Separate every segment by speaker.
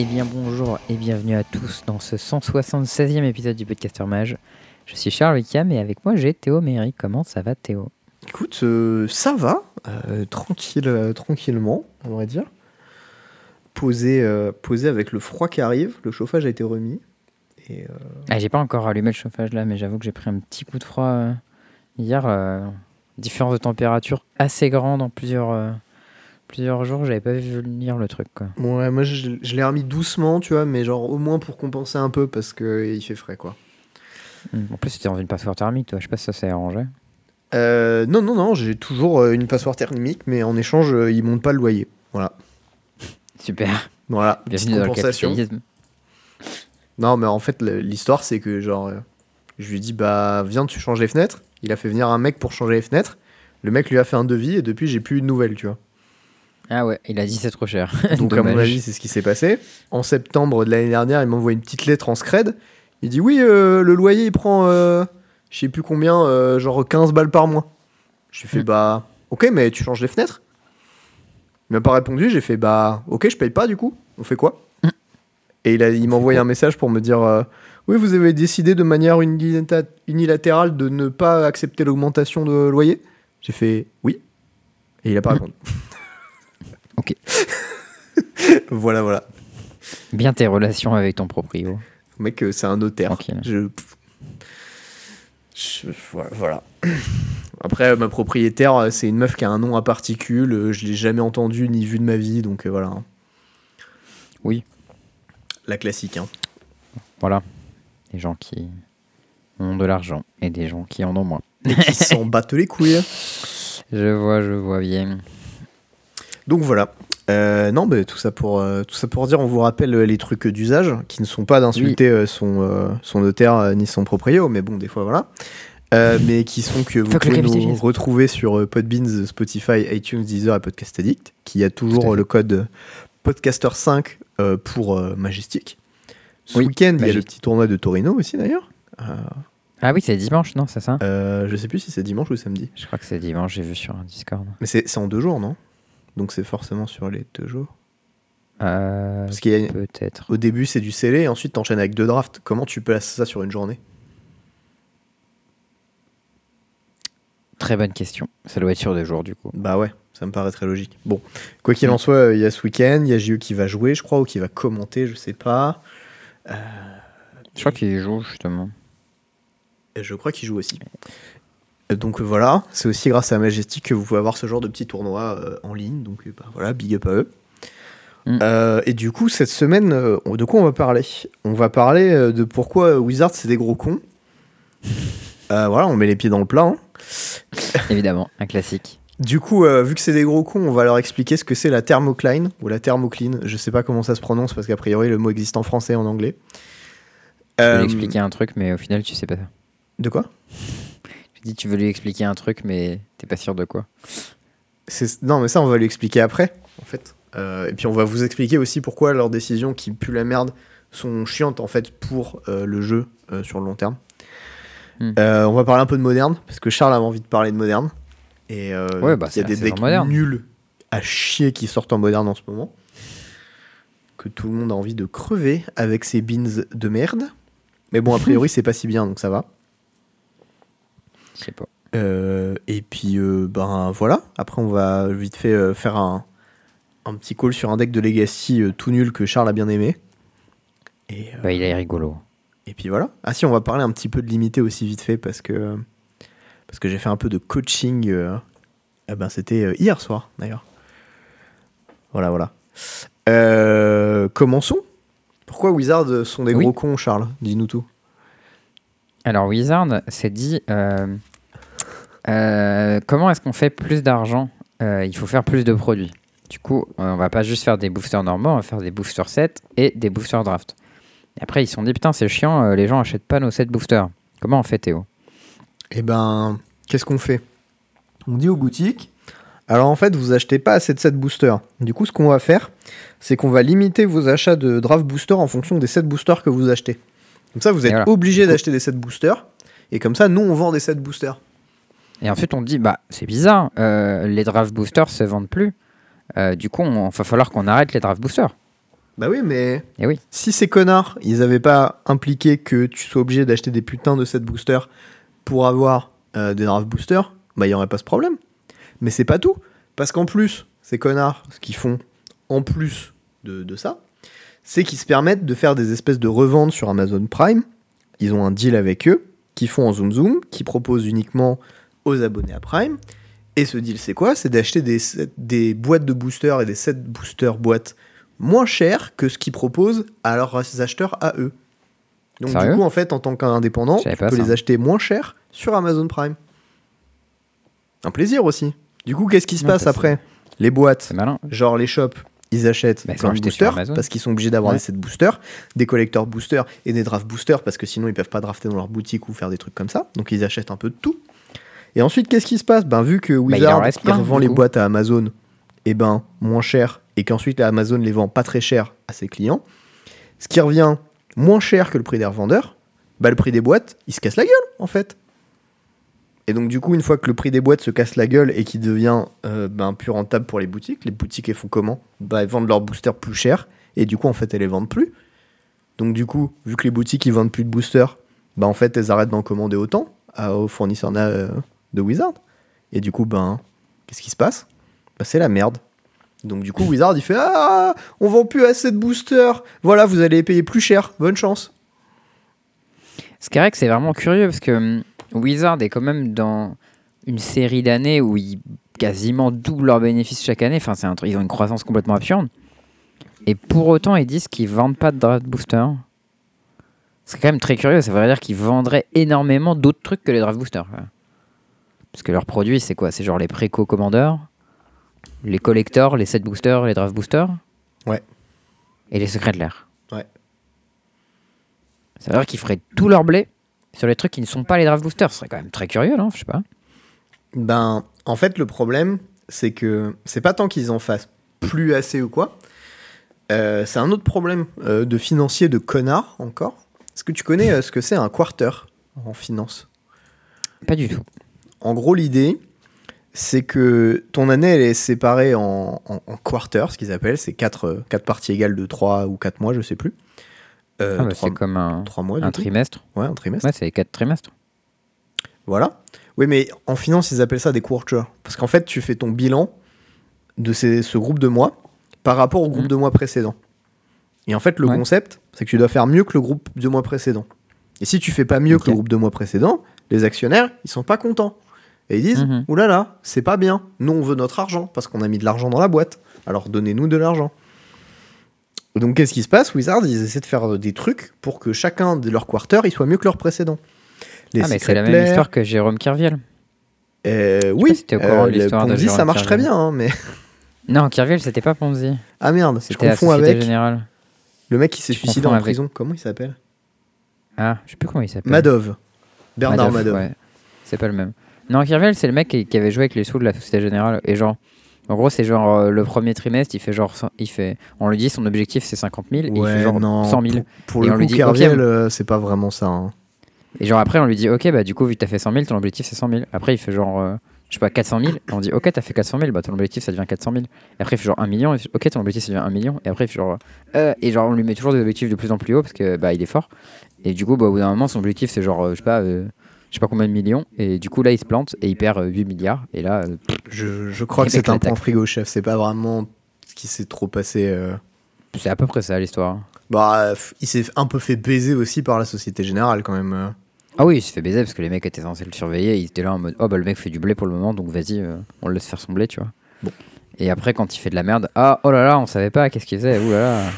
Speaker 1: Eh bien bonjour et bienvenue à tous dans ce 176e épisode du Podcaster Mage. Je suis Charles Wickham et avec moi j'ai Théo Méry. Comment ça va Théo?
Speaker 2: Écoute, euh, ça va, euh, tranquille, euh, tranquillement, on va dire. Posé, posé avec le froid qui arrive, le chauffage a été remis. Et,
Speaker 1: ah, J'ai pas encore allumé le chauffage là mais j'avoue que j'ai pris un petit coup de froid hier. différence de température assez grande en plusieurs, plusieurs jours. J'avais pas vu venir le truc quoi.
Speaker 2: ouais, moi je, je l'ai remis doucement, tu vois, mais genre au moins pour compenser un peu parce qu'il fait frais, quoi.
Speaker 1: Hmm. En plus c'était dans une passoire thermique toi. Je sais pas si ça s'est arrangé.
Speaker 2: Euh, non, non, non, j'ai toujours euh, une passoire thermique, mais en échange, euh, ils montent pas le loyer. Voilà.
Speaker 1: Super.
Speaker 2: Voilà, petite compensation. Non, mais en fait, l'histoire, c'est que genre, euh, je lui dit, bah, viens, tu changes les fenêtres. Il a fait venir un mec pour changer les fenêtres. Le mec lui a fait un devis et depuis, j'ai plus eu de nouvelles, tu vois.
Speaker 1: Ah ouais, il a dit c'est trop cher.
Speaker 2: Donc, à mon avis, c'est ce qui s'est passé. En septembre de l'année dernière, il m'envoie une petite lettre en scred. Il dit, oui, euh, le loyer, il prend, euh, je sais plus combien, euh, genre 15 balles par mois. J'ai fait,
Speaker 1: Mm.
Speaker 2: bah, ok, mais tu changes les fenêtres Il m'a pas répondu. J'ai fait, bah, ok, je paye pas, du coup. On fait quoi
Speaker 1: Mm.
Speaker 2: Et il, a- il m'a envoyé un message pour me dire, euh, oui, vous avez décidé de manière unilata- unilatérale de ne pas accepter l'augmentation de loyer J'ai fait, oui. Et il a pas
Speaker 1: Mm.
Speaker 2: répondu.
Speaker 1: Ok.
Speaker 2: voilà, voilà.
Speaker 1: Bien tes relations avec ton proprio.
Speaker 2: Mec, euh, c'est un notaire.
Speaker 1: Tranquille.
Speaker 2: Je... je- voilà. Après, ma propriétaire, euh, c'est une meuf qui a un nom à particules. euh, Je l'ai jamais entendu ni vu de ma vie, donc voilà.
Speaker 1: Oui.
Speaker 2: La classique, hein.
Speaker 1: Voilà. Des gens qui ont de l'argent et des gens qui en ont moins.
Speaker 2: Et qui s'en battent les couilles.
Speaker 1: Je vois, je vois bien.
Speaker 2: Donc voilà. Euh, non, mais tout ça pour euh, tout ça pour dire, on vous rappelle euh, les trucs d'usage qui ne sont pas d'insulter son son notaire ni son proprio, mais bon, des fois voilà. Mais qui sont que vous pouvez nous retrouver sur Podbeans, Spotify, iTunes, Deezer et Podcast Addict, qui a toujours le code Podcaster 5 euh, pour Majestic. Ce
Speaker 1: Oui,
Speaker 2: week-end, il y a le petit tournoi de Torino aussi d'ailleurs.
Speaker 1: Ah oui, c'est dimanche, non, c'est ça?
Speaker 2: je sais plus si c'est dimanche ou samedi,
Speaker 1: Je crois que c'est dimanche, j'ai vu sur un Discord.
Speaker 2: mais c'est c'est en deux jours, non? Donc c'est forcément sur les deux jours.
Speaker 1: Euh,
Speaker 2: Parce qu'il y a,
Speaker 1: Peut-être.
Speaker 2: Au début, c'est du scellé, et ensuite, t'enchaînes avec deux drafts. Comment tu places ça sur une journée?
Speaker 1: Très bonne question. Ça doit être sur deux jours, du coup.
Speaker 2: Bah ouais, ça me paraît très logique. Bon, quoi qu'il en soit, il y a ce week-end, il y a JE qui va jouer, je crois, ou qui va commenter, je sais pas. Euh,
Speaker 1: Je crois qu'il joue, justement.
Speaker 2: et je crois qu'il joue aussi. Euh, Donc euh, voilà, c'est aussi grâce à Majestic que vous pouvez avoir ce genre de petits tournois euh, en ligne. Donc bah, voilà, big up à eux.
Speaker 1: Mm.
Speaker 2: Euh, et du coup, cette semaine, euh, on- de quoi on va parler? On va parler de pourquoi euh, Wizard c'est des gros cons. Voilà, on met les pieds dans le plat. hein.
Speaker 1: Évidemment, un classique.
Speaker 2: Du coup, vu que c'est des gros cons, on va leur expliquer ce que c'est la thermocline ou la thermocline. Je sais pas comment ça se prononce parce qu'a priori le mot existe en français et en anglais.
Speaker 1: Je lui expliquer un truc, mais au final, tu sais pas.
Speaker 2: De quoi?
Speaker 1: Tu veux lui expliquer un truc, mais t'es pas sûr de quoi.
Speaker 2: Non, mais ça, on va lui expliquer après, en fait. Euh, et puis, on va vous expliquer aussi pourquoi leurs décisions qui puent la merde sont chiantes, en fait, pour euh, le jeu euh, sur le long terme.
Speaker 1: Hmm.
Speaker 2: On va parler un peu de moderne, parce que Charles avait envie de parler de moderne. Et
Speaker 1: Ouais, bah,
Speaker 2: il y a des decks nuls à chier qui sortent en moderne en ce moment. Que tout le monde a envie de crever avec ces beans de merde. Mais bon, a priori, c'est pas si bien, donc ça va.
Speaker 1: Je sais pas.
Speaker 2: Euh, et puis, euh, ben voilà. Après, on va vite fait euh, faire un, un petit call sur un deck de Legacy tout nul que Charles a bien aimé. Et,
Speaker 1: Bah, il est rigolo.
Speaker 2: et puis voilà. Ah si, on va parler un petit peu de limité aussi vite fait parce que, parce que j'ai fait un peu de coaching. eh ben, C'était hier soir d'ailleurs. Voilà, voilà. Commençons. Pourquoi Wizards sont des
Speaker 1: Oui.
Speaker 2: gros cons, Charles? Dis-nous tout.
Speaker 1: Alors Wizard s'est dit euh, euh, comment est-ce qu'on fait plus d'argent Euh, Il faut faire plus de produits. Du coup, on va pas juste faire des boosters normaux, on va faire des boosters 7 et des boosters draft. Et après, ils se sont dit putain, c'est chiant, les gens achètent pas nos 7 boosters. Comment on fait, Théo?
Speaker 2: Eh ben, qu'est-ce qu'on fait? On dit aux boutiques. Alors en fait, vous achetez pas assez de set boosters. Du coup, ce qu'on va faire, c'est qu'on va limiter vos achats de draft booster en fonction des set boosters que vous achetez. Comme ça, vous êtes
Speaker 1: voilà.
Speaker 2: obligé d'acheter des set boosters. Et comme ça, nous, on vend des set boosters.
Speaker 1: Et ensuite, on dit bah c'est bizarre, euh, les draft boosters se vendent plus. Euh, du coup, il va falloir qu'on arrête les draft boosters.
Speaker 2: Bah oui, mais
Speaker 1: oui.
Speaker 2: si ces connards, ils avaient pas impliqué que tu sois obligé d'acheter des putains de set boosters pour avoir euh, des draft boosters, bah il y aurait pas ce problème. Mais c'est pas tout. Parce qu'en plus, ces connards, ce qu'ils font en plus de, de ça, c'est qu'ils se permettent de faire des espèces de reventes sur Amazon Prime. Ils ont un deal avec eux, qui font en Zoom Zoom, qui proposent uniquement aux abonnés à Prime. Et ce deal, c'est quoi? C'est d'acheter des, boîtes de boosters et des sets boosters boîtes moins chères que ce qu'ils proposent à leurs acheteurs à eux. Donc
Speaker 1: Sérieux?
Speaker 2: du coup, en fait, en tant qu'indépendant, tu peux
Speaker 1: ça.
Speaker 2: les acheter moins cher sur Amazon Prime. Un plaisir aussi. Du coup, qu'est-ce qui se passe après? Les boîtes, genre les shops, ils achètent
Speaker 1: Bah,
Speaker 2: plein de boosters parce qu'ils sont obligés d'avoir
Speaker 1: Ouais.
Speaker 2: des sets boosters, des collecteurs boosters et des draft boosters parce que sinon ils peuvent pas drafter dans leur boutique ou faire des trucs comme ça. Donc ils achètent un peu de tout. Et ensuite, qu'est-ce qui se passe? Ben vu que
Speaker 1: Bah,
Speaker 2: Wizard
Speaker 1: reste
Speaker 2: il revend les boîtes à Amazon, et ben moins cher et qu'ensuite Amazon les vend pas très cher à ses clients, ce qui revient moins cher que le prix des revendeurs, bah le prix des boîtes, il se casse la gueule en fait. Et donc du coup, une fois que le prix des boîtes se casse la gueule et qu'il devient euh, ben, plus rentable pour les boutiques, les boutiques elles font comment? Bah elles vendent leurs boosters plus cher et du coup en fait elles les vendent plus. Donc du coup, vu que les boutiques ils vendent plus de boosters, bah en fait elles arrêtent d'en commander autant à- aux fournisseurs euh, de Wizard. Et du coup, ben qu'est-ce qui se passe? Bah c'est la merde. Donc du coup Wizard il fait ah on vend plus assez de boosters. Voilà vous allez les payer plus cher. Bonne chance.
Speaker 1: Ce qui est vrai que c'est vraiment curieux parce que hum, Wizard est quand même dans une série d'années où ils quasiment doublent leurs bénéfices chaque année. Enfin, c'est un truc, ils ont une croissance complètement absurde. Et pour autant, ils disent qu'ils vendent pas de draft booster. C'est quand même très curieux. Ça veut dire qu'ils vendraient énormément d'autres trucs que les draft boosters. quoi. Parce que leurs produits, c'est quoi? C'est genre les préco commandeurs, les collectors, les set boosters, les draft boosters?
Speaker 2: Ouais.
Speaker 1: Et les secrets de l'air.
Speaker 2: Ouais.
Speaker 1: Ça veut dire qu'ils feraient tout leur blé sur les trucs qui ne sont pas les draft boosters. Ce serait quand même très curieux, non? Je sais pas.
Speaker 2: Ben, en fait, le problème, c'est que c'est pas tant qu'ils en fassent plus assez ou quoi. Euh, c'est un autre problème euh, de financier de connard encore. Est-ce que tu connais euh, ce que c'est un quarter en finance?
Speaker 1: Pas du tout.
Speaker 2: En gros, l'idée, c'est que ton année, elle est séparée en, en, en quarters, ce qu'ils appellent. C'est quatre, quatre parties égales de 3 ou 4 mois, je sais plus. Euh,
Speaker 1: Ah bah, c'est comme un,
Speaker 2: trois mois, du
Speaker 1: un
Speaker 2: coup.
Speaker 1: trimestre.
Speaker 2: Ouais, un trimestre.
Speaker 1: Ouais, c'est quatre trimestres.
Speaker 2: Voilà. Oui, mais en finance, ils appellent ça des quarters. Parce qu'en fait, tu fais ton bilan de ces- ce groupe de mois par rapport au groupe
Speaker 1: Mhm.
Speaker 2: de mois précédent. Et en fait, le
Speaker 1: Ouais.
Speaker 2: concept, c'est que tu dois faire mieux que le groupe de mois précédent. Et si tu fais pas mieux que le groupe de mois précédent, les actionnaires, ils sont pas contents. Et ils disent,
Speaker 1: Mhm.
Speaker 2: oulala, là là, c'est pas bien. Nous, on veut notre argent parce qu'on a mis de l'argent dans la boîte. Alors donnez-nous de l'argent. Donc, qu'est-ce qui se passe? Wizard, ils essaient de faire euh, des trucs pour que chacun de leurs quarters, il soit mieux que leur précédent. Les
Speaker 1: ah, mais c'est la même histoire que Jérôme Kerviel.
Speaker 2: euh, oui,
Speaker 1: si au courant de
Speaker 2: le
Speaker 1: l'histoire de
Speaker 2: Ponzi, ça
Speaker 1: Jérôme
Speaker 2: marche très bien, hein, mais
Speaker 1: Non, Kerviel, c'était pas Ponzi.
Speaker 2: ah merde, je confonds avec
Speaker 1: Générale.
Speaker 2: le mec qui s'est suicidé en
Speaker 1: avec-
Speaker 2: prison. Comment il s'appelle?
Speaker 1: Ah, je sais plus comment il s'appelle.
Speaker 2: Madov, Bernard Madov.
Speaker 1: Ouais, c'est pas le même. Non, Kerviel, c'est le mec qui, qui avait joué avec les sous de la Société Générale. Et genre, en gros, c'est genre euh, le premier trimestre, il fait genre, cent- il fait, on lui dit son objectif c'est 50 000, et il fait genre
Speaker 2: non,
Speaker 1: 100 000.
Speaker 2: Pour, pour
Speaker 1: Et
Speaker 2: le
Speaker 1: on
Speaker 2: coup,
Speaker 1: lui dit,
Speaker 2: Kerviel,
Speaker 1: ok.
Speaker 2: euh, c'est pas vraiment ça. hein.
Speaker 1: Et genre après, on lui dit, ok, bah du coup, vu que t'as fait 100 000, ton objectif c'est 100 000. Après, il fait genre, euh, je sais pas, 400 000. Et on dit, ok, t'as fait 400 000, bah ton objectif ça devient 400 000. Et après, il fait genre 1 million. Et il fait, ok, ton objectif ça devient 1 million. Et après, il fait genre, euh, et genre, on lui met toujours des objectifs de plus en plus haut parce que bah il est fort. Et du coup, bah, au bout d'un moment, son objectif c'est genre, euh, je sais pas, euh, je sais pas combien de millions. Et du coup, là, il se plante et il perd euh, 8 milliards. Et là, euh,
Speaker 2: Je, je crois que c'est un point frigo, chef. C'est pas vraiment ce qui s'est trop passé. euh.
Speaker 1: c'est à peu près ça l'histoire.
Speaker 2: Bah, il s'est un peu fait baiser aussi par la Société Générale quand même. euh.
Speaker 1: Ah oui, il se fait baiser parce que les mecs étaient censés le surveiller. Ils étaient là en mode Oh bah le mec fait du blé pour le moment, donc vas-y, euh, on le laisse faire son blé, tu vois.
Speaker 2: Bon.
Speaker 1: Et après, quand il fait de la merde, ah oh là là, on savait pas, qu'est-ce qu'il faisait, ouh là là.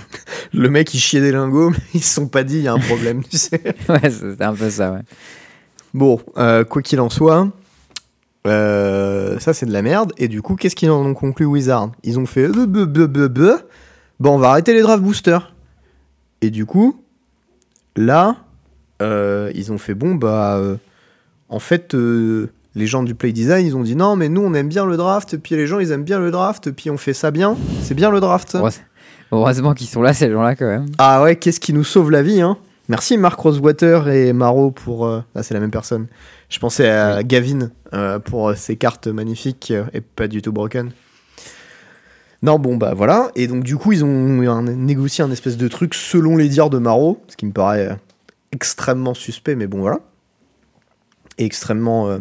Speaker 2: Le mec, il chiait des lingots, mais ils se sont pas dit, il y a un problème, tu sais.
Speaker 1: ouais, c'était un peu ça, ouais.
Speaker 2: Bon, euh, quoi qu'il en soit, euh, ça c'est de la merde. Et du coup, qu'est-ce qu'ils en ont conclu Wizard Ils ont fait euh, bon, on va arrêter les draft boosters. Et du coup, là, euh, ils ont fait bon, bah, euh, en fait, euh, les gens du play design, ils ont dit non, mais nous on aime bien le draft, puis les gens ils aiment bien le draft, puis on fait ça bien, c'est bien le draft.
Speaker 1: Heureuse- Heureusement qu'ils sont là, ces gens-là, quand même.
Speaker 2: Ah ouais, qu'est-ce qui nous sauve la vie, hein Merci Mark Rosewater et Maro pour... euh, Ah, c'est la même personne. Je pensais à Gavin euh, pour euh, ses cartes magnifiques euh, et pas du tout broken. Non, bon, bah voilà. Et donc, du coup, ils ont un- négocié un espèce de truc selon les dires de Maro, ce qui me paraît euh, extrêmement suspect, mais bon, voilà. Et extrêmement euh,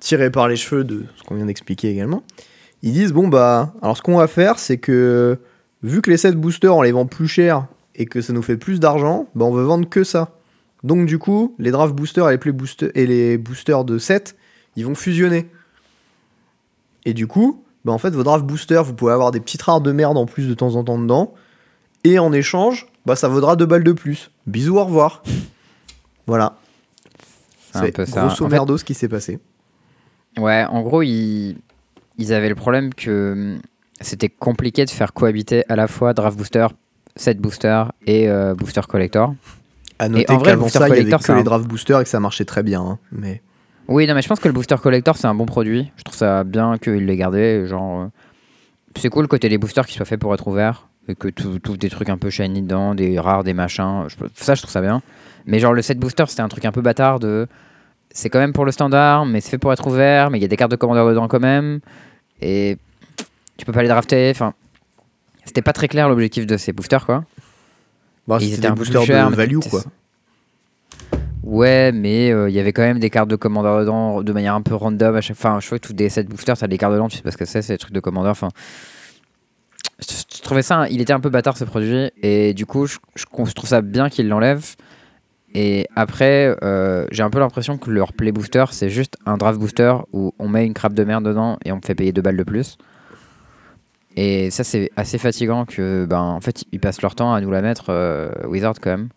Speaker 2: tiré par les cheveux de ce qu'on vient d'expliquer également. Ils disent, bon, bah, alors ce qu'on va faire, c'est que vu que les 7 boosters, on les vend plus cher et que ça nous fait plus d'argent, bah, on veut vendre que ça. Donc, du coup, les draft boosters et les, play booster- et les boosters de 7, ils vont fusionner. Et du coup, bah en fait, vos draft boosters, vous pouvez avoir des petites rares de merde en plus de temps en temps dedans. Et en échange, bah ça vaudra deux balles de plus. Bisous, au revoir. Voilà.
Speaker 1: C'est un
Speaker 2: C'est
Speaker 1: peu ça.
Speaker 2: grosso merdo ce qui s'est passé.
Speaker 1: Ouais, en gros, ils, ils avaient le problème que hum, c'était compliqué de faire cohabiter à la fois Draft Booster, Set Booster et euh, Booster Collector.
Speaker 2: À noter
Speaker 1: le
Speaker 2: qu'avant
Speaker 1: booster
Speaker 2: ça, il y avait
Speaker 1: collector,
Speaker 2: que
Speaker 1: c'est
Speaker 2: les
Speaker 1: un-
Speaker 2: draft boosters et que ça marchait très bien. hein. Mais
Speaker 1: Oui, non, mais je pense que le Booster Collector, c'est un bon produit. Je trouve ça bien qu'ils l'aient gardé. Genre, euh, c'est cool côté des boosters qui soient faits pour être ouverts. Et que trouves des trucs un peu shiny dedans, des rares, des machins. Je- ça, je trouve ça bien. Mais genre, le set booster, c'était un truc un peu bâtard de. C'est quand même pour le standard, mais c'est fait pour être ouvert, mais il y a des cartes de commandeur dedans quand même. Et tu peux pas les drafter. Enfin, c'était pas très clair l'objectif de ces boosters, quoi.
Speaker 2: bah,
Speaker 1: Ils
Speaker 2: c'était
Speaker 1: étaient
Speaker 2: des
Speaker 1: un
Speaker 2: boosters
Speaker 1: chers,
Speaker 2: de value, quoi.
Speaker 1: Ouais, mais euh, il y avait quand même des cartes de commandeur dedans de manière un peu random à chaque Enfin, je trouve que tous des sets boosters, t'as des cartes dedans, tu sais pas ce que c'est, c'est des trucs de commandeur. Enfin, je, je trouvais ça, il était un peu bâtard ce produit, et du coup, je, je- je trouve ça bien qu'ils l'enlèvent. Et après, euh, j'ai un peu l'impression que leur play booster, c'est juste un draft booster où on met une crabe de merde dedans et on me fait payer deux balles de plus. Et ça, c'est assez fatigant que, ben, en fait, ils passent leur temps à nous la mettre euh, Wizard quand même.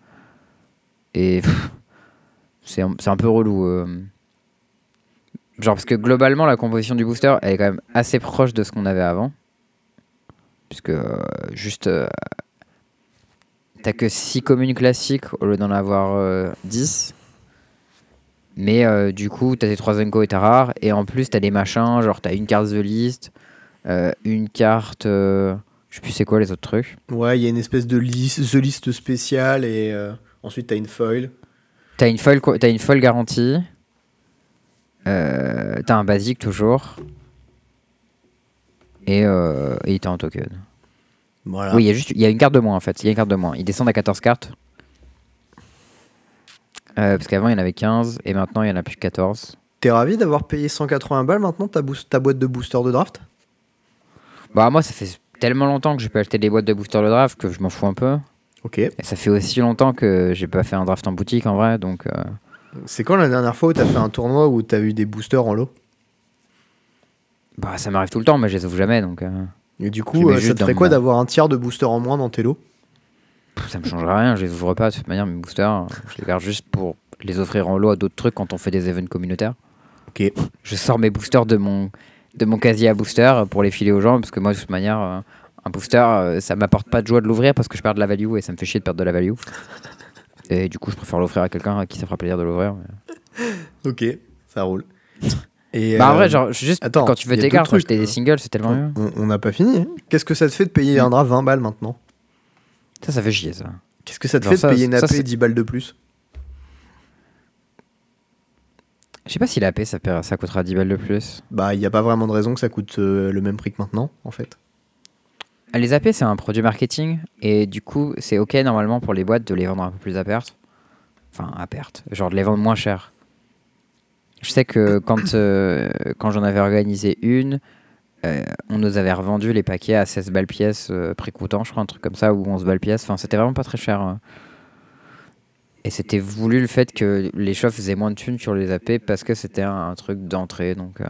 Speaker 1: Et c'est un, un peu relou. euh. Genre, parce que globalement, la composition du booster, elle est quand même assez proche de ce qu'on avait avant. Puisque euh, juste. T'as que 6 communes classiques au lieu d'en avoir euh, 10. Mais du coup, t'as tes 3 Zenko et ta rare. Et en plus, t'as des machins. Genre, t'as une carte The List, euh, une carte. euh, je sais plus c'est quoi les autres trucs.
Speaker 2: Ouais, il y a une espèce de liste, the list spéciale et euh, ensuite t'as une foil.
Speaker 1: T'as une folle, co- t'as une folle garantie. Euh, t'as un basique toujours. Et, euh, et t'as un token.
Speaker 2: Voilà.
Speaker 1: Oui, il y a juste il y a une carte de moins en fait. Il y a une carte de moins. Ils descendent à 14 cartes. Euh, parce qu'avant il y en avait 15 et maintenant il y en a plus que 14.
Speaker 2: T'es ravi d'avoir payé 180 balles maintenant ta, ta boîte de booster de draft?
Speaker 1: Bah moi ça fait tellement longtemps que j'ai pas acheté des boîtes de booster de draft que je m'en fous un peu.
Speaker 2: Ok.
Speaker 1: Et ça fait aussi longtemps que j'ai pas fait un draft en boutique en vrai donc euh,
Speaker 2: C'est quand la dernière fois où t'as fait un tournoi où t'as eu des boosters en lot?
Speaker 1: Bah ça m'arrive tout le temps mais je les ouvre jamais donc euh,
Speaker 2: Et du
Speaker 1: Je
Speaker 2: coup,
Speaker 1: mets
Speaker 2: euh, ça
Speaker 1: juste
Speaker 2: te ferait quoi d'avoir un tiers de booster en moins dans tes lots?
Speaker 1: Pff, ça me changera rien, je les ouvre pas de toute manière mes boosters, je les garde juste pour les offrir en lot à d'autres trucs quand on fait des events communautaires.
Speaker 2: Ok.
Speaker 1: je sors mes boosters de mon, de mon casier à booster pour les filer aux gens parce que moi de toute manière euh, un booster euh, ça m'apporte pas de joie de l'ouvrir parce que je perds de la value et ça me fait chier de perdre de la value et du coup je préfère l'offrir à quelqu'un à qui ça fera plaisir de l'ouvrir
Speaker 2: Ok, ça roule. Et,
Speaker 1: bah en
Speaker 2: euh,
Speaker 1: vrai genre juste
Speaker 2: attends,
Speaker 1: quand tu veux tes cartes
Speaker 2: euh.
Speaker 1: des singles c'est tellement mieux
Speaker 2: on n'a pas fini. Qu'est-ce que ça te fait de payer un draft 20 balles maintenant?
Speaker 1: Ça ça fait chier ça
Speaker 2: Qu'est-ce que ça te fait de payer une AP
Speaker 1: c'est-
Speaker 2: 10 balles de plus?
Speaker 1: Je sais pas si la paix ça, coûtera 10 balles de plus
Speaker 2: Bah, il n'y a pas vraiment de raison que ça coûte euh, le même prix que maintenant, en fait.
Speaker 1: les AP c'est un produit marketing et du coup c'est ok normalement pour les boîtes de les vendre un peu plus à perte enfin à perte genre de les vendre moins cher Je sais que quand, euh, quand j'en avais organisé une, euh, on nous avait revendu les paquets à 16 balles pièce, prix coûtant, je crois, un truc comme ça, ou 11 balles pièce. Enfin, c'était vraiment pas très cher. Et c'était voulu le fait que les shops faisaient moins de thunes sur les AP parce que c'était un, un truc d'entrée. Donc, euh,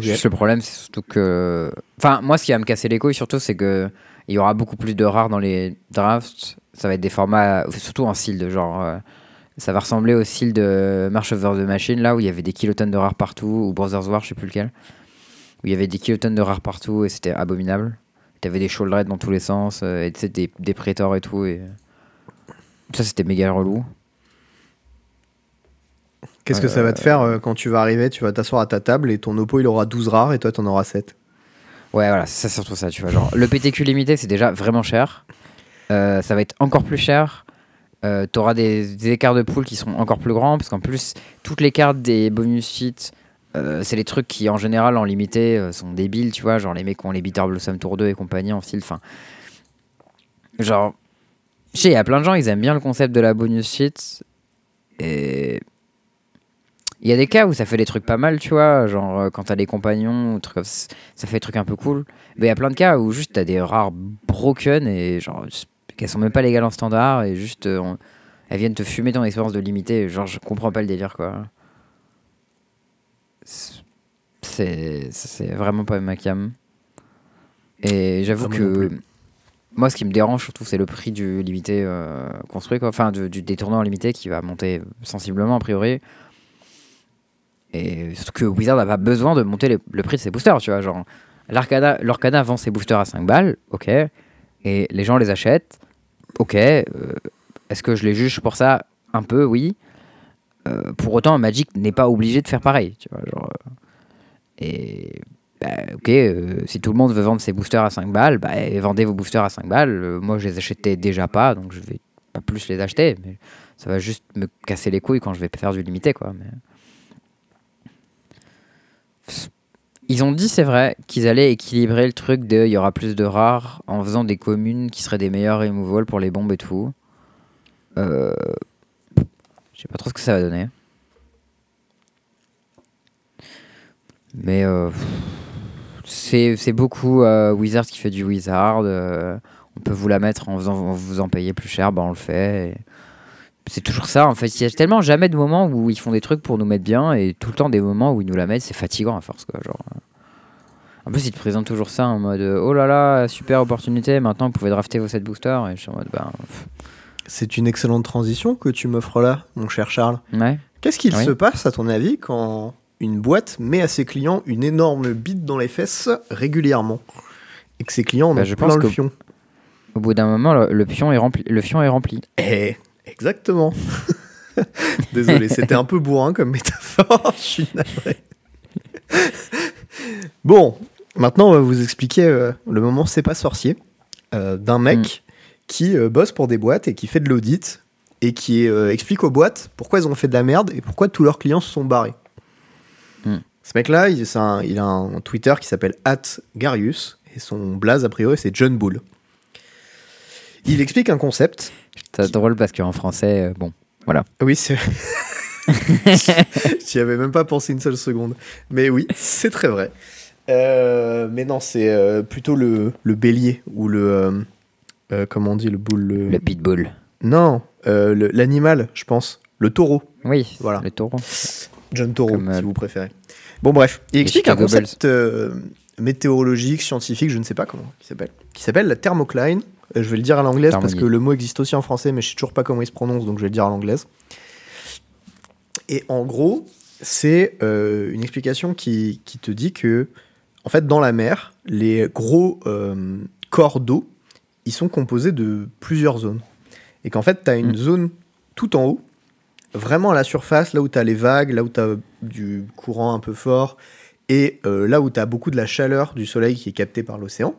Speaker 1: juste le problème, c'est surtout que. Enfin, moi, ce qui va me casser les couilles, surtout, c'est que il y aura beaucoup plus de rares dans les drafts. Ça va être des formats, surtout en style de genre. euh, ça va ressembler au style de March of the Machine, là où il y avait des kilotonnes de rares partout, ou Brothers War, je sais plus lequel. Où il y avait des kilotonnes de rares partout et c'était abominable. T'avais des shoulder dans tous les sens, euh, et tu sais, des, des prétors et tout. Et... Ça, c'était méga relou.
Speaker 2: Qu'est-ce que ça va te faire euh, quand tu vas arriver Tu vas t'asseoir à ta table et ton oppo il aura 12 rares et toi t'en auras 7.
Speaker 1: Ouais, voilà, c'est surtout ça, tu vois. Genre, le PTQ limité, c'est déjà vraiment cher. Euh, ça va être encore plus cher. Euh, T'auras des, des écarts de pool qui seront encore plus grands, parce qu'en plus, toutes les cartes des bonus feats Euh, c'est les trucs qui, en général, en limité, euh, sont débiles, tu vois. Genre les mecs qui ont les Bitter Blossom Tour 2 et compagnie en style. Enfin. Genre. Je sais, il y a plein de gens, ils aiment bien le concept de la bonus shit. Et. Il y a des cas où ça fait des trucs pas mal, tu vois. Genre euh, quand t'as des compagnons, ou trucs ça, fait des trucs un peu cool. Mais il y a plein de cas où juste t'as des rares broken et genre. qu'elles sont même pas légales en standard et juste. on- elles viennent te fumer ton expérience de limité. Genre, je comprends pas le délire, quoi. C'est c'est vraiment pas ma cam. Et j'avoue que moi, ce qui me dérange surtout, c'est le prix du limité euh, construit, quoi. Enfin, du, limité qui va monter sensiblement a priori. Et surtout que Wizard n'a pas besoin de monter les- le prix de ses boosters, tu vois. Genre, l'Arcana, l'Arcana vend ses boosters à 5 balles, ok. Et les gens les achètent, ok. euh, Est-ce que je les juge pour ça? Un peu, oui. Euh, pour autant, Magic n'est pas obligé de faire pareil, tu vois. Genre, euh, et bah, ok, euh, si tout le monde veut vendre ses boosters à 5 balles, bah, vendez vos boosters à 5 balles. Moi, je les achetais déjà pas, donc je vais pas plus les acheter. Mais ça va juste me casser les couilles quand je vais faire du limité, quoi. Mais... Ils ont dit, c'est vrai, qu'ils allaient équilibrer le truc de il y aura plus de rares en faisant des communes qui seraient des meilleurs removals pour les bombes et tout. Euh... Je sais pas trop ce que ça va donner. Mais euh, c'est beaucoup euh, Wizard qui fait du Wizard. euh, on peut vous la mettre en, faisant, vous en payer plus cher, bah on le fait. C'est toujours ça en fait. Il y a tellement jamais de moments où ils font des trucs pour nous mettre bien et tout le temps des moments où ils nous la mettent, c'est fatigant à force quoi. Genre, euh. En plus, ils te présentent toujours ça en mode euh, oh là là, super opportunité, maintenant vous pouvez drafter vos 7 boosters. Et je suis en mode pff,
Speaker 2: C'est une excellente transition que tu m'offres là, mon cher Charles.
Speaker 1: Ouais.
Speaker 2: Qu'est-ce qu'il
Speaker 1: Oui.
Speaker 2: se passe, à ton avis, quand une boîte met à ses clients une énorme bite dans les fesses régulièrement et que ses clients en
Speaker 1: Bah,
Speaker 2: ont
Speaker 1: je
Speaker 2: plein
Speaker 1: pense
Speaker 2: le fion?
Speaker 1: Au bout d'un moment, le, le pion est rempli. Le fion est rempli.
Speaker 2: Eh, exactement. Désolé, c'était un peu bourrin comme métaphore. Je suis navré. bon, maintenant on va vous expliquer euh, le moment c'est pas sorcier euh, d'un mec qui euh, bosse pour des boîtes et qui fait de l'audit et qui euh, explique aux boîtes pourquoi ils ont fait de la merde et pourquoi tous leurs clients se sont barrés.
Speaker 1: Hmm.
Speaker 2: Ce mec-là, il, c'est un- il a un Twitter qui s'appelle @garius et son blaze a priori c'est John Bull. Il explique un concept
Speaker 1: C'est drôle parce qu'en français, euh, bon, voilà.
Speaker 2: oui, c'est. J'y avais même pas pensé une seule seconde. Mais oui, c'est très vrai. Euh, mais non, c'est euh, plutôt le, le bélier ou le. Euh, comment on dit le boule le...
Speaker 1: Le pitbull.
Speaker 2: Non, euh, l'animal, je pense. Le taureau.
Speaker 1: Oui,
Speaker 2: Voilà.
Speaker 1: le taureau.
Speaker 2: John Taureau,
Speaker 1: Comme, euh,
Speaker 2: si vous préférez. Bon, bref. Il explique un
Speaker 1: Chicago
Speaker 2: concept météorologique, scientifique, je ne sais pas comment qui s'appelle. Qui s'appelle la thermocline. Je vais le dire à l'anglaise parce que le mot existe aussi en français, mais je sais toujours pas comment il se prononce, donc je vais le dire à l'anglaise. Et en gros, c'est euh, une explication qui, qui te dit que, en fait, dans la mer, les gros euh, corps d'eau, ils sont composés de plusieurs zones. Et qu'en fait, tu as une
Speaker 1: Mm.
Speaker 2: zone tout en haut, vraiment à la surface, là où tu as les vagues, là où tu as du courant un peu fort, et euh, là où tu as beaucoup de la chaleur du soleil qui est captée par l'océan,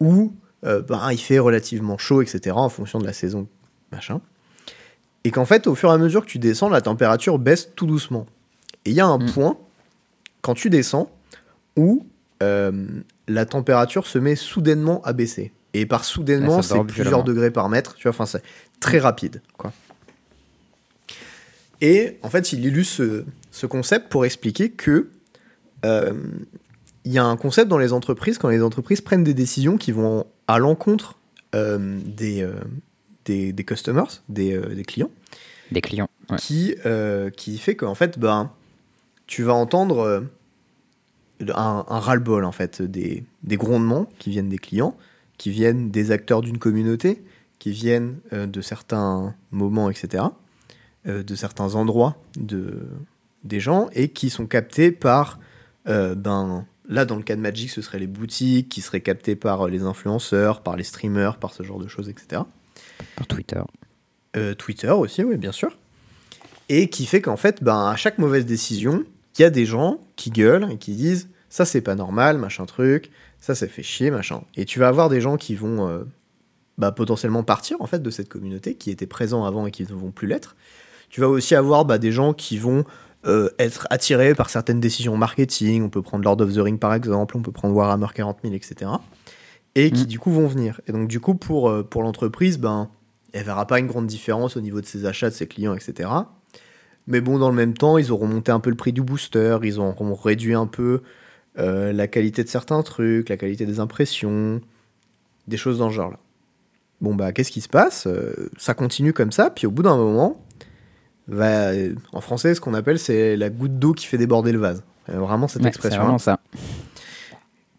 Speaker 2: où euh, ben, il fait relativement chaud, etc., en fonction de la saison, machin. Et qu'en fait, au fur et à mesure que tu descends, la température baisse tout doucement. Et il y a un
Speaker 1: Mm.
Speaker 2: point, quand tu descends, où euh, la température se met soudainement à baisser. Et par soudainement,
Speaker 1: Ouais,
Speaker 2: c'est plusieurs degrés par mètre, tu vois, enfin, c'est très rapide, quoi. Et en fait, il illustre ce, ce concept pour expliquer que euh, il y a un concept dans les entreprises, quand les entreprises prennent des décisions qui vont à l'encontre euh, des, euh, des, des customers, des, des clients,
Speaker 1: Des clients. ouais.
Speaker 2: qui, qui fait qu'en fait, ben, tu vas entendre un, un ras-le-bol, en fait, des, des grondements qui viennent des clients, qui viennent des acteurs d'une communauté, qui viennent euh, de certains moments, etc., euh, de certains endroits de, des gens, et qui sont captés par, euh, ben, là, dans le cas de Magic, ce seraient les boutiques, qui seraient captés par les influenceurs, par les streamers, par ce genre de choses, etc.
Speaker 1: Par Twitter.
Speaker 2: Twitter aussi, oui, bien sûr. Et qui fait qu'en fait, ben, à chaque mauvaise décision, il y a des gens qui gueulent et qui disent ça c'est pas normal, machin truc, ça ça fait chier, machin. Et tu vas avoir des gens qui vont euh, bah, potentiellement partir en fait de cette communauté, qui étaient présents avant et qui ne vont plus l'être. Tu vas aussi avoir bah, des gens qui vont euh, être attiré par certaines décisions marketing. On peut prendre Lord of the Ring par exemple, on peut prendre Warhammer 40 000, etc. Et qui
Speaker 1: Mm.
Speaker 2: du coup vont venir. Et donc du coup pour, euh, pour l'entreprise, ben, elle verra pas une grande différence au niveau de ses achats, de ses clients, etc. Mais bon, dans le même temps, ils auront monté un peu le prix du booster, ils auront réduit un peu euh, la qualité de certains trucs, la qualité des impressions, des choses dans ce genre-là. Bon, bah, qu'est-ce qui se passe? Euh, Ça continue comme ça, puis au bout d'un moment, va, euh, en français, ce qu'on appelle, c'est la goutte d'eau qui fait déborder le vase. Vraiment cette
Speaker 1: Ouais, c'est
Speaker 2: expression.
Speaker 1: vraiment ça.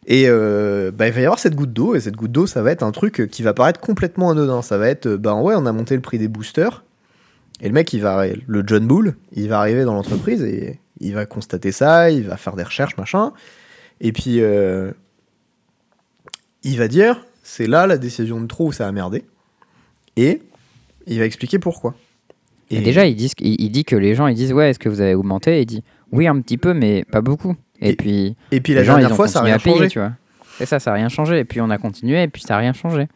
Speaker 2: Et euh, bah, il va y avoir cette goutte d'eau, et cette goutte d'eau, ça va être un truc qui va paraître complètement anodin. Ça va être, ben ouais, on a monté le prix des boosters, et le mec, il va, le John Bull, il va arriver dans l'entreprise et il va constater ça, il va faire des recherches, machin, et puis euh, il va dire, c'est là la décision de trop où ça a merdé, et il va expliquer pourquoi.
Speaker 1: Et déjà, ils disent, il, il dit que les gens, ils disent ouais, est-ce que vous avez augmenté? Et il dit oui, un petit peu, mais pas beaucoup. Et,
Speaker 2: Et-
Speaker 1: puis,
Speaker 2: et puis la
Speaker 1: les gens,
Speaker 2: dernière
Speaker 1: ils ont
Speaker 2: fois, ça a
Speaker 1: continué
Speaker 2: rien
Speaker 1: à payer,
Speaker 2: changé.
Speaker 1: tu vois. Et ça, ça a rien changé. Et puis on a continué, et puis ça a rien changé.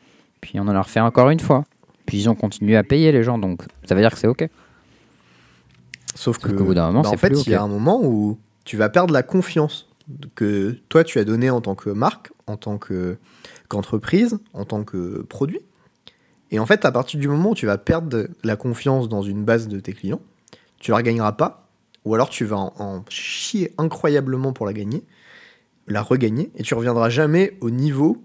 Speaker 1: Puis on en a refait encore une fois. Puis ils ont continué à payer les gens, donc ça veut dire que c'est ok.
Speaker 2: Sauf que,
Speaker 1: qu'au bout d'un moment,
Speaker 2: bah, en
Speaker 1: c'est
Speaker 2: fait,
Speaker 1: plus
Speaker 2: il y a un moment où tu vas perdre la confiance que toi tu as donnée en tant que marque, en tant que qu'entreprise, en tant que produit. Et en fait, à partir du moment où tu vas perdre la confiance dans une base de tes clients, tu la regagneras pas, ou alors tu vas en, en chier incroyablement pour la gagner, la regagner, et tu reviendras jamais au niveau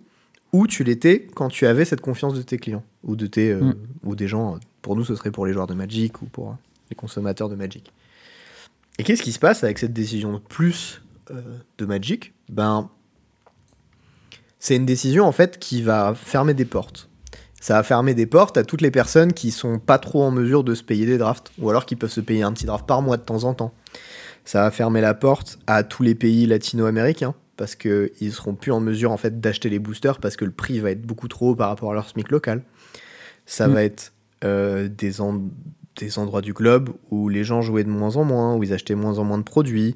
Speaker 2: où tu l'étais quand tu avais cette confiance de tes clients ou de tes euh,
Speaker 1: Mm.
Speaker 2: ou des gens. Pour nous, ce serait pour les joueurs de Magic ou pour les consommateurs de Magic. Et qu'est-ce qui se passe avec cette décision de plus de Magic Ben, c'est une décision en fait qui va fermer des portes. Ça va fermer des portes à toutes les personnes qui sont pas trop en mesure de se payer des drafts, ou alors qui peuvent se payer un petit draft par mois de temps en temps. Ça va fermer la porte à tous les pays latino-américains, parce qu'ils seront plus en mesure en fait d'acheter les boosters parce que le prix va être beaucoup trop haut par rapport à leur SMIC local. Ça
Speaker 1: Mm.
Speaker 2: va être euh, des, en- des endroits du globe où les gens jouaient de moins en moins, où ils achetaient moins en moins de produits,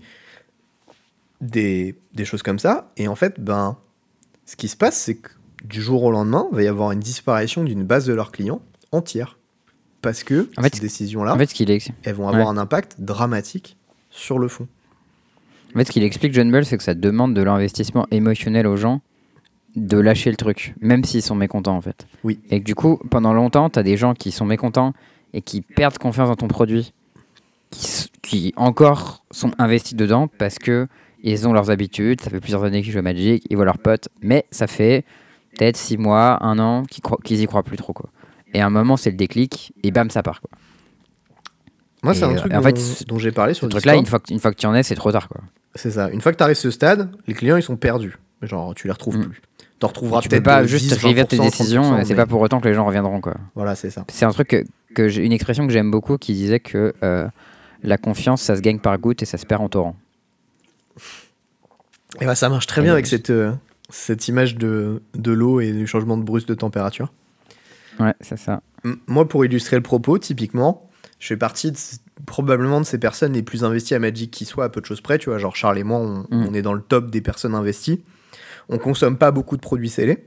Speaker 2: des, des choses comme ça. Et en fait, ben, ce qui se passe, c'est que du jour au lendemain, il va y avoir une disparition d'une base de leurs clients entière. Parce que
Speaker 1: En fait,
Speaker 2: ces décisions-là,
Speaker 1: En fait, ce
Speaker 2: elles vont avoir
Speaker 1: ouais.
Speaker 2: un impact dramatique sur le fond.
Speaker 1: en fait, ce qu'il explique, John Bull, c'est que ça demande de l'investissement émotionnel aux gens de lâcher le truc, même s'ils sont mécontents en fait.
Speaker 2: Oui.
Speaker 1: Et que du coup, pendant longtemps, tu as des gens qui sont mécontents et qui perdent confiance dans ton produit, qui encore sont investis dedans parce que ils ont leurs habitudes, ça fait plusieurs années qu'ils jouent à Magic, ils voient leurs potes, mais ça fait peut-être six mois, un an qu'ils qu'ils y croient plus trop. Quoi. Et à un moment, c'est le déclic, et bam, ça part. Quoi.
Speaker 2: Moi, c'est un
Speaker 1: euh,
Speaker 2: truc
Speaker 1: en
Speaker 2: dont,
Speaker 1: fait, ce-
Speaker 2: dont j'ai parlé sur
Speaker 1: truc-là,
Speaker 2: Discord.
Speaker 1: une fois, que, une fois que tu en es, c'est trop tard. Quoi.
Speaker 2: C'est ça. Une fois que tu arrives à ce stade, les clients, ils sont perdus. Genre, tu les retrouves
Speaker 1: Mm.
Speaker 2: plus. T'en retrouveras
Speaker 1: tu peux
Speaker 2: peut-être
Speaker 1: pas
Speaker 2: de
Speaker 1: juste
Speaker 2: 10,
Speaker 1: arriver à tes
Speaker 2: 20%,
Speaker 1: décisions,
Speaker 2: 30%,
Speaker 1: et c'est
Speaker 2: mais
Speaker 1: pas pour autant que les gens reviendront. Quoi.
Speaker 2: Voilà, c'est ça.
Speaker 1: C'est un truc que, que j'ai une expression que j'aime beaucoup qui disait que euh, la confiance, ça se gagne par goutte et ça se perd en torrent.
Speaker 2: Et bah, ça marche très bien avec cette, euh, cette image de, de l'eau et du changement de brusque de température.
Speaker 1: Ouais, c'est ça.
Speaker 2: M- Moi, pour illustrer le propos, typiquement, je fais partie de probablement de ces personnes les plus investies à Magic qui soient à peu de choses près. Tu vois, genre Charles et moi, on,
Speaker 1: Mm.
Speaker 2: on est dans le top des personnes investies. On consomme pas beaucoup de produits scellés.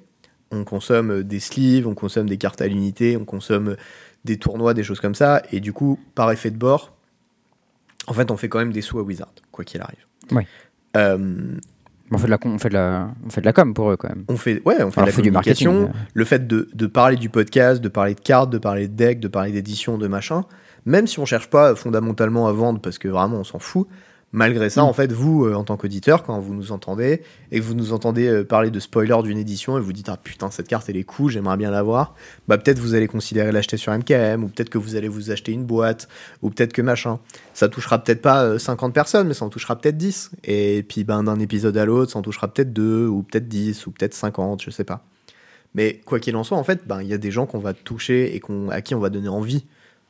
Speaker 2: On consomme euh, des sleeves, on consomme des cartes à l'unité, on consomme euh, des tournois, des choses comme ça. Et du coup, par effet de bord, en fait, on fait quand même des sous à Wizard, quoi qu'il arrive.
Speaker 1: Ouais.
Speaker 2: Euh,
Speaker 1: On fait, de la, con- on, fait de la, on fait de la com pour eux quand même.
Speaker 2: on fait, ouais, on fait de la
Speaker 1: du marketing.
Speaker 2: communication, le fait de, de parler du podcast, de parler de cartes, de parler de deck, de parler d'édition, de machin, même si on cherche pas fondamentalement à vendre parce que vraiment on s'en fout, malgré ça,
Speaker 1: Mm.
Speaker 2: en fait, vous, euh, en tant qu'auditeur, quand vous nous entendez et que vous nous entendez euh, parler de spoiler d'une édition et vous dites Ah putain, cette carte elle est cool, j'aimerais bien l'avoir, bah peut-être vous allez considérer l'acheter sur MKM ou peut-être que vous allez vous acheter une boîte ou peut-être que machin. Ça touchera peut-être pas euh, 50 personnes, mais ça en touchera peut-être 10. Et puis ben, d'un épisode à l'autre, ça en touchera peut-être 2 ou peut-être 10 ou peut-être 50, je sais pas. Mais quoi qu'il en soit, en fait, ben, il y a des gens qu'on va toucher et qu'on, à qui on va donner envie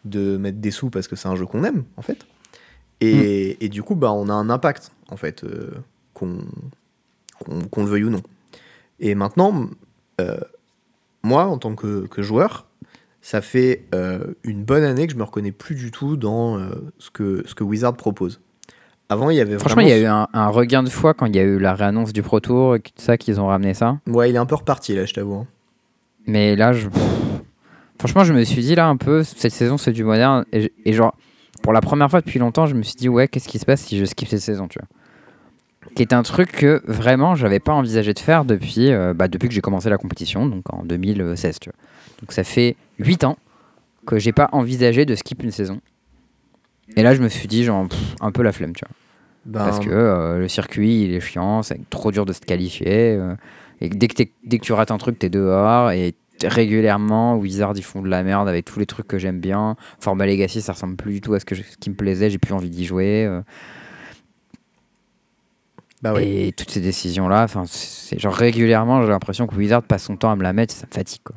Speaker 2: de mettre des sous parce que c'est un jeu qu'on aime, en fait. Et, et du coup, ben, on a un impact, en fait, euh, qu'on, le veuille ou non. Et maintenant, euh, moi, en tant que, que joueur, ça fait euh, une bonne année que je me reconnais plus du tout dans ce, que, ce que Wizard propose. Avant, il y avait
Speaker 1: Franchement, il y a eu un, un regain de foi quand il y a eu la réannonce du Pro Tour et tout ça qu'ils ont ramené ça.
Speaker 2: Ouais, il est un peu reparti, là, je t'avoue. hein.
Speaker 1: Mais là, je... franchement, je me suis dit là un peu, cette saison c'est du moderne. Et, et genre, pour la première fois depuis longtemps, je me suis dit, ouais, qu'est-ce qui se passe si je skip cette saison, tu vois Qui est un truc que vraiment, j'avais pas envisagé de faire depuis, euh, bah, depuis que j'ai commencé la compétition, donc en 2016, tu vois. Donc ça fait 8 ans que j'ai pas envisagé de skip une saison. Et là, je me suis dit, genre, pff, un peu la flemme, tu vois.
Speaker 2: Ben,
Speaker 1: Parce que euh, le circuit, il est chiant, c'est trop dur de se qualifier. euh, et dès que, dès que tu rates un truc, t'es dehors. Et régulièrement, Wizard, ils font de la merde avec tous les trucs que j'aime bien. Format Legacy, ça ressemble plus du tout à ce, que je- ce qui me plaisait. J'ai plus envie d'y jouer. euh.
Speaker 2: bah ouais.
Speaker 1: Et toutes ces décisions-là, enfin, c'est genre régulièrement, j'ai l'impression que Wizard passe son temps à me la mettre, ça me fatigue, quoi.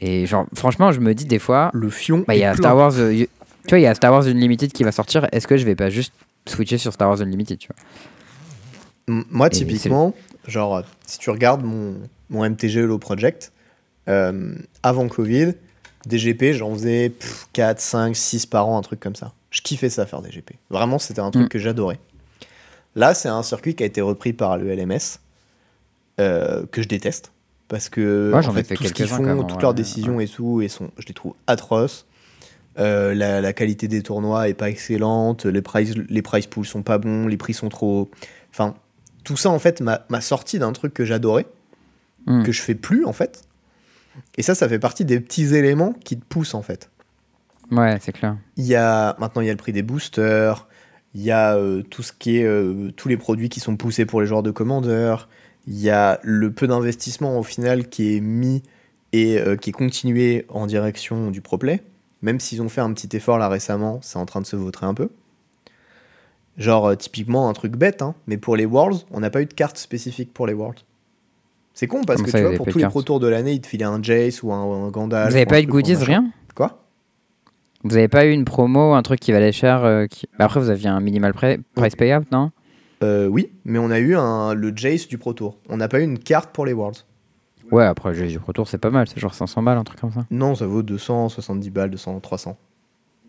Speaker 1: Et genre, franchement, je me dis des fois,
Speaker 2: Le fion.
Speaker 1: bah, il y a. Star Wars, euh, tu vois, il y a Star Wars Unlimited qui va sortir. Est-ce que je vais pas juste switcher sur Star Wars Unlimited, tu vois?
Speaker 2: M- Moi, typiquement, genre, si tu regardes mon, mon MTG Hello Project, euh, avant Covid, DGP, j'en faisais 4, 5, 6 par an, un truc comme ça. Je kiffais ça faire DGP. Vraiment, c'était un truc
Speaker 1: Mm.
Speaker 2: que j'adorais. Là, c'est un circuit qui a été repris par le LMS, euh, que je déteste. Parce que
Speaker 1: Ouais,
Speaker 2: en
Speaker 1: ai
Speaker 2: fait,
Speaker 1: fait
Speaker 2: tout ce qu'ils font,
Speaker 1: même,
Speaker 2: toutes
Speaker 1: ouais,
Speaker 2: leurs
Speaker 1: ouais,
Speaker 2: décisions et tout, et sont, je les trouve atroces. Euh, la, la qualité des tournois est pas excellente, les price, les price pools sont pas bons, les prix sont trop. Enfin, tout ça en fait m'a sorti d'un truc que j'adorais,
Speaker 1: Hmm.
Speaker 2: que je fais plus en fait. Et ça, ça fait partie des petits éléments qui te poussent en fait.
Speaker 1: Ouais, c'est clair.
Speaker 2: Il y a maintenant il y a le prix des boosters, il y a euh, tout ce qui est euh, tous les produits qui sont poussés pour les joueurs de commandeurs, il y a le peu d'investissement au final qui est mis et euh, qui est continué en direction du pro play. Même s'ils ont fait un petit effort là récemment, c'est en train de se vautrer un peu. Genre typiquement un truc bête, hein, mais pour les Worlds, on n'a pas eu de carte spécifique pour les Worlds. C'est con parce que
Speaker 1: ça,
Speaker 2: tu
Speaker 1: il
Speaker 2: vois, pour tous les
Speaker 1: carte
Speaker 2: pro tours de l'année, ils te filaient un Jace ou un, un Gandalf.
Speaker 1: Vous avez
Speaker 2: ou
Speaker 1: pas eu de goodies, rien
Speaker 2: Quoi?
Speaker 1: Vous avez pas eu une promo, un truc qui valait cher euh, qui- bah Après, vous aviez un minimal pri- price payout, non?
Speaker 2: Euh, oui, mais on a eu un, le Jace du Pro Tour. On n'a pas eu une carte pour les Worlds.
Speaker 1: Ouais, après, le jeu du retour, c'est pas mal. C'est genre 500 balles, un truc comme ça.
Speaker 2: Non, ça vaut 270 balles, 200, 300.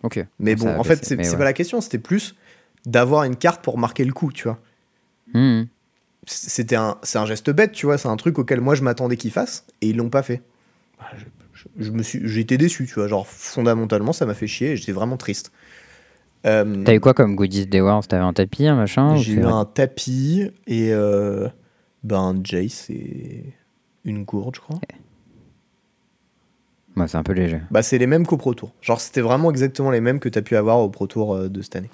Speaker 1: Ok.
Speaker 2: Mais bon, en fait, c'est
Speaker 1: ouais.
Speaker 2: pas la question, c'était plus d'avoir une carte pour marquer le coup, tu vois.
Speaker 1: Mhm.
Speaker 2: C'était un, c'est un geste bête, tu vois, c'est un truc auquel moi je m'attendais qu'ils fassent, et ils l'ont pas fait. Bah, Je, je- je me suis, j'ai été déçu, tu vois, genre fondamentalement ça m'a fait chier, et j'étais vraiment triste. Euh,
Speaker 1: T'as eu quoi comme goodies des Worlds? T'avais un tapis, un machin
Speaker 2: J'ai eu un tapis et euh, ben Jace et une gourde, je crois.
Speaker 1: Ouais, c'est un peu léger.
Speaker 2: Bah, c'est les mêmes qu'au Pro Tour. Genre, c'était vraiment exactement les mêmes que tu as pu avoir au Pro Tour euh, de cette année.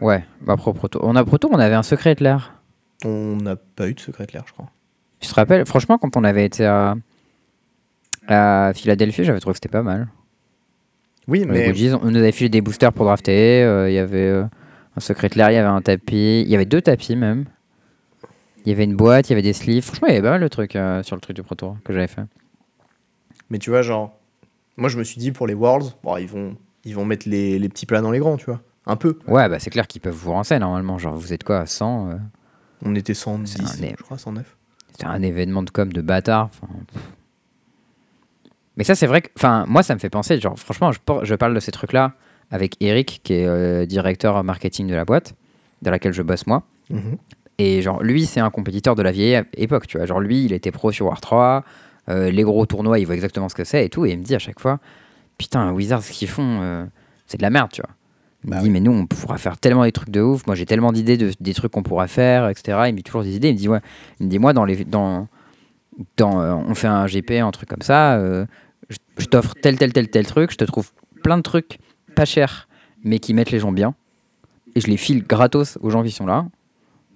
Speaker 1: Ouais, bah, pro, Pro Tour. On a Pro Tour, on avait un secret de l'air.
Speaker 2: On n'a pas eu de secret clair, je crois.
Speaker 1: Tu te rappelles Franchement, quand on avait été à, à Philadelphie, j'avais trouvé que c'était pas mal.
Speaker 2: Oui, mais
Speaker 1: goodies, on nous avait filé des boosters pour drafter. euh, Il y avait euh, un secret de l'air, il y avait un tapis. Il y avait deux tapis même. Il y avait une boîte, il y avait des sleeves. Franchement, il y avait pas mal de trucs euh, sur le truc du Pro Tour que j'avais fait.
Speaker 2: Mais tu vois, genre, moi je me suis dit pour les Worlds, bon, ils vont, ils vont mettre les, les petits plats dans les grands, tu vois. Un peu.
Speaker 1: Ouais, bah c'est clair qu'ils peuvent vous renseigner normalement. Genre, vous êtes quoi à 100 euh,
Speaker 2: On était 110,
Speaker 1: C'est un-
Speaker 2: je crois, 109.
Speaker 1: C'était un événement de com de bâtard. enfin. Mais ça, c'est vrai que. Enfin, moi, ça me fait penser. Genre, franchement, je, je parle de ces trucs-là avec Eric, qui est euh, directeur marketing de la boîte, dans laquelle je bosse moi.
Speaker 2: Mhm.
Speaker 1: Et genre, lui, c'est un compétiteur de la vieille époque, tu vois. Genre, lui, il était pro sur War 3. euh, les gros tournois, il voit exactement ce que c'est et tout. Et il me dit à chaque fois Putain, Wizards, ce qu'ils font, euh, c'est de la merde, tu vois. Il
Speaker 2: Bah
Speaker 1: me dit,
Speaker 2: oui.
Speaker 1: mais nous, on pourra faire tellement des trucs de ouf. Moi, j'ai tellement d'idées de, des trucs qu'on pourra faire, etc. Il me dit toujours des idées. Il me dit, ouais, il me dit, moi, dans les, dans, dans, euh, on fait un GP, un truc comme ça, euh, je, je t'offre tel, tel, tel, tel truc. Je te trouve plein de trucs pas chers, mais qui mettent les gens bien. Et je les file gratos aux gens qui sont là.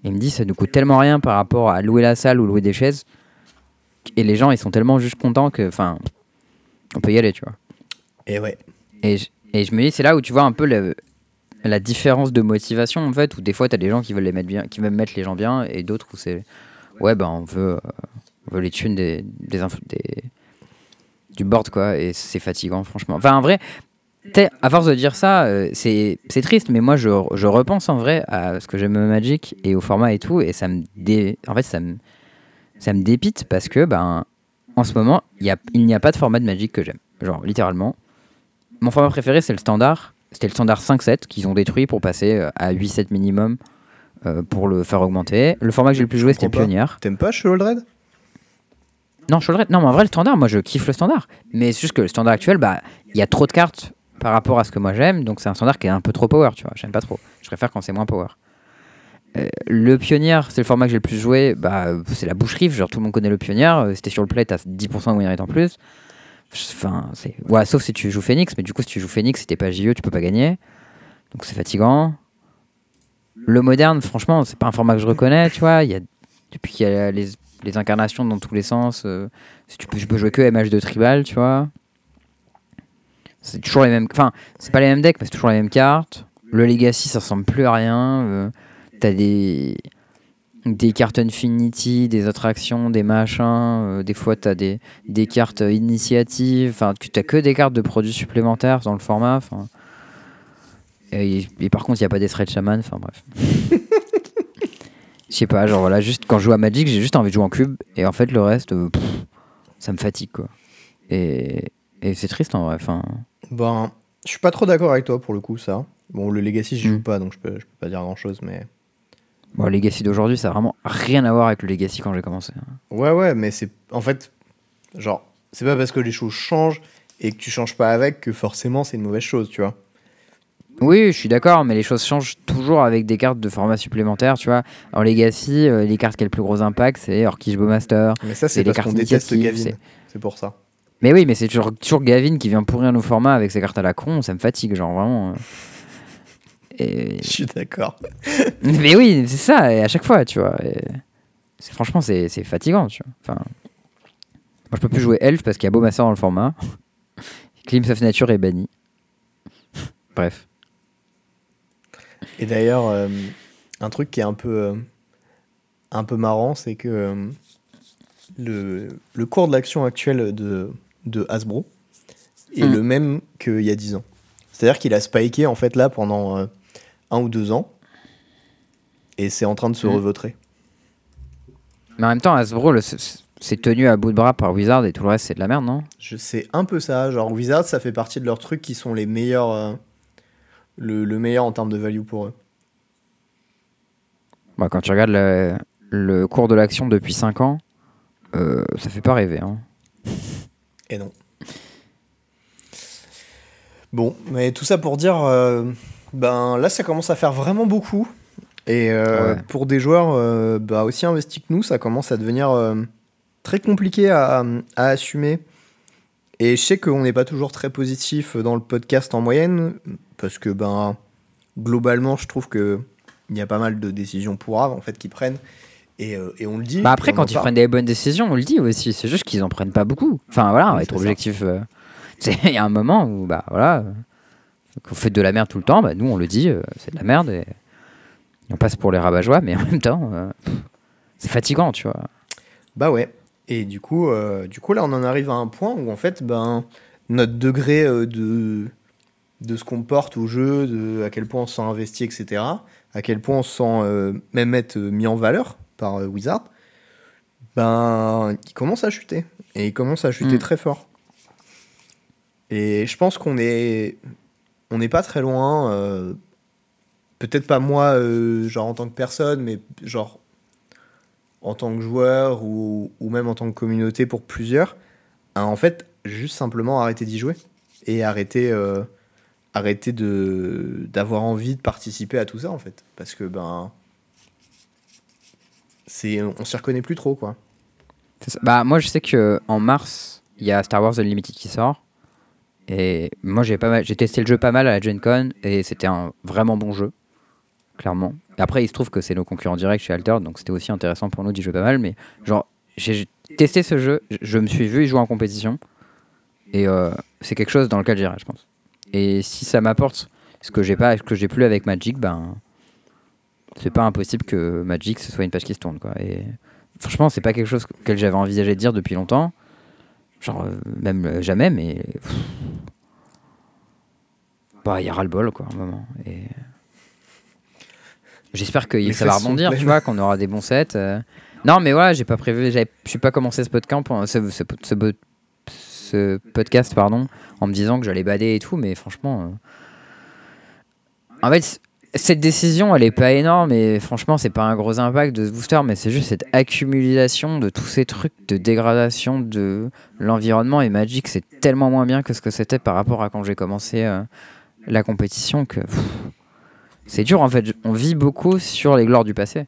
Speaker 1: Et il me dit, ça nous coûte tellement rien par rapport à louer la salle ou louer des chaises. Et les gens, ils sont tellement juste contents que, enfin, on peut y aller, tu vois.
Speaker 2: Et ouais.
Speaker 1: Et je, et je me dis, c'est là où tu vois un peu le- la différence de motivation, en fait, où des fois, tu as des gens qui veulent, les mettre bien, qui veulent mettre les gens bien, et d'autres où c'est, ouais, ben, on veut, euh, on veut les thunes des, des, du board, quoi, et c'est fatigant, franchement. Enfin, en vrai, à force de dire ça, euh, c'est triste, mais moi, je, je repense en vrai à ce que j'aime Magic et au format et tout, et ça me, dé, en fait, ça me, ça me dépite parce que, ben, en ce moment, y a- il n'y a pas de format de Magic que j'aime. Genre, littéralement. Mon format préféré, c'est le standard. C'était le standard 5-7 qu'ils ont détruit pour passer euh, à 8-7 minimum euh, pour le faire augmenter. Le format que j'ai le plus joué, c'était. Pionnière.
Speaker 2: T'aimes pas Sholdred
Speaker 1: Non, Shoulder- non, mais en vrai, le standard, moi, je kiffe le standard. Mais c'est juste que le standard actuel, bah, il y a trop de cartes par rapport à ce que moi j'aime. Donc c'est un standard qui est un peu trop power, tu vois. J'aime pas trop. Je préfère quand c'est moins power. Euh, le pionnier, c'est le format que j'ai le plus joué. Bah, c'est la boucherie. Genre tout le monde connaît le pionnier. C'était sur le play, t'as 10% de win rate en plus. C'est sauf si tu joues Phoenix. Mais du coup, si tu joues Phoenix, si t'es pas JE, tu peux pas gagner. Donc c'est fatigant. Le moderne, franchement, c'est pas un format que je reconnais, tu vois. Y a, depuis qu'il y a les, les incarnations dans tous les sens, euh, si tu peux, je peux jouer que MH2 tribal, tu vois. C'est toujours les mêmes. Enfin, c'est pas les mêmes decks, mais c'est toujours les mêmes cartes. Le Legacy, ça ressemble plus à rien. euh, T'as des des cartes Infinity, des attractions, des machins. euh, des fois, t'as des, des cartes initiatives. Enfin, tu t'as que des cartes de produits supplémentaires dans le format. Enfin, et, et par contre, il n'y a pas des thread shaman. Enfin, bref. Je sais pas, genre voilà, juste quand je joue à Magic, j'ai juste envie de jouer en cube. Et en fait, le reste, euh, pff, ça me fatigue, quoi. Et, et c'est triste en vrai. Enfin,
Speaker 2: Ben, je suis pas trop d'accord avec toi pour le coup, ça. Bon, le Legacy, j'y
Speaker 1: Mm.
Speaker 2: joue pas, donc je peux, je peux pas dire grand chose, mais.
Speaker 1: Bon, le Legacy d'aujourd'hui, ça a vraiment rien à voir avec le Legacy quand j'ai commencé.
Speaker 2: Ouais, ouais, mais c'est. En fait, genre, c'est pas parce que les choses changent et que tu changes pas avec que forcément c'est une mauvaise chose, tu vois.
Speaker 1: Oui, je suis d'accord, mais les choses changent toujours avec des cartes de format supplémentaire, tu vois. En Legacy, euh, les cartes qui ont le plus gros impact, c'est Orkish Bowmaster.
Speaker 2: Mais ça,
Speaker 1: C'est
Speaker 2: parce qu'on déteste Gavin.
Speaker 1: c'est-
Speaker 2: C'est pour ça.
Speaker 1: Mais oui, mais c'est toujours, toujours Gavin qui vient pourrir nos formats avec ses cartes à la con, ça me fatigue, genre vraiment. euh. Et...
Speaker 2: Je suis d'accord.
Speaker 1: Mais oui, c'est ça, et à chaque fois, tu vois. et Franchement, c'est c'est fatigant, tu vois. Enfin, moi, je peux plus jouer Elf parce qu'il y a Bowmaster dans le format. Glimpse of Nature est banni. Bref.
Speaker 2: Et d'ailleurs, euh, un truc qui est un peu, euh, un peu marrant, c'est que euh, le, le cours de l'action actuel de, de Hasbro est
Speaker 1: Mm.
Speaker 2: le même qu'il y a 10 ans. C'est-à-dire qu'il a spiké en fait là pendant un ou deux ans et c'est en train de se
Speaker 1: Mm.
Speaker 2: revautrer.
Speaker 1: Mais en même temps, Hasbro, le- c'est c'est tenu à bout de bras par Wizard et tout le reste, c'est de la merde, non?
Speaker 2: Je sais un peu ça. Genre Wizard, ça fait partie de leurs trucs qui sont les meilleurs, euh, le, le meilleur en termes de value pour eux.
Speaker 1: Bah, Quand tu regardes le, le cours de l'action depuis 5 ans, euh, ça fait pas rêver. Hein.
Speaker 2: Et non. Bon, mais tout ça pour dire, euh, ben là ça commence à faire vraiment beaucoup. Et euh,
Speaker 1: Ouais.
Speaker 2: pour des joueurs euh, bah, aussi investis que nous, ça commence à devenir euh, très compliqué à, à assumer. Et je sais qu'on n'est pas toujours très positif dans le podcast en moyenne, parce que ben globalement, je trouve que il y a pas mal de décisions pourraves en fait qui prennent. Et, euh, et on le dit.
Speaker 1: Bah après, quand ils prennent des bonnes décisions, on le dit aussi. C'est juste qu'ils en prennent pas beaucoup. Enfin voilà, on va
Speaker 2: Oui,
Speaker 1: être objectif. Il y a un moment où, bah voilà, euh, qu'on fait de la merde tout le temps, bah, nous on le dit, euh, c'est de la merde. Et, et on passe pour les rabat-joie, mais en même temps, euh, c'est fatigant, tu vois.
Speaker 2: Bah ouais. Et du coup, euh, du coup, là, on en arrive à un point où, en fait, ben, notre degré de, de ce qu'on porte au jeu, de à quel point on se sent investi, etc., à quel point on se sent même être mis en valeur par Wizard, ben, il commence à chuter. Et il commence à chuter
Speaker 1: Mm.
Speaker 2: très fort. Et je pense qu'on est... On n'est pas très loin. euh, Peut-être pas moi, euh, genre en tant que personne, mais genre en tant que joueur ou, ou même en tant que communauté pour plusieurs, à en fait juste simplement arrêter d'y jouer et arrêter, euh, arrêter d'avoir envie de participer à tout ça en fait parce que ben c'est on s'y reconnaît plus trop quoi.
Speaker 1: Bah moi je sais que en mars, il y a Star Wars Unlimited qui sort. Et moi j'ai pas mal, j'ai testé le jeu pas mal à la Gen Con et c'était un vraiment bon jeu, clairement. Après il se trouve que c'est nos concurrents directs chez Alter, donc c'était aussi intéressant pour nous d'y jouer pas mal. Mais genre j'ai testé ce jeu, je- je me suis vu y jouer en compétition et euh, c'est quelque chose dans lequel j'irai, je pense. Et si ça m'apporte ce que j'ai pas, ce que j'ai plus avec Magic, ben c'est pas impossible que Magic ce soit une page qui se tourne quoi. Et franchement c'est pas quelque chose que j'avais envisagé de dire depuis longtemps. Genre, euh, même euh, jamais, mais. pff. Bah, il y a ras-le-bol, quoi, à un moment. Et. J'espère que ça va rebondir, tu vois, qu'on aura des bons sets. euh. Non, mais voilà, j'ai pas prévu, je suis pas commencé ce podcast, ce, ce, ce bo- ce podcast, pardon, en me disant que j'allais bader et tout, mais franchement. euh, En fait, cette décision, elle est pas énorme et franchement, c'est pas un gros impact de ce booster, mais c'est juste cette accumulation de tous ces trucs de dégradation de l'environnement et Magic, c'est tellement moins bien que ce que c'était par rapport à quand j'ai commencé euh, la compétition que c'est dur en fait. On vit beaucoup sur les gloires du passé.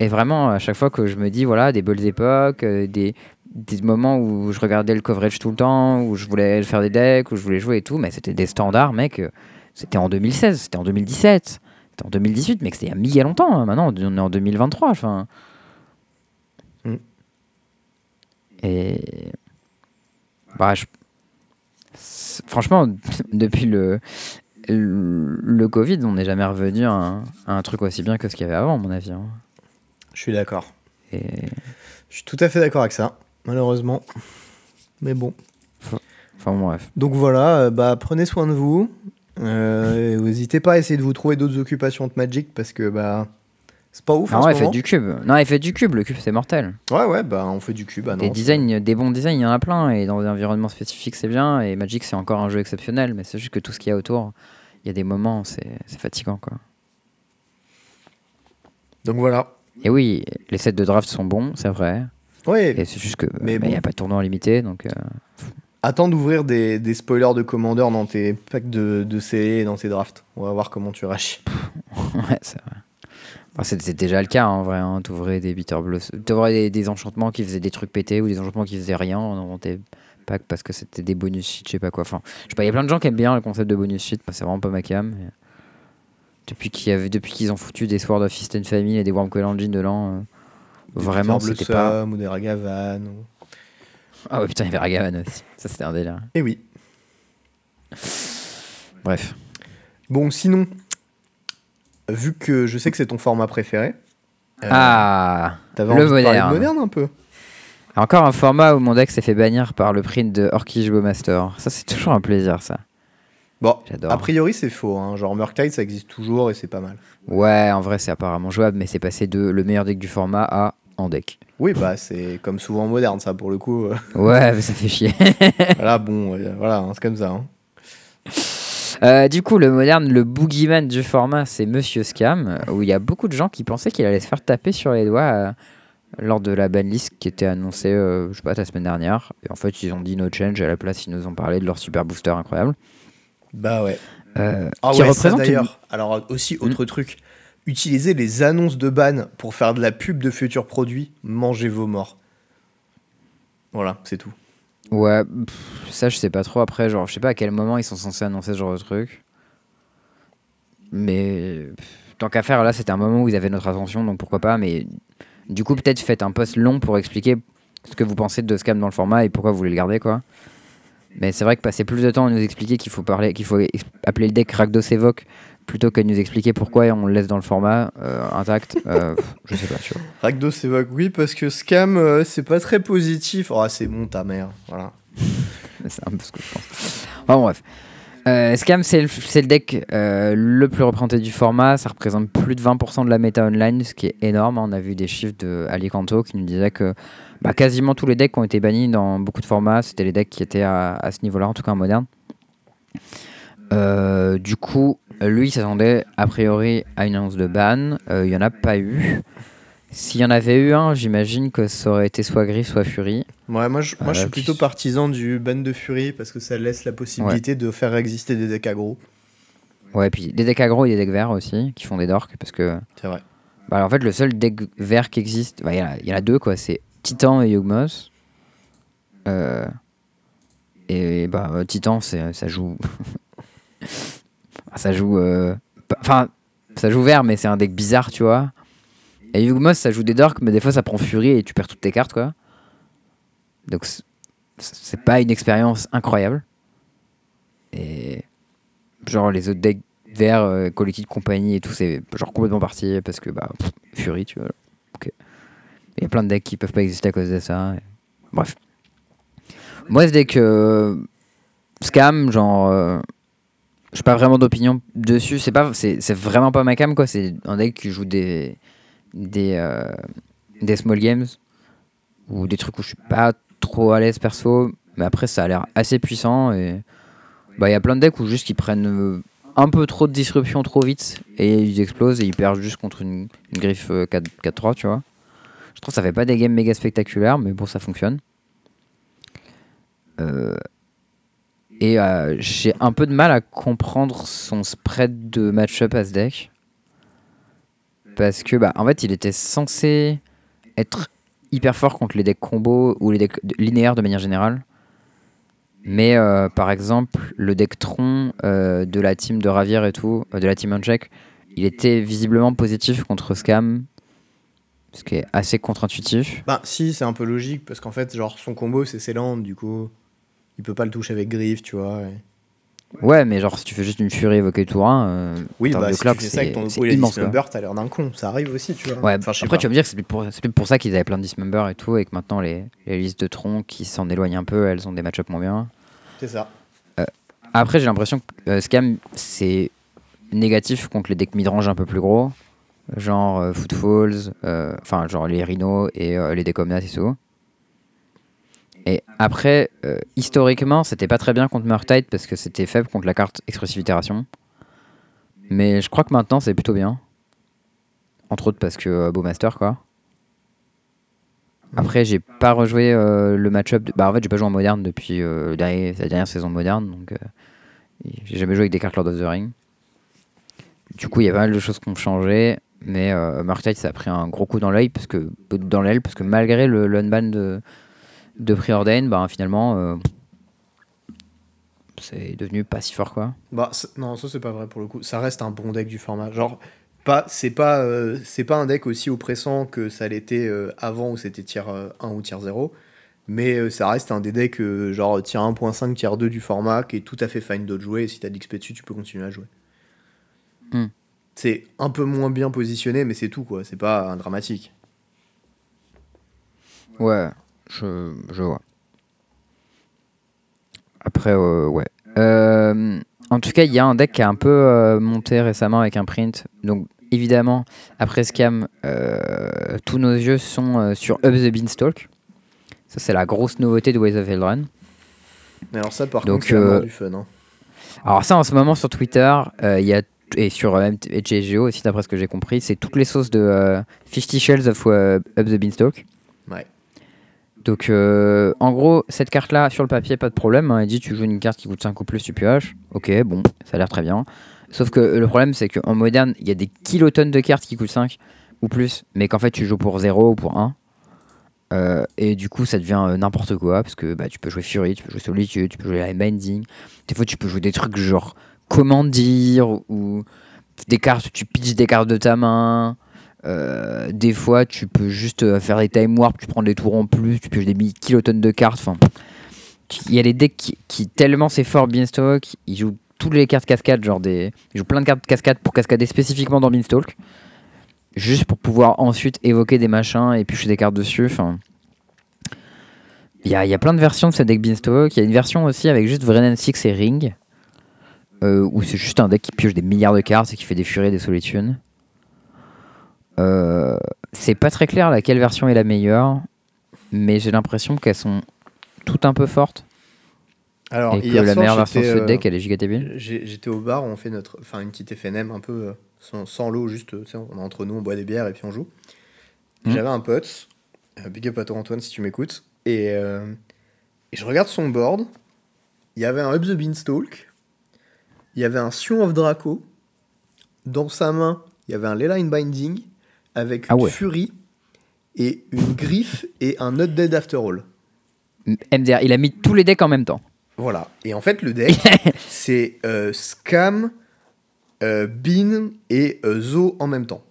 Speaker 1: Et vraiment, à chaque fois que je me dis, voilà, des belles époques, euh, des, des moments où je regardais le coverage tout le temps, où je voulais faire des decks, où je voulais jouer et tout, mais c'était des standards, mec. euh, C'était en 2016, c'était en 2017, c'était en 2018, mec, c'était il y a longtemps. hein. Maintenant, on est en 2023. Enfin.
Speaker 2: Mm.
Speaker 1: Et. Bah, je- Franchement, depuis le, le, le Covid, on n'est jamais revenu à un, à un truc aussi bien que ce qu'il y avait avant, à mon avis. hein.
Speaker 2: Je suis d'accord.
Speaker 1: Et
Speaker 2: Je suis tout à fait d'accord avec ça, malheureusement. Mais bon.
Speaker 1: enfin, bref.
Speaker 2: Donc voilà, euh, bah, prenez soin de vous. Euh, N'hésitez pas à essayer de vous trouver d'autres occupations de Magic parce que bah c'est pas ouf. en
Speaker 1: Non,
Speaker 2: ce
Speaker 1: il fait du cube. Non, il fait du cube. Le cube, c'est mortel.
Speaker 2: Ouais, ouais, bah on fait du cube. Ah
Speaker 1: des
Speaker 2: non,
Speaker 1: designs, des bons designs, il y en a plein. Et dans des environnements spécifiques, c'est bien. Et Magic, c'est encore un jeu exceptionnel. Mais c'est juste que tout ce qu'il y a autour, il y a des moments, c'est fatigant, quoi.
Speaker 2: Donc voilà.
Speaker 1: Et oui, les sets de draft sont bons, c'est vrai.
Speaker 2: Ouais,
Speaker 1: Et c'est juste que
Speaker 2: Mais
Speaker 1: mais il
Speaker 2: bon.
Speaker 1: n'y a pas de tournoi limité, donc. euh,
Speaker 2: attends d'ouvrir des, des spoilers de commandeurs dans tes packs de, de CE et dans tes drafts. On va voir comment tu réagis.
Speaker 1: ouais, c'est vrai. C'est c'est déjà le cas en vrai. Hein. T'ouvrais des bitter t'ouvrais des, des enchantements qui faisaient des trucs pétés ou des enchantements qui faisaient rien dans tes packs parce que c'était des bonus shit, je sais pas quoi. Enfin, je sais pas, il y a plein de gens qui aiment bien le concept de bonus shit. C'est vraiment pas ma cam. mais Depuis qu'ils ont foutu des Sword of Fist and Family et des Wormcoil Engine dedans, euh, vraiment, c'était pas.
Speaker 2: Ou des Ragavan. ou-
Speaker 1: Ah ouais, putain, il y avait Ragavan aussi. Ça, c'était un délire.
Speaker 2: Eh oui.
Speaker 1: Bref.
Speaker 2: Bon, sinon, vu que je sais que c'est ton format préféré, euh,
Speaker 1: ah
Speaker 2: t'avais
Speaker 1: le
Speaker 2: envie de parler de
Speaker 1: moderne.
Speaker 2: moderne un peu.
Speaker 1: Encore un format où mon deck s'est fait bannir par le print de Orkish Master. Ça, c'est toujours un plaisir, ça.
Speaker 2: Bon,
Speaker 1: J'adore.
Speaker 2: a priori c'est faux. Hein. Genre Murktide ça existe toujours et c'est pas mal.
Speaker 1: Ouais, en vrai, c'est apparemment jouable, mais c'est passé de le meilleur deck du format à en deck.
Speaker 2: Oui, bah c'est comme souvent moderne ça pour le coup.
Speaker 1: Ouais, mais ça fait chier.
Speaker 2: voilà, bon, euh, voilà, hein, c'est comme ça. hein.
Speaker 1: Euh, du coup, le moderne, le boogeyman du format, c'est Monsieur Scam, où il y a beaucoup de gens qui pensaient qu'il allait se faire taper sur les doigts euh, lors de la banlist qui était annoncée, euh, je sais pas, la semaine dernière. Et en fait, ils ont dit no change, à la place, ils nous ont parlé de leur super booster incroyable.
Speaker 2: Bah ouais. Ah
Speaker 1: qui
Speaker 2: ouais,
Speaker 1: représente une-
Speaker 2: d'ailleurs. Alors aussi, autre truc. Utiliser les annonces de ban pour faire de la pub de futurs produits, mangez vos morts. Voilà, c'est tout.
Speaker 1: Ouais, ça je sais pas trop. Après, genre, je sais pas à quel moment ils sont censés annoncer ce genre de truc. Mais tant qu'à faire, là c'était un moment où ils avaient notre attention, donc pourquoi pas. Mais du coup, peut-être faites un post long pour expliquer ce que vous pensez de Scam dans le format et pourquoi vous voulez le garder, quoi. Mais c'est vrai que passer plus de temps à nous expliquer qu'il faut parler, qu'il faut appeler le deck Rakdos Evoque plutôt que de nous expliquer pourquoi on le laisse dans le format euh, intact, euh, je sais pas, tu vois.
Speaker 2: Ragdos évoque oui parce que scam euh, c'est pas très positif. Oh c'est bon ta mère. Voilà.
Speaker 1: C'est un peu ce que je pense. Enfin, bref. Euh, Scam, c'est le, deck euh, le plus représenté du format. Ça représente plus de 20% de la méta online, ce qui est énorme. On a vu des chiffres de Alicanto qui nous disaient que bah, quasiment tous les decks ont été bannis dans beaucoup de formats. C'était les decks qui étaient à, ce niveau-là, en tout cas en moderne. Euh, du coup, lui, s'attendait a priori à une annonce de ban. Il n'y en a pas eu. S'il y en avait eu un, j'imagine que ça aurait été soit Gris, soit Fury.
Speaker 2: Ouais, moi je, moi, je suis plutôt partisan du ban de Fury parce que ça laisse la possibilité de faire exister des decks aggro.
Speaker 1: Ouais, puis des decks aggro et des decks verts aussi, qui font des dorks, parce que
Speaker 2: C'est vrai.
Speaker 1: Bah, alors, en fait, le seul deck vert qui existe, bah, il y, en a- il y en a deux, quoi. C'est Titan et Yugmoth. Euh, et bah, euh, Titan, c'est- ça joue. ça joue. euh, pas- Enfin, ça joue vert, mais c'est un deck bizarre, tu vois. Et Yugmoth, ça joue des dorks, mais des fois, ça prend Fury et tu perds toutes tes cartes, quoi. Donc, c'est- pas une expérience incroyable. Et. Genre, les autres decks vers euh, Collective Company et tout, c'est genre complètement parti parce que bah pff, Fury, tu vois. Il y a plein de decks qui peuvent pas exister à cause de ça. Bref. Moi, ce deck euh, Scam, genre. euh, j'ai pas vraiment d'opinion dessus. C'est, c'est vraiment pas ma cam quoi. C'est un deck qui joue des des euh, des small games ou des trucs où je suis pas trop à l'aise perso. Mais après, ça a l'air assez puissant et bah il y a plein de decks où juste ils prennent euh, un peu trop de disruption trop vite et ils explosent et ils perdent juste contre une, griffe euh, 4 4-3, tu vois. Je trouve que ça fait pas des games méga spectaculaires, mais bon, ça fonctionne. Euh, et euh, j'ai un peu de mal à comprendre son spread de match-up à ce deck. Parce que, bah, en fait, il était censé être hyper fort contre les decks combos ou les decks de- linéaires de manière générale. Mais euh, par exemple, le deck Tron euh, de la team de Ravier et tout, euh, de la team Uncheck, il était visiblement positif contre Scam. Ce qui est assez contre-intuitif.
Speaker 2: Bah, si, c'est un peu logique parce qu'en fait, genre, son combo c'est Céland, du coup, il peut pas le toucher avec Griff, tu vois.
Speaker 1: Ouais, mais genre, si tu fais juste une furie évoquée tour 1, euh,
Speaker 2: Oui, bah, si
Speaker 1: clock,
Speaker 2: tu fais ça avec ton
Speaker 1: c'est immense.
Speaker 2: Dismember, t'as l'air d'un con. Ça arrive aussi, tu vois.
Speaker 1: Ouais,
Speaker 2: Enfin,
Speaker 1: après
Speaker 2: pas.
Speaker 1: tu vas me dire que c'est pour, pour ça qu'ils avaient plein de dismember et tout, et que maintenant les, les listes de troncs qui s'en éloignent un peu, elles ont des match-up moins bien.
Speaker 2: C'est ça.
Speaker 1: Après, j'ai l'impression que euh, Scam, c'est négatif contre les decks midrange un peu plus gros, genre euh, Footfalls, euh, enfin, genre les Rhino et euh, les decks Omnas et tout. Et après, euh, historiquement, c'était pas très bien contre Murktide parce que c'était faible contre la carte Expressive Itération. Mais je crois que maintenant, c'est plutôt bien. Entre autres parce que euh, Bowmaster, quoi. Après, j'ai pas rejoué euh, le match-up. de- Bah, en fait, j'ai pas joué en moderne depuis euh, le dernier- la dernière saison de moderne. Donc, euh, j'ai jamais joué avec des cartes Lord of the Ring. Du coup, il y a pas mal de choses qui ont changé. Mais Murktide, ça a pris un gros coup dans l'œil, parce que dans l'aile, parce que malgré le, unban de, de Preordain, bah, finalement, euh, c'est devenu pas si fort, quoi.
Speaker 2: Bah, non, ça c'est pas vrai pour le coup. Ça reste un bon deck du format. Genre, pas, c'est pas, euh, c'est pas un deck aussi oppressant que ça l'était euh, avant où c'était tier euh, 1 ou tier 0. Mais ça reste un des decks genre tier 1.5, tier 2 du format qui est tout à fait fine de jouer. Et si t'as de l'XP dessus, tu peux continuer à jouer.
Speaker 1: Hmm.
Speaker 2: C'est un peu moins bien positionné, mais c'est tout quoi. C'est pas un dramatique.
Speaker 1: Ouais, je, je vois. Après, euh, ouais. Euh, en tout cas, il y a un deck qui a un peu euh, monté récemment avec un print. Donc, évidemment, après Scam, tous nos yeux sont sur Up the Beanstalk. Ça, c'est la grosse nouveauté de Ways of Eldrun.
Speaker 2: Mais alors ça, par
Speaker 1: Donc,
Speaker 2: contre, c'est du fun. hein.
Speaker 1: Alors, ça, en ce moment, sur Twitter, il y a et sur GGO aussi, d'après ce que j'ai compris, c'est toutes les sauces de 50 Shells of Up the Beanstalk. Donc, euh, en gros, cette carte-là, sur le papier, pas de problème. hein. Il dit tu joues une carte qui coûte 5 ou plus, tu pioches. Ok, bon, ça a l'air très bien. Sauf que le problème, c'est qu'en moderne, il y a des kilotonnes de cartes qui coûtent 5 ou plus, mais qu'en fait, tu joues pour 0 ou pour 1. Euh, et du coup, ça devient euh, n'importe quoi, parce que bah, tu peux jouer Fury, tu peux jouer Solitude, tu peux jouer Line Binding. Des fois, tu peux jouer des trucs genre Commandir ou des cartes tu pitches des cartes de ta main. Euh, des fois, tu peux juste euh, faire des time warp, tu prends des tours en plus, tu pioches des kilotonnes de cartes. Enfin, il y a les decks qui, tellement c'est fort Beanstalk, ils jouent toutes les cartes cascades, genre des, ils plein de cartes cascades pour cascader spécifiquement dans Beanstalk, juste pour pouvoir ensuite évoquer des machins et piocher des cartes dessus. Il y a, plein de versions de ce deck Beanstalk. Il y a une version aussi avec juste Vrennen 6 et Ring, euh, où c'est juste un deck qui pioche des milliards de cartes et qui fait des furies des solitudes. Euh, c'est pas très clair laquelle version est la meilleure, mais j'ai l'impression qu'elles sont toutes un peu fortes
Speaker 2: Alors,
Speaker 1: et que la
Speaker 2: soir,
Speaker 1: meilleure version de ce
Speaker 2: euh,
Speaker 1: deck elle est giga
Speaker 2: J'étais au bar, on fait notre, enfin une petite FNM un peu euh, sans, sans l'eau, juste, euh, on est entre nous, on boit des bières et puis on joue.
Speaker 1: Mhm.
Speaker 2: J'avais un pote, euh, big up à toi Antoine si tu m'écoutes, et, euh, et je regarde son board, il y avait un Up the Beanstalk, il y avait un Sion of Draco, dans sa main, il y avait un Leyline Binding, avec
Speaker 1: Ah
Speaker 2: une
Speaker 1: ouais.
Speaker 2: Fury, et une griffe et un Not Dead After All.
Speaker 1: MDR, il a mis tous les decks en même temps.
Speaker 2: Voilà. Et en fait, le deck, c'est euh, Scam, euh, Bean et euh, Zo en même temps.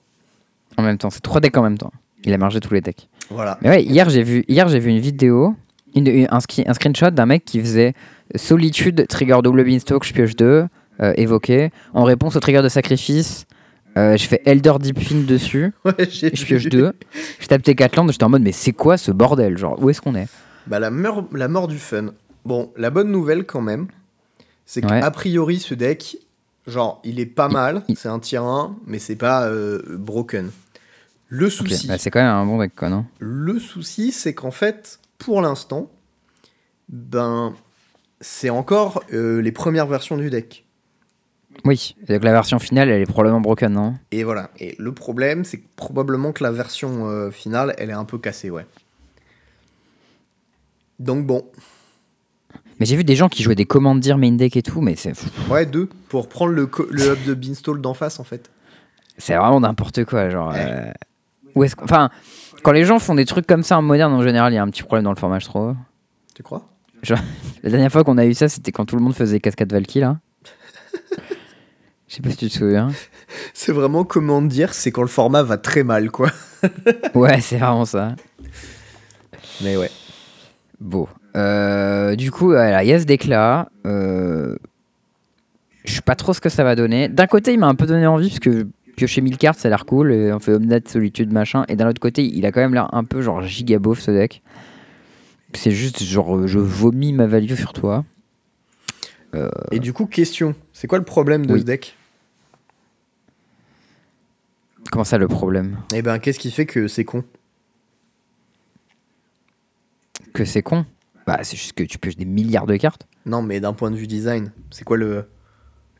Speaker 1: En même temps, c'est trois decks en même temps. Il a margé tous les decks.
Speaker 2: Voilà.
Speaker 1: Mais ouais, hier j'ai vu, hier j'ai vu une vidéo, une, une- un, un screenshot d'un mec qui faisait Solitude, trigger double beanstalk, je pioche 2, évoqué. En réponse au trigger de sacrifice, euh, je fais Elder Deep Fin dessus,
Speaker 2: Ouais, j'ai
Speaker 1: je pioche
Speaker 2: vu.
Speaker 1: 2. Je tape T4 j'étais en mode mais c'est quoi ce bordel Genre où est-ce qu'on est?
Speaker 2: Bah, la, meur- la mort du fun. Bon, la bonne nouvelle quand même, c'est
Speaker 1: Ouais.
Speaker 2: qu'a priori, ce deck, genre, il est pas mal.
Speaker 1: il-
Speaker 2: C'est un tier 1, mais c'est pas euh, broken. Le
Speaker 1: Ok,
Speaker 2: souci,
Speaker 1: bah, C'est quand même un bon deck quoi, non?
Speaker 2: Le souci, c'est qu'en fait, pour l'instant, ben, c'est encore euh, les premières versions du deck.
Speaker 1: Oui, donc la version finale, elle est probablement broken, non
Speaker 2: Et voilà. Et le problème, c'est que probablement que la version euh, finale, elle est un peu cassée, ouais. Donc bon.
Speaker 1: Mais j'ai vu des gens qui jouaient des commandes main deck et tout, mais c'est
Speaker 2: Ouais, deux. Pour prendre le, le hub de Beanstall d'en face, en fait.
Speaker 1: c'est vraiment n'importe quoi. Genre, euh, où est-ce que- enfin, quand les gens font des trucs comme ça en moderne, en général, il y a un petit problème dans le format, je trouve.
Speaker 2: Tu crois?
Speaker 1: La dernière fois qu'on a eu ça, c'était quand tout le monde faisait cascade Valky, là. Je sais pas si tu te souviens.
Speaker 2: C'est vraiment comment dire, c'est quand le format va très mal, quoi.
Speaker 1: Ouais, c'est vraiment ça.
Speaker 2: Mais ouais.
Speaker 1: Bon. Euh, du coup, voilà, il y a ce deck-là. Euh, je sais pas trop ce que ça va donner. D'un côté, il m'a un peu donné envie, parce que piocher 1000 cartes, ça a l'air cool. Et on fait Omnat, Solitude, machin. Et d'un autre côté, il a quand même l'air un peu genre giga beauf, ce deck. C'est juste genre, je vomis ma value sur toi.
Speaker 2: Et du coup, question. C'est quoi le problème de
Speaker 1: Oui.
Speaker 2: ce deck?
Speaker 1: Comment ça, le problème
Speaker 2: Eh ben, qu'est-ce qui fait que c'est con?
Speaker 1: Que c'est con? Bah, c'est juste que tu pioches des milliards de cartes.
Speaker 2: Non, mais d'un point de vue design, c'est quoi le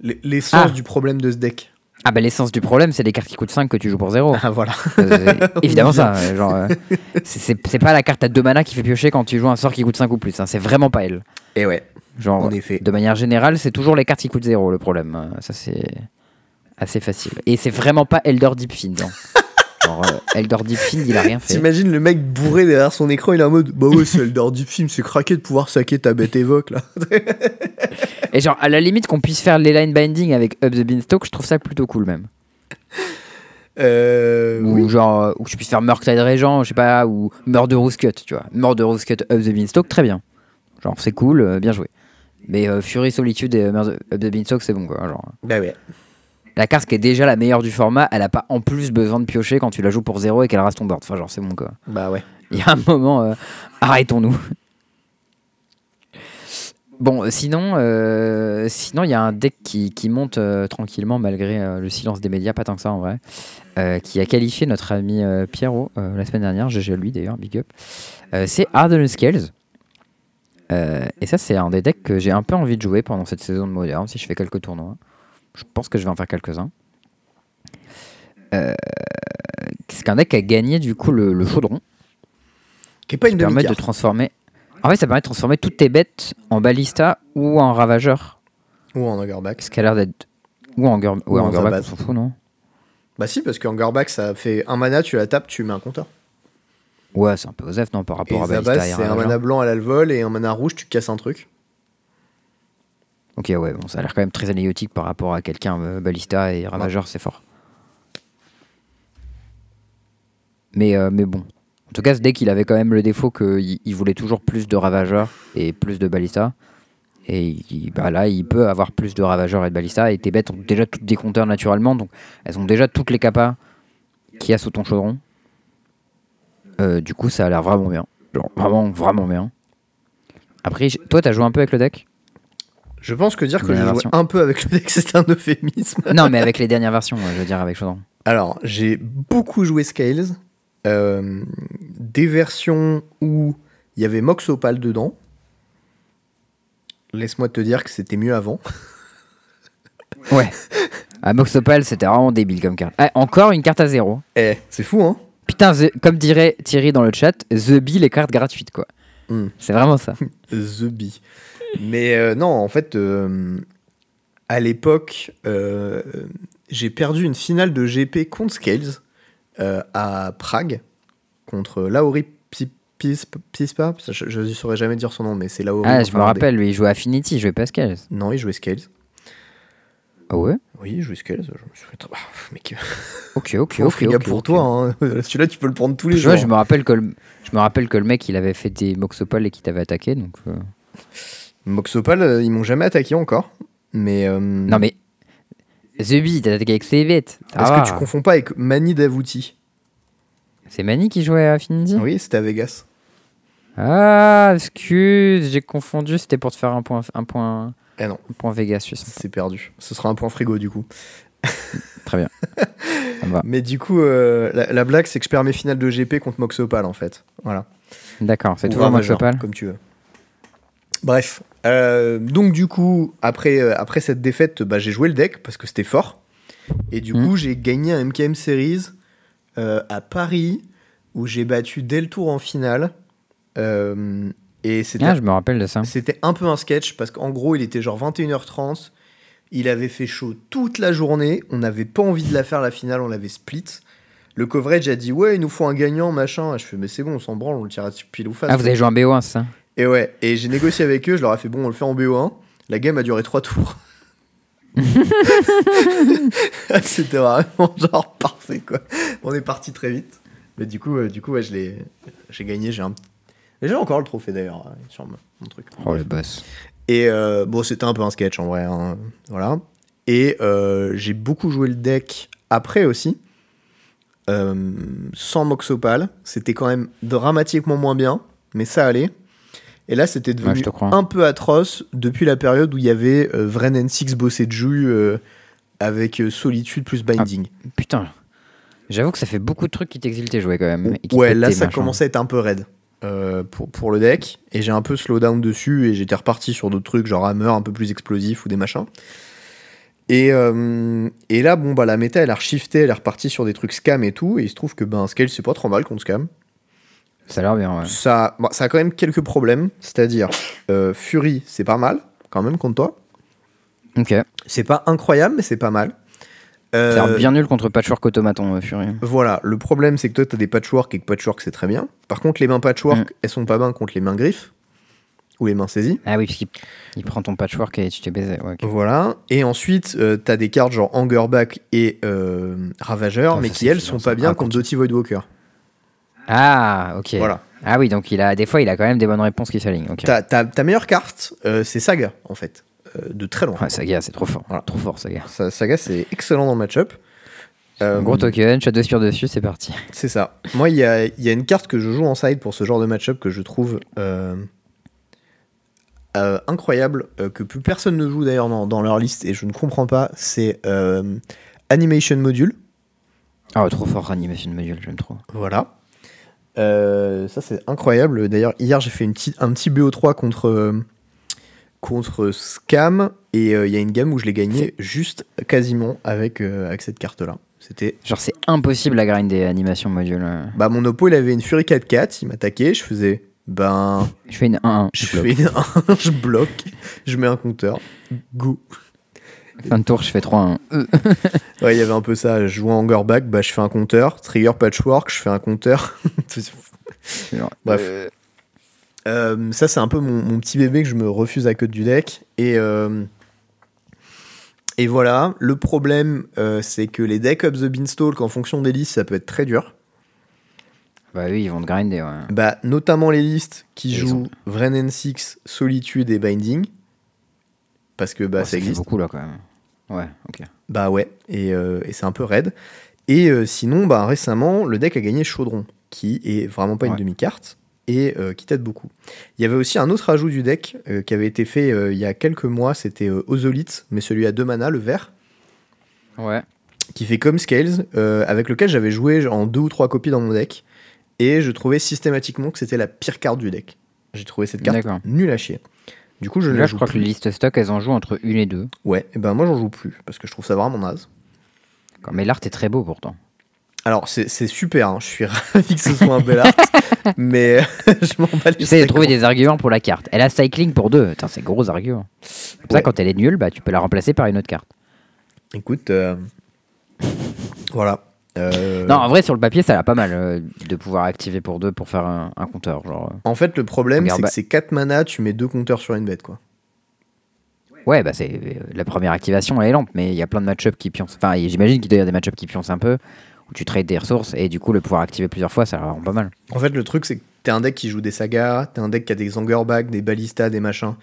Speaker 2: l'essence
Speaker 1: Ah.
Speaker 2: du problème de ce deck?
Speaker 1: Ah, bah, l'essence du problème, c'est des cartes qui coûtent 5 que tu joues pour 0.
Speaker 2: Ah voilà.
Speaker 1: Euh, évidemment
Speaker 2: On
Speaker 1: ça. euh, Genre, euh, c'est- c'est c'est pas la carte à 2 mana qui fait piocher quand tu joues un sort qui coûte 5 ou plus. hein, c'est vraiment pas elle.
Speaker 2: Et ouais.
Speaker 1: Genre,
Speaker 2: En effet.
Speaker 1: de manière générale, c'est toujours les cartes qui coûtent 0 le problème. Euh, Ça, c'est assez facile. Et c'est vraiment pas Eldor Deepfiend. hein. Genre, euh, Eldor Deepfiend, il a rien fait.
Speaker 2: T'imagines le mec bourré derrière son écran, il est en mode Bah ouais, c'est du film, c'est craqué de pouvoir saquer ta bête évoque là.
Speaker 1: Et genre, à la limite qu'on puisse faire les line binding avec Up the Beanstalk, je trouve ça plutôt cool même.
Speaker 2: Euh.
Speaker 1: Ou
Speaker 2: oui.
Speaker 1: genre, euh, ou que je puisse faire Murktide Régent, je sais pas, ou Murderous Cut, tu vois. Murderous Cut Up the Beanstalk, très bien. Genre, c'est cool, euh, bien joué. Mais Fury Solitude et Up the Beanstalk, c'est bon quoi. Genre,
Speaker 2: Bah ouais.
Speaker 1: La carte qui est déjà la meilleure du format, elle a pas en plus besoin de piocher quand tu la joues pour 0 et qu'elle reste ton board. Enfin, genre, c'est bon quoi.
Speaker 2: Bah ouais.
Speaker 1: Il y a un moment, euh, arrêtons-nous. Bon, euh, sinon, euh, sinon il y a un deck qui, qui monte euh, tranquillement malgré euh, le silence des médias, pas tant que ça en vrai, qui a qualifié notre ami Pierrot la semaine dernière, GG lui d'ailleurs, big up. C'est Harden Scales. Et ça, c'est un des decks que j'ai un peu envie de jouer pendant cette saison de moderne, si je fais quelques tournois. Je pense que je vais en faire quelques-uns. Euh, c'est un deck a gagné du coup le, le chaudron
Speaker 2: Qui est pas une
Speaker 1: permettre de transformer. En fait, ça permet de transformer toutes tes bêtes en ballista ou en ravageur.
Speaker 2: Ou en Hungerback.
Speaker 1: Ce qui a l'air d'être. Ou en, Gur...
Speaker 2: Ou
Speaker 1: ouais,
Speaker 2: en Zabaz.
Speaker 1: on s'en fout, non
Speaker 2: Bah si, parce qu'Hungerback ça fait un mana, tu la tapes, tu mets un compteur.
Speaker 1: Ouais, c'est un peu osef, non, par
Speaker 2: Et
Speaker 1: rapport à ballista
Speaker 2: Zabaz,
Speaker 1: et
Speaker 2: c'est un mana blanc à l'alvol et un mana rouge, tu casses un truc.
Speaker 1: Ok, ouais, bon, ça a l'air quand même très anéotique par rapport à quelqu'un euh, ballista et ravageur, c'est fort. Mais, euh, mais bon. En tout cas, ce deck, il avait quand même le défaut qu'il il voulait toujours plus de ravageurs et plus de ballista. Et il- bah là, il peut avoir plus de ravageurs et de ballista. Et tes bêtes ont déjà toutes des compteurs naturellement. Donc, elles ont déjà toutes les capas qu'il y a sous ton chaudron. Euh, du coup, ça a l'air vraiment bien. Genre, vraiment, vraiment bien. Après, toi, t'as joué un peu avec le deck?
Speaker 2: Je pense que dire que jouais
Speaker 1: version.
Speaker 2: un peu avec le deck, c'est un euphémisme.
Speaker 1: Non, mais avec les dernières versions, je veux dire, avec chaudron.
Speaker 2: Alors, j'ai beaucoup joué Scales. Euh, des versions où il y avait Mox Opal dedans. Laisse-moi te dire que c'était mieux avant.
Speaker 1: Ouais. Ah, Moxopal, c'était vraiment débile comme carte. Ah, encore une carte à zéro.
Speaker 2: Eh, c'est fou, hein
Speaker 1: Putain, The- comme dirait Thierry dans le chat, The Bee, les cartes gratuites, quoi.
Speaker 2: Hmm.
Speaker 1: C'est vraiment ça.
Speaker 2: The Bee. Mais euh, non, en fait, euh, à l'époque, euh, j'ai perdu une finale de GP contre Scales à Prague, contre Lauri Pi- Pis- Pispa. Je ne saurais jamais dire son nom, mais c'est Lauri.
Speaker 1: Ah, je me rappelle, lui, il jouait Affinity, il jouait Pascal.
Speaker 2: Non, il jouait Scales.
Speaker 1: Ah ouais?
Speaker 2: Oui, il jouait Scales. Je me suis fait... Ah, mec,
Speaker 1: Ok, ok, ok.
Speaker 2: friga
Speaker 1: ok,
Speaker 2: pour toi. hein. Celui-là, tu peux le prendre tous les
Speaker 1: Je,
Speaker 2: jours.
Speaker 1: je me rappelle que le, je me rappelle que le mec, il avait fait des Moxopal et qu'il t'avait attaqué, donc. euh,
Speaker 2: Moxopal, euh, ils m'ont jamais attaqué encore. Mais. euh,
Speaker 1: Non mais. The Bee, t'as attaqué avec ses bêtes.
Speaker 2: Est-ce
Speaker 1: va.
Speaker 2: que tu confonds pas avec Mani Davuti
Speaker 1: C'est Mani qui jouait à Affinity
Speaker 2: Oui, c'était à Vegas.
Speaker 1: Ah, excuse, j'ai confondu, c'était pour te faire un point, un point,
Speaker 2: Eh non,
Speaker 1: un point Vegas, je
Speaker 2: c'est perdu. Ce sera un point frigo du coup.
Speaker 1: Très bien. Ça me va.
Speaker 2: Mais du coup, euh, la, la blague, c'est que je perds mes finales de GP contre Moxopal en fait. Voilà.
Speaker 1: D'accord, c'est
Speaker 2: Ou
Speaker 1: toujours Moxopal.
Speaker 2: Comme tu veux. Bref, Euh, donc du coup, après, euh, après cette défaite, bah, j'ai joué le deck parce que c'était fort. Et du
Speaker 1: Mm.
Speaker 2: coup, j'ai gagné un MKM Series euh, à Paris où j'ai battu dès le tour en finale. Et c'était
Speaker 1: Ah, je me rappelle de ça.
Speaker 2: c'était un peu un sketch parce qu'en gros, il était genre 21h30. Il avait fait chaud toute la journée. On n'avait pas envie de la faire la finale, on l'avait split. Le coverage a dit Ouais, il nous faut un gagnant, machin. Je fais Mais c'est bon, on s'en branle, on le tire à pile ou face.
Speaker 1: Ah, vous avez joué un BO1, c'est ça?
Speaker 2: Et ouais, et j'ai négocié avec eux, je leur ai fait Bon, on le fait en BO1. La game a duré 3 tours. C'était vraiment genre parfait, quoi. On est parti très vite. Mais du coup, euh, du coup ouais, je l'ai- j'ai gagné. J'ai un... j'ai encore le trophée d'ailleurs euh, sur mon mon truc.
Speaker 1: Oh, le boss.
Speaker 2: Et euh, bon, c'était un peu un sketch en vrai. hein. Voilà. Et j'ai beaucoup joué le deck après aussi. Sans Moxopal. C'était quand même dramatiquement moins bien, mais ça allait. Et là, c'était devenu un peu atroce depuis la période où il y avait euh, Vren N6 bossé de euh, avec euh, Solitude plus Binding.
Speaker 1: Putain. J'avoue que ça fait beaucoup de trucs qui t'exiltent jouer quand même. et qui
Speaker 2: ouais, là,
Speaker 1: tes
Speaker 2: ça commençait à être un peu raide euh, pour, pour le deck. Et j'ai un peu slow down dessus et j'étais reparti sur d'autres trucs, genre Hammer un peu plus explosif ou des machins. Et, euh, et là, bon, bah, la méta, elle a shifté, elle est repartie sur des trucs scam et tout. Et il se trouve que ben, Scale, c'est pas trop mal contre scam.
Speaker 1: Ça a l'air bien, ouais.
Speaker 2: Ça, bon, ça a quand même quelques problèmes. C'est-à-dire, euh, Fury, c'est pas mal, quand même, contre toi.
Speaker 1: Ok.
Speaker 2: C'est pas incroyable, mais c'est pas mal. Euh,
Speaker 1: Ça a l'air bien nul contre Patchwork Automaton, euh, Fury.
Speaker 2: Voilà, le problème c'est que toi t'as des patchwork et que patchwork c'est très bien. Par contre, les mains patchwork,
Speaker 1: Mm.
Speaker 2: elles sont pas bien contre les mains griffes ou les mains saisies.
Speaker 1: Ah oui, parce qu'il il prend ton Patchwork et tu t'es baisé. Ouais.
Speaker 2: Voilà, et ensuite euh, t'as des cartes genre Angerback et euh, Ravageur,
Speaker 1: Ah,
Speaker 2: mais qui elles sont pas bien
Speaker 1: Ah,
Speaker 2: contre Doty Voidwalker.
Speaker 1: Ah, ok.
Speaker 2: Voilà.
Speaker 1: Ah oui, donc il a des fois il a quand même des bonnes réponses qui s'alignent. Ok.
Speaker 2: Ta, ta- ta meilleure carte, euh, c'est Saga en fait, euh, de très loin.
Speaker 1: Ouais, Saga, c'est trop fort.
Speaker 2: Voilà.
Speaker 1: Trop fort, Saga.
Speaker 2: Sa- Saga c'est excellent dans le match-up. Euh,
Speaker 1: Gros token, de spire dessus, c'est parti.
Speaker 2: C'est ça. Moi, il y a, y a une carte que je joue en side pour ce genre de match-up que je trouve incroyable, que plus personne ne joue d'ailleurs dans, dans leur liste et je ne comprends pas. C'est Animation Module.
Speaker 1: Ah, trop fort, Animation Module, j'aime trop.
Speaker 2: Voilà. Euh, ça, c'est incroyable. D'ailleurs, hier, j'ai fait une petite, un petit BO3 contre, euh, contre Scam et euh, il y a une game où je l'ai gagné juste quasiment avec, avec cette carte-là. C'était
Speaker 1: Genre, c'est impossible à grinder Animation Module.
Speaker 2: Bah, mon oppo, il avait une Fury 4-4, il m'attaquait, je faisais, ben,
Speaker 1: Je fais une 1-1.
Speaker 2: je
Speaker 1: je bloque.
Speaker 2: fais un, je bloque, je mets un compteur, go.
Speaker 1: Fin de tour, je fais 3-1. Euh.
Speaker 2: Ouais, il y avait un peu ça, je joue en Hungerback, bah, je fais un compteur, Trigger Patchwork, je fais un compteur. Bref.
Speaker 1: euh,
Speaker 2: Euh, ça, c'est un peu mon, mon petit bébé que je me refuse à code du deck. Et, euh, et voilà, le problème, c'est que les decks Up the Beanstalk, en fonction des listes, ça peut être très dur.
Speaker 1: Bah oui, ils vont te grinder, ouais.
Speaker 2: Bah, notamment les listes qui jouent
Speaker 1: ont-
Speaker 2: Vren N6, Solitude et Binding. Parce que bah,
Speaker 1: Oh,
Speaker 2: ça
Speaker 1: fait
Speaker 2: existe.
Speaker 1: beaucoup là quand même. Ouais, ok.
Speaker 2: Bah ouais, et, euh, et c'est un peu raide. Et euh, sinon, bah, récemment, le deck a gagné Chaudron, qui est vraiment pas une demi-carte, et euh, qui t'aide beaucoup. Il y avait aussi un autre ajout du deck qui avait été fait il y a quelques mois, c'était Ozolith, mais celui à deux mana, le vert,
Speaker 1: Ouais.
Speaker 2: qui fait comme Scales, avec lequel j'avais joué en deux ou trois copies dans mon deck, et je trouvais systématiquement que c'était la pire carte du deck. J'ai trouvé cette carte nulle à chier. Du coup, je
Speaker 1: Là, je
Speaker 2: joue
Speaker 1: crois que les listes stock, elles en jouent entre une et deux.
Speaker 2: Ouais, et ben moi j'en joue plus, parce que je trouve ça vraiment naze.
Speaker 1: Mais l'art est très beau pourtant.
Speaker 2: Alors, c'est c'est super, hein, je suis ravi que ce soit un bel art, mais je m'en bats les
Speaker 1: J'essaie de
Speaker 2: steaks.
Speaker 1: trouver des arguments pour la carte. Elle a cycling pour deux. Putain, c'est gros argument. C'est pour ça,
Speaker 2: Ouais.
Speaker 1: quand elle est nulle, bah, tu peux la remplacer par une autre carte.
Speaker 2: Écoute, euh, voilà. Euh,
Speaker 1: Non, en vrai, sur le papier, ça a pas mal euh, de pouvoir activer pour deux pour faire un, un compteur. Genre, euh.
Speaker 2: En fait, le problème, c'est
Speaker 1: bah-
Speaker 2: que c'est 4 mana, tu mets deux compteurs sur une bête, quoi.
Speaker 1: Ouais, bah, c'est la première activation, elle est lente, mais il y a plein de match-up qui pioncent. Enfin, j'imagine qu'il doit y avoir des match-up qui pioncent un peu, où tu trades des ressources, et du coup, le pouvoir activer plusieurs fois, ça rend pas mal.
Speaker 2: En fait, le truc, c'est que t'es un deck qui joue des sagas, t'es un deck qui a des Angerback, des Ballistas, des machins,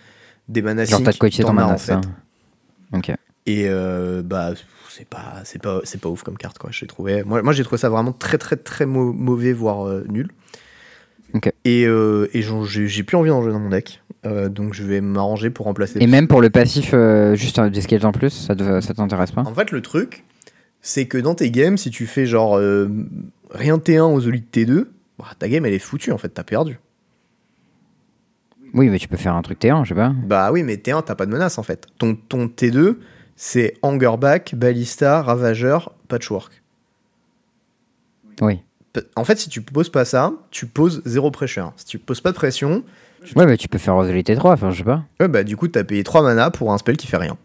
Speaker 2: des mana
Speaker 1: Genre, t'as de quoi utiliser ton mana,
Speaker 2: en fait.
Speaker 1: Ok.
Speaker 2: Et bah, c'est pas, c'est pas, c'est pas ouf comme carte, quoi. J'ai trouvé, moi, moi j'ai trouvé ça vraiment très, très, très mau- mauvais, voire euh, nul. Et, euh, et j'ai j'ai plus envie d'en jouer dans mon deck, Euh, donc je vais m'arranger pour remplacer.
Speaker 1: Et même pour le passif, juste un- des scales en plus, ça, te- ça t'intéresse pas?
Speaker 2: En fait, le truc, c'est que dans tes games, si tu fais genre rien T1 aux Olites T2, bah, ta game elle est foutue en fait, t'as perdu.
Speaker 1: Oui, mais tu peux faire un truc T1, je sais pas.
Speaker 2: Bah oui, mais T1, t'as pas de menace en fait. Ton, ton T2, c'est Angerback, Ballista, Ravageur, Patchwork.
Speaker 1: Oui.
Speaker 2: En fait, si tu poses pas ça, tu poses zéro pressure. Si tu poses pas de pression,
Speaker 1: Ouais, mais tu peux faire Rosalie T3, enfin, je sais pas.
Speaker 2: ouais, bah du coup, t'as payé 3 mana pour un spell qui fait rien.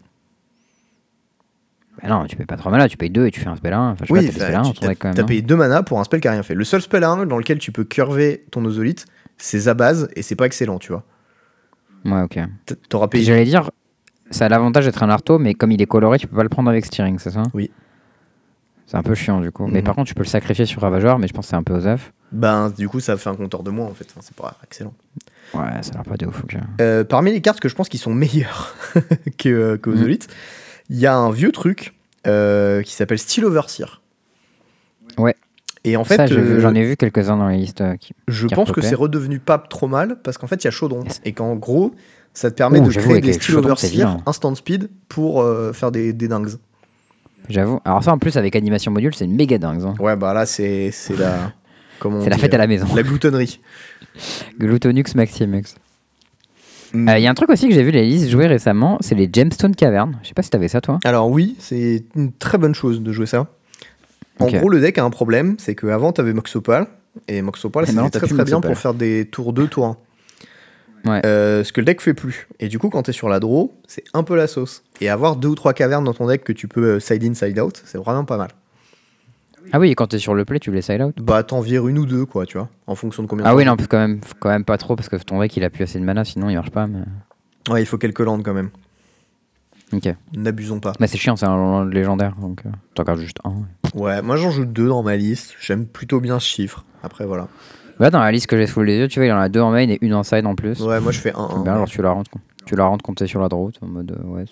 Speaker 1: Bah non, tu payes pas 3 mana, tu payes 2 et tu fais un spell 1. Enfin, je sais
Speaker 2: Oui,
Speaker 1: t'as des
Speaker 2: enfin,
Speaker 1: spell 1 dans
Speaker 2: tu-
Speaker 1: ton deck quand
Speaker 2: t'as
Speaker 1: même.
Speaker 2: t'as
Speaker 1: non
Speaker 2: payé 2 mana pour un spell qui a rien fait. Le seul spell 1 dans lequel tu peux curver ton Ozolite, c'est Zabaz, et c'est pas excellent, tu vois.
Speaker 1: Ouais, ok.
Speaker 2: T'auras payé.
Speaker 1: j'allais dire, ça a l'avantage d'être un arto, mais comme il est coloré, tu peux pas le prendre avec steering, c'est ça?
Speaker 2: Oui.
Speaker 1: C'est un peu chiant du coup. Mais
Speaker 2: Mhm.
Speaker 1: par contre, tu peux le sacrifier sur Ravageur, mais je pense que c'est un peu osef.
Speaker 2: Ben, du coup, ça fait un compteur de moins en fait. Enfin, c'est pas excellent.
Speaker 1: Ouais, ça a l'air pas de ouf. ok.
Speaker 2: Euh, parmi les cartes que je pense qui sont meilleures que, euh, que
Speaker 1: Mhm.
Speaker 2: Il y a un vieux truc euh, qui s'appelle Steel Overseer.
Speaker 1: Ouais.
Speaker 2: Et en fait,
Speaker 1: Ça, j'ai vu-
Speaker 2: euh,
Speaker 1: j'en ai vu quelques-uns dans les listes. euh, qui...
Speaker 2: je
Speaker 1: qui
Speaker 2: pense que c'est redevenu pas trop mal parce qu'en fait, il y a Chaudron. Et qu'en gros, ça te permet
Speaker 1: Ouh,
Speaker 2: de créer
Speaker 1: avec
Speaker 2: des Overseer
Speaker 1: bien.
Speaker 2: instant speed pour euh, faire des, des dingues.
Speaker 1: J'avoue. Alors, ça en plus, avec animation module, c'est une méga dingue. hein.
Speaker 2: Ouais, bah là, c'est c'est la.
Speaker 1: C'est la fête à
Speaker 2: euh,
Speaker 1: la maison.
Speaker 2: La gloutonnerie.
Speaker 1: Glutonux Maximux. Il
Speaker 2: Mm.
Speaker 1: y a un truc aussi que j'ai vu les listes jouer récemment, c'est les Gemstone Cavernes. Je sais pas si t'avais ça toi.
Speaker 2: Alors oui, c'est une très bonne chose de jouer ça. En gros, le deck a un problème, c'est qu'avant, tu avais Moxopal, et Moxopal, c'était très très bien
Speaker 1: Moxopal.
Speaker 2: pour faire des tours 2, tours 1.
Speaker 1: Ouais.
Speaker 2: Euh, ce que le deck fait plus. Et du coup, quand tu es sur la draw, c'est un peu la sauce. Et avoir deux ou trois cavernes dans ton deck que tu peux euh, side in, side out, c'est vraiment pas mal.
Speaker 1: Ah oui, quand t'es sur le play, tu les side out.
Speaker 2: Bah, t'en vires une ou deux, quoi, tu vois, en fonction de combien de
Speaker 1: Ah
Speaker 2: temps
Speaker 1: oui, non, quand même, quand même pas trop parce que ton deck il a plus assez de mana, sinon il marche pas. Mais...
Speaker 2: Ouais, il faut quelques landes quand même.
Speaker 1: Ok.
Speaker 2: N'abusons pas.
Speaker 1: Bah c'est chiant, c'est un land légendaire donc euh, t'en gardes juste un.
Speaker 2: Ouais, moi j'en joue deux dans ma liste. J'aime plutôt bien ce chiffre. Après, voilà.
Speaker 1: Là dans la liste que j'ai sous les yeux, tu vois, il y en a deux en main et une en side en plus.
Speaker 2: Ouais, moi je fais
Speaker 1: C'est
Speaker 2: 1-1.
Speaker 1: bien, alors tu la rentres, tu la rentres quand t'es sur la droite en mode euh, ouais,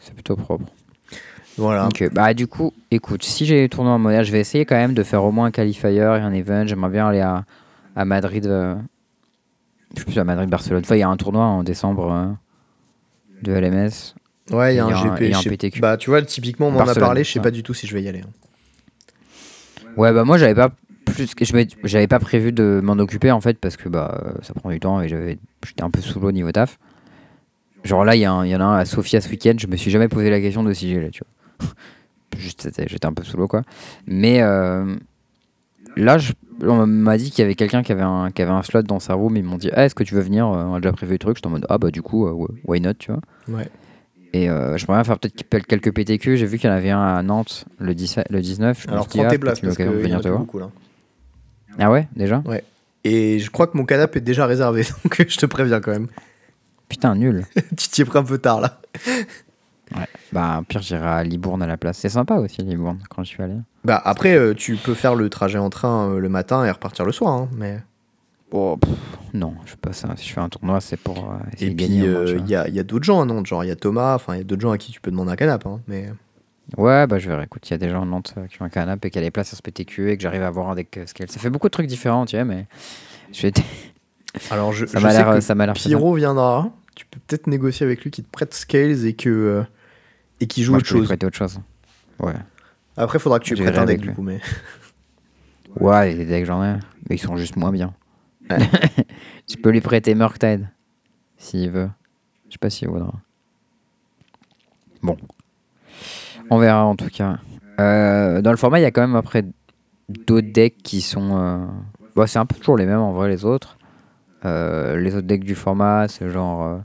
Speaker 1: c'est- plutôt propre.
Speaker 2: Voilà.
Speaker 1: Ok, bah du coup, écoute, si j'ai les tournois en monnaie, je vais essayer quand même de faire au moins un qualifier et un event. J'aimerais bien aller à, à Madrid. euh, je sais plus à Madrid, Barcelone. Enfin, il y a un tournoi en décembre euh, de LMS.
Speaker 2: Ouais, il y a un
Speaker 1: un-
Speaker 2: GP.
Speaker 1: un PTQ.
Speaker 2: Bah, tu vois, typiquement, on m'en a parlé, je sais
Speaker 1: ouais.
Speaker 2: pas du tout si je vais y aller. hein.
Speaker 1: Ouais, bah moi j'avais pas plus, que- je pas prévu de m'en occuper en fait parce que bah ça prend du temps et j'étais un peu sous l'eau niveau taf. Genre là, il y, y en a un à Sofia ce week-end. Je me suis jamais posé la question de si j'y allais, tu vois. Juste, j'étais un peu sous l'eau quoi. Mais euh, là, je- on m'a dit qu'il y avait quelqu'un qui avait un, qui avait un slot dans sa room. Ils m'ont dit, Ah, est-ce que tu veux venir? Euh, On a déjà prévu le truc. J'étais en mode, ah bah du coup, euh, why not, tu vois.
Speaker 2: Ouais.
Speaker 1: Et euh, j'aimerais bien faire peut-être quelques- PTQ. J'ai vu qu'il y en avait un à Nantes le, 17, le 19. Je
Speaker 2: Alors, prends
Speaker 1: ah,
Speaker 2: tes
Speaker 1: peut-être
Speaker 2: places parce qu'il y en
Speaker 1: venir
Speaker 2: a
Speaker 1: te
Speaker 2: plus
Speaker 1: voir.
Speaker 2: beaucoup là.
Speaker 1: Ah ouais, déjà
Speaker 2: Et je crois que mon canapé est déjà réservé, donc je te préviens quand même.
Speaker 1: Putain, nul.
Speaker 2: tu t'y es pris un peu tard là.
Speaker 1: Bah, pire, j'irai à Libourne à la place. C'est sympa aussi, Libourne, quand je suis allé.
Speaker 2: Bah, après, euh, tu peux faire le trajet en train euh, le matin et repartir le soir. hein, mais...
Speaker 1: Oh, pff, non, je fais pas ça. Si je fais un tournoi, c'est pour euh, essayer
Speaker 2: Et
Speaker 1: de
Speaker 2: puis,
Speaker 1: gagner.
Speaker 2: il
Speaker 1: vois.
Speaker 2: y, a, d'autres gens à Nantes, genre il y a Thomas, enfin, il y a d'autres gens à qui tu peux demander un canapé. hein, mais...
Speaker 1: Ouais, bah je verrai. Écoute, il y a des gens à Nantes euh, qui ont un canapé et qui a des places sur ce PTQ et que j'arrive à avoir un deck euh, scale. Ça fait beaucoup de trucs différents, tu vois, mais. Je.
Speaker 2: Alors, je,
Speaker 1: ça m'a l'air. Ça m'a l'air.
Speaker 2: Pyro viendra. Tu peux peut-être négocier avec lui qu'il te prête Scales et que euh, et qu'il joue
Speaker 1: Moi,
Speaker 2: autre
Speaker 1: je peux
Speaker 2: chose.
Speaker 1: prêter autre chose. Ouais.
Speaker 2: Après, il faudra que tu prêtes un deck
Speaker 1: avec
Speaker 2: du coup. Mais...
Speaker 1: Ouais, les decks, j'en ai. Mais ils sont juste moins bien.
Speaker 2: Ouais.
Speaker 1: je peux lui prêter Murktide. S'il veut. Je sais pas s'il voudra. Bon. On verra en tout cas. Euh, dans le format, il y a quand même après d'autres decks qui sont. euh, bah, c'est un peu toujours les mêmes en vrai, les autres. Euh, les autres decks du format, c'est genre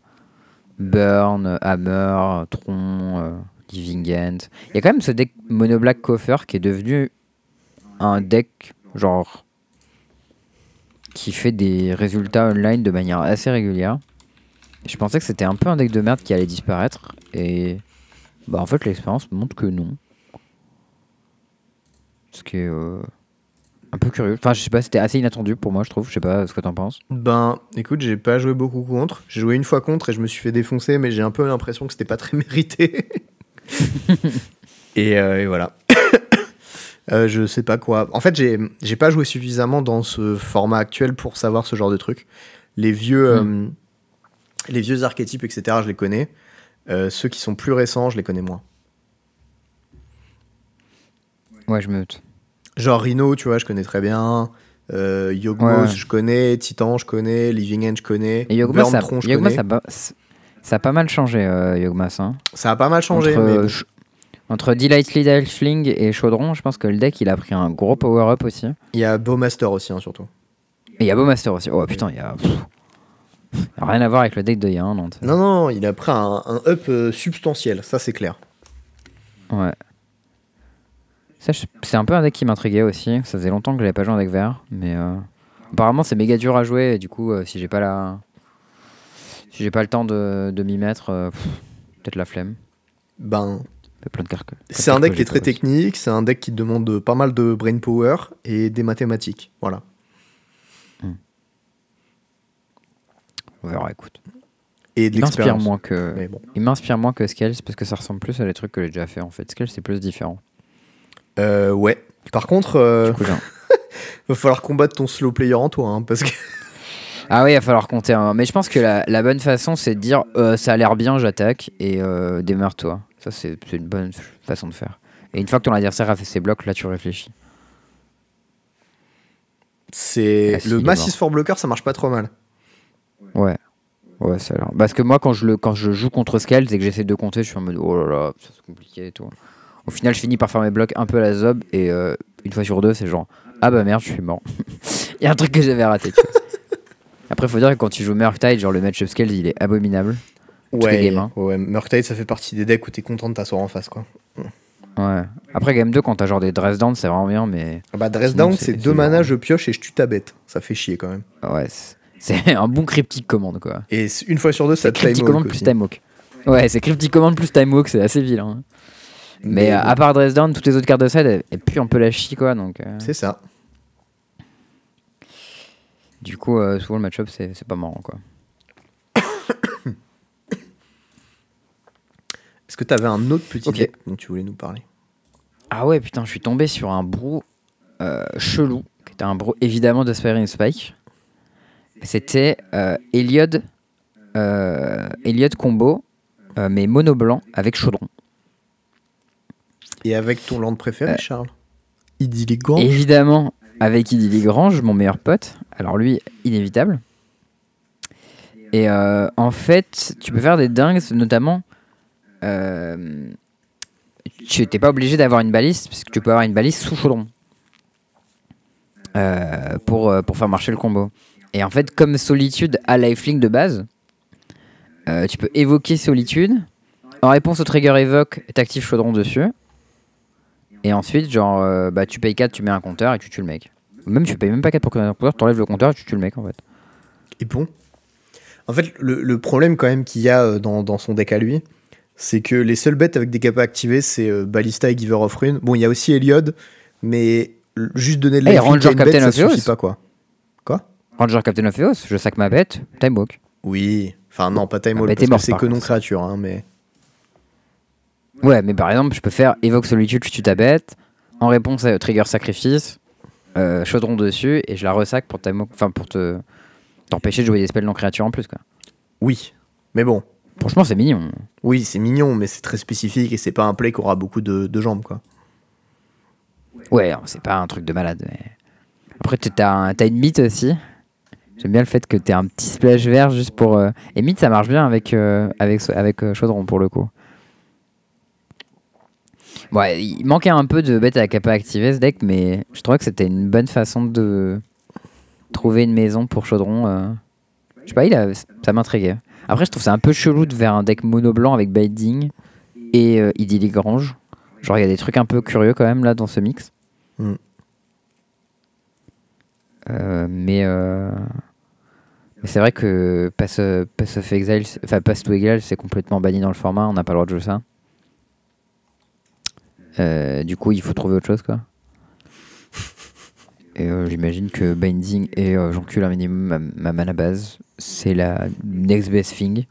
Speaker 1: Burn, Hammer, Tron, Living End. Il y a quand même ce deck Mono Black Coffer qui est devenu un deck genre qui fait des résultats online de manière assez régulière. Je pensais que c'était un peu un deck de merde qui allait disparaître et bah en fait l'expérience montre que non. Ce qui est euh, un peu curieux. Enfin je sais pas, c'était assez inattendu pour moi je trouve. Je sais pas ce que t'en penses.
Speaker 2: Ben, écoute, j'ai pas joué beaucoup contre. J'ai joué une fois contre et je me suis fait défoncer, mais j'ai un peu l'impression que c'était pas très mérité. et, euh, et voilà. Euh, je sais pas quoi. En fait, j'ai pas joué suffisamment dans ce format actuel pour savoir ce genre de truc. Les vieux, euh, les vieux archétypes, etc., je les connais. Euh, ceux qui sont plus récents, je les connais moins.
Speaker 1: Ouais je me doute.
Speaker 2: Genre Rhino, tu vois, je connais très bien. Euh, Yogmos,
Speaker 1: Ouais.
Speaker 2: je connais. Titan, je connais. Living End, je connais.
Speaker 1: Et Yogmas, ça,
Speaker 2: je connais.
Speaker 1: ça, ba- ça a pas mal changé, euh, Yogmas. Hein.
Speaker 2: Ça a pas mal changé.
Speaker 1: entre,
Speaker 2: mais
Speaker 1: entre Delightly Dazzling et Chaudron, je pense que le deck il a pris un gros power-up aussi.
Speaker 2: Il y a Bowmaster aussi, hein, surtout.
Speaker 1: il y a Bowmaster aussi. Oh putain, il y a. pff. Rien à voir avec le deck de il y a un an. tu sais.
Speaker 2: Non, non, il a pris un, un up euh, substantiel, ça c'est clair.
Speaker 1: Ouais. Ça, je- c'est un peu un deck qui m'intriguait aussi. Ça faisait longtemps que j'avais pas joué un deck vert. Mais euh, apparemment, c'est méga dur à jouer. Et du coup, euh, si j'ai pas la. Si j'ai pas le temps de, de m'y mettre, peut-être la flemme.
Speaker 2: Ben, c'est un
Speaker 1: de
Speaker 2: deck qui est très technique, c'est un deck qui demande pas mal de brain power et des mathématiques. Voilà.
Speaker 1: On verra, écoute.
Speaker 2: Et de
Speaker 1: Il m'inspire
Speaker 2: l'expérience.
Speaker 1: moins que.
Speaker 2: Bon.
Speaker 1: Il m'inspire moins que Scales parce que ça ressemble plus à des trucs que j'ai déjà fait en fait. Scales c'est plus différent.
Speaker 2: Euh, ouais. Par contre, euh,
Speaker 1: coup,
Speaker 2: va falloir combattre ton slow player en toi, hein, parce que
Speaker 1: Ah oui, il va falloir compter. Mais je pense que la, la bonne façon c'est de dire euh, ça a l'air bien, j'attaque et euh, démarre-toi. Ça c'est une bonne façon de faire. Et une fois que ton adversaire a fait ses blocs, là tu réfléchis.
Speaker 2: c'est
Speaker 1: Ah, si,
Speaker 2: le
Speaker 1: il est
Speaker 2: Massis
Speaker 1: mort.
Speaker 2: for Blocker, ça marche pas trop mal.
Speaker 1: Ouais. Ouais, ça a. Parce que moi quand je, le, quand je joue contre Scales et que j'essaie de compter, je suis en mode oh là là, ça, c'est compliqué et tout. Au final, je finis par faire mes blocs un peu à la zob et euh, une fois sur deux, c'est genre ah bah merde, je suis mort. Il y a un truc que j'avais raté. tu vois. Après, faut dire que quand tu joues Murktide, genre le match-up Scales, il est abominable.
Speaker 2: Ouais,
Speaker 1: games, hein.
Speaker 2: ouais, Murktide, ça fait partie des decks où t'es content de t'asseoir en face, quoi.
Speaker 1: Ouais. Après, Game 2, quand t'as genre des Dresden, c'est vraiment bien, mais
Speaker 2: Ah Bah, Dresdown,
Speaker 1: Sinon, c'est-
Speaker 2: deux
Speaker 1: c'est
Speaker 2: mana,
Speaker 1: genre-
Speaker 2: je pioche et je tue ta bête. Ça fait chier quand même.
Speaker 1: ouais, c'est- c'est un bon cryptic commande quoi.
Speaker 2: Et une fois sur deux, ça time
Speaker 1: cryptic commande plus
Speaker 2: aussi.
Speaker 1: time walk. Ouais, c'est cryptic commande plus time walk, c'est assez vilain. hein. Mais, euh, à part Dresden, toutes les autres cartes de side, elles, elles puent un peu la chie quoi. Donc, euh,
Speaker 2: c'est ça.
Speaker 1: du coup, euh, souvent le match-up, c'est c'est pas marrant quoi.
Speaker 2: Est-ce que t'avais un autre petit
Speaker 1: Ok.
Speaker 2: deck dont tu voulais nous parler?
Speaker 1: Ah ouais, putain, je suis tombé sur un brou euh, chelou, qui était un brou évidemment de Spyring Spike. C'était euh, Eliod, euh, Eliod combo, euh, mais mono blanc avec chaudron.
Speaker 2: Et avec ton land préféré,
Speaker 1: Euh,
Speaker 2: Charles?
Speaker 1: Évidemment, avec Idilly Grange, mon meilleur pote. Alors lui, inévitable. Et euh, en fait, tu peux faire des dingues, notamment. Tu n'es pas obligé d'avoir une balise, parce que tu peux avoir une balise sous chaudron. Euh, pour, pour faire marcher le combo. Et en fait, comme Solitude a lifelink de base, euh, tu peux évoquer Solitude. En réponse au trigger évoque, t'actives chaudron dessus. Et ensuite, genre, euh, bah, tu payes 4, tu mets un compteur et tu tues le mec. Même tu payes même pas 4 pour un compteur, t'enlèves le compteur et tu tues le mec en fait.
Speaker 2: Et bon. En fait, le, le problème quand même qu'il y a euh, dans, dans son deck à lui, c'est que les seules bêtes avec des capas activés, c'est euh, Ballista et Giver of Rune. Bon, il y a aussi Eliod, mais juste donner de
Speaker 1: Hey,
Speaker 2: la
Speaker 1: Ranger
Speaker 2: à une bête,
Speaker 1: Captain
Speaker 2: ça suffit pas quoi. Quoi?
Speaker 1: Ranger Captain of Eos, je sac ma bête, time walk.
Speaker 2: Oui. Enfin, non, pas Time
Speaker 1: bête
Speaker 2: parce c'est que non créature, hein, mais.
Speaker 1: Ouais, mais par exemple, je peux faire évoque solitude, je tue ta bête. En réponse à trigger sacrifice, euh, chaudron dessus et je la ressac pour time walk- enfin pour te t'empêcher de jouer des spells non créatures en plus quoi.
Speaker 2: Oui. Mais bon.
Speaker 1: Franchement, c'est mignon.
Speaker 2: Oui, c'est mignon, mais c'est très spécifique et c'est pas un play qui aura beaucoup de, de jambes, quoi.
Speaker 1: Ouais, c'est pas un truc de malade. Mais... Après, t'as un- t'as une mythe aussi. J'aime bien le fait que t'aies un petit splash vert juste pour. euh, Et mythe, ça marche bien avec, euh, avec, avec euh, Chaudron pour le coup. Ouais, il manquait un peu de bêtes à capa activé ce deck, mais je trouvais que c'était une bonne façon de trouver une maison pour Chaudron. Je sais pas, il a... ça m'intriguait. Après, je trouve ça un peu chelou de faire un deck mono blanc avec Binding et Idyllic Grange. Genre, il y a des trucs un peu curieux quand même là dans ce mix.
Speaker 2: Mm.
Speaker 1: Mais mais c'est vrai que Pass, Pass of Exile, enfin Pass to Exile, c'est complètement banni dans le format, on n'a pas le droit de jouer ça. Euh, du coup, il faut trouver autre chose quoi. Et euh, j'imagine que Binding et euh, j'encule un minimum ma, ma mana base, c'est la next best thing.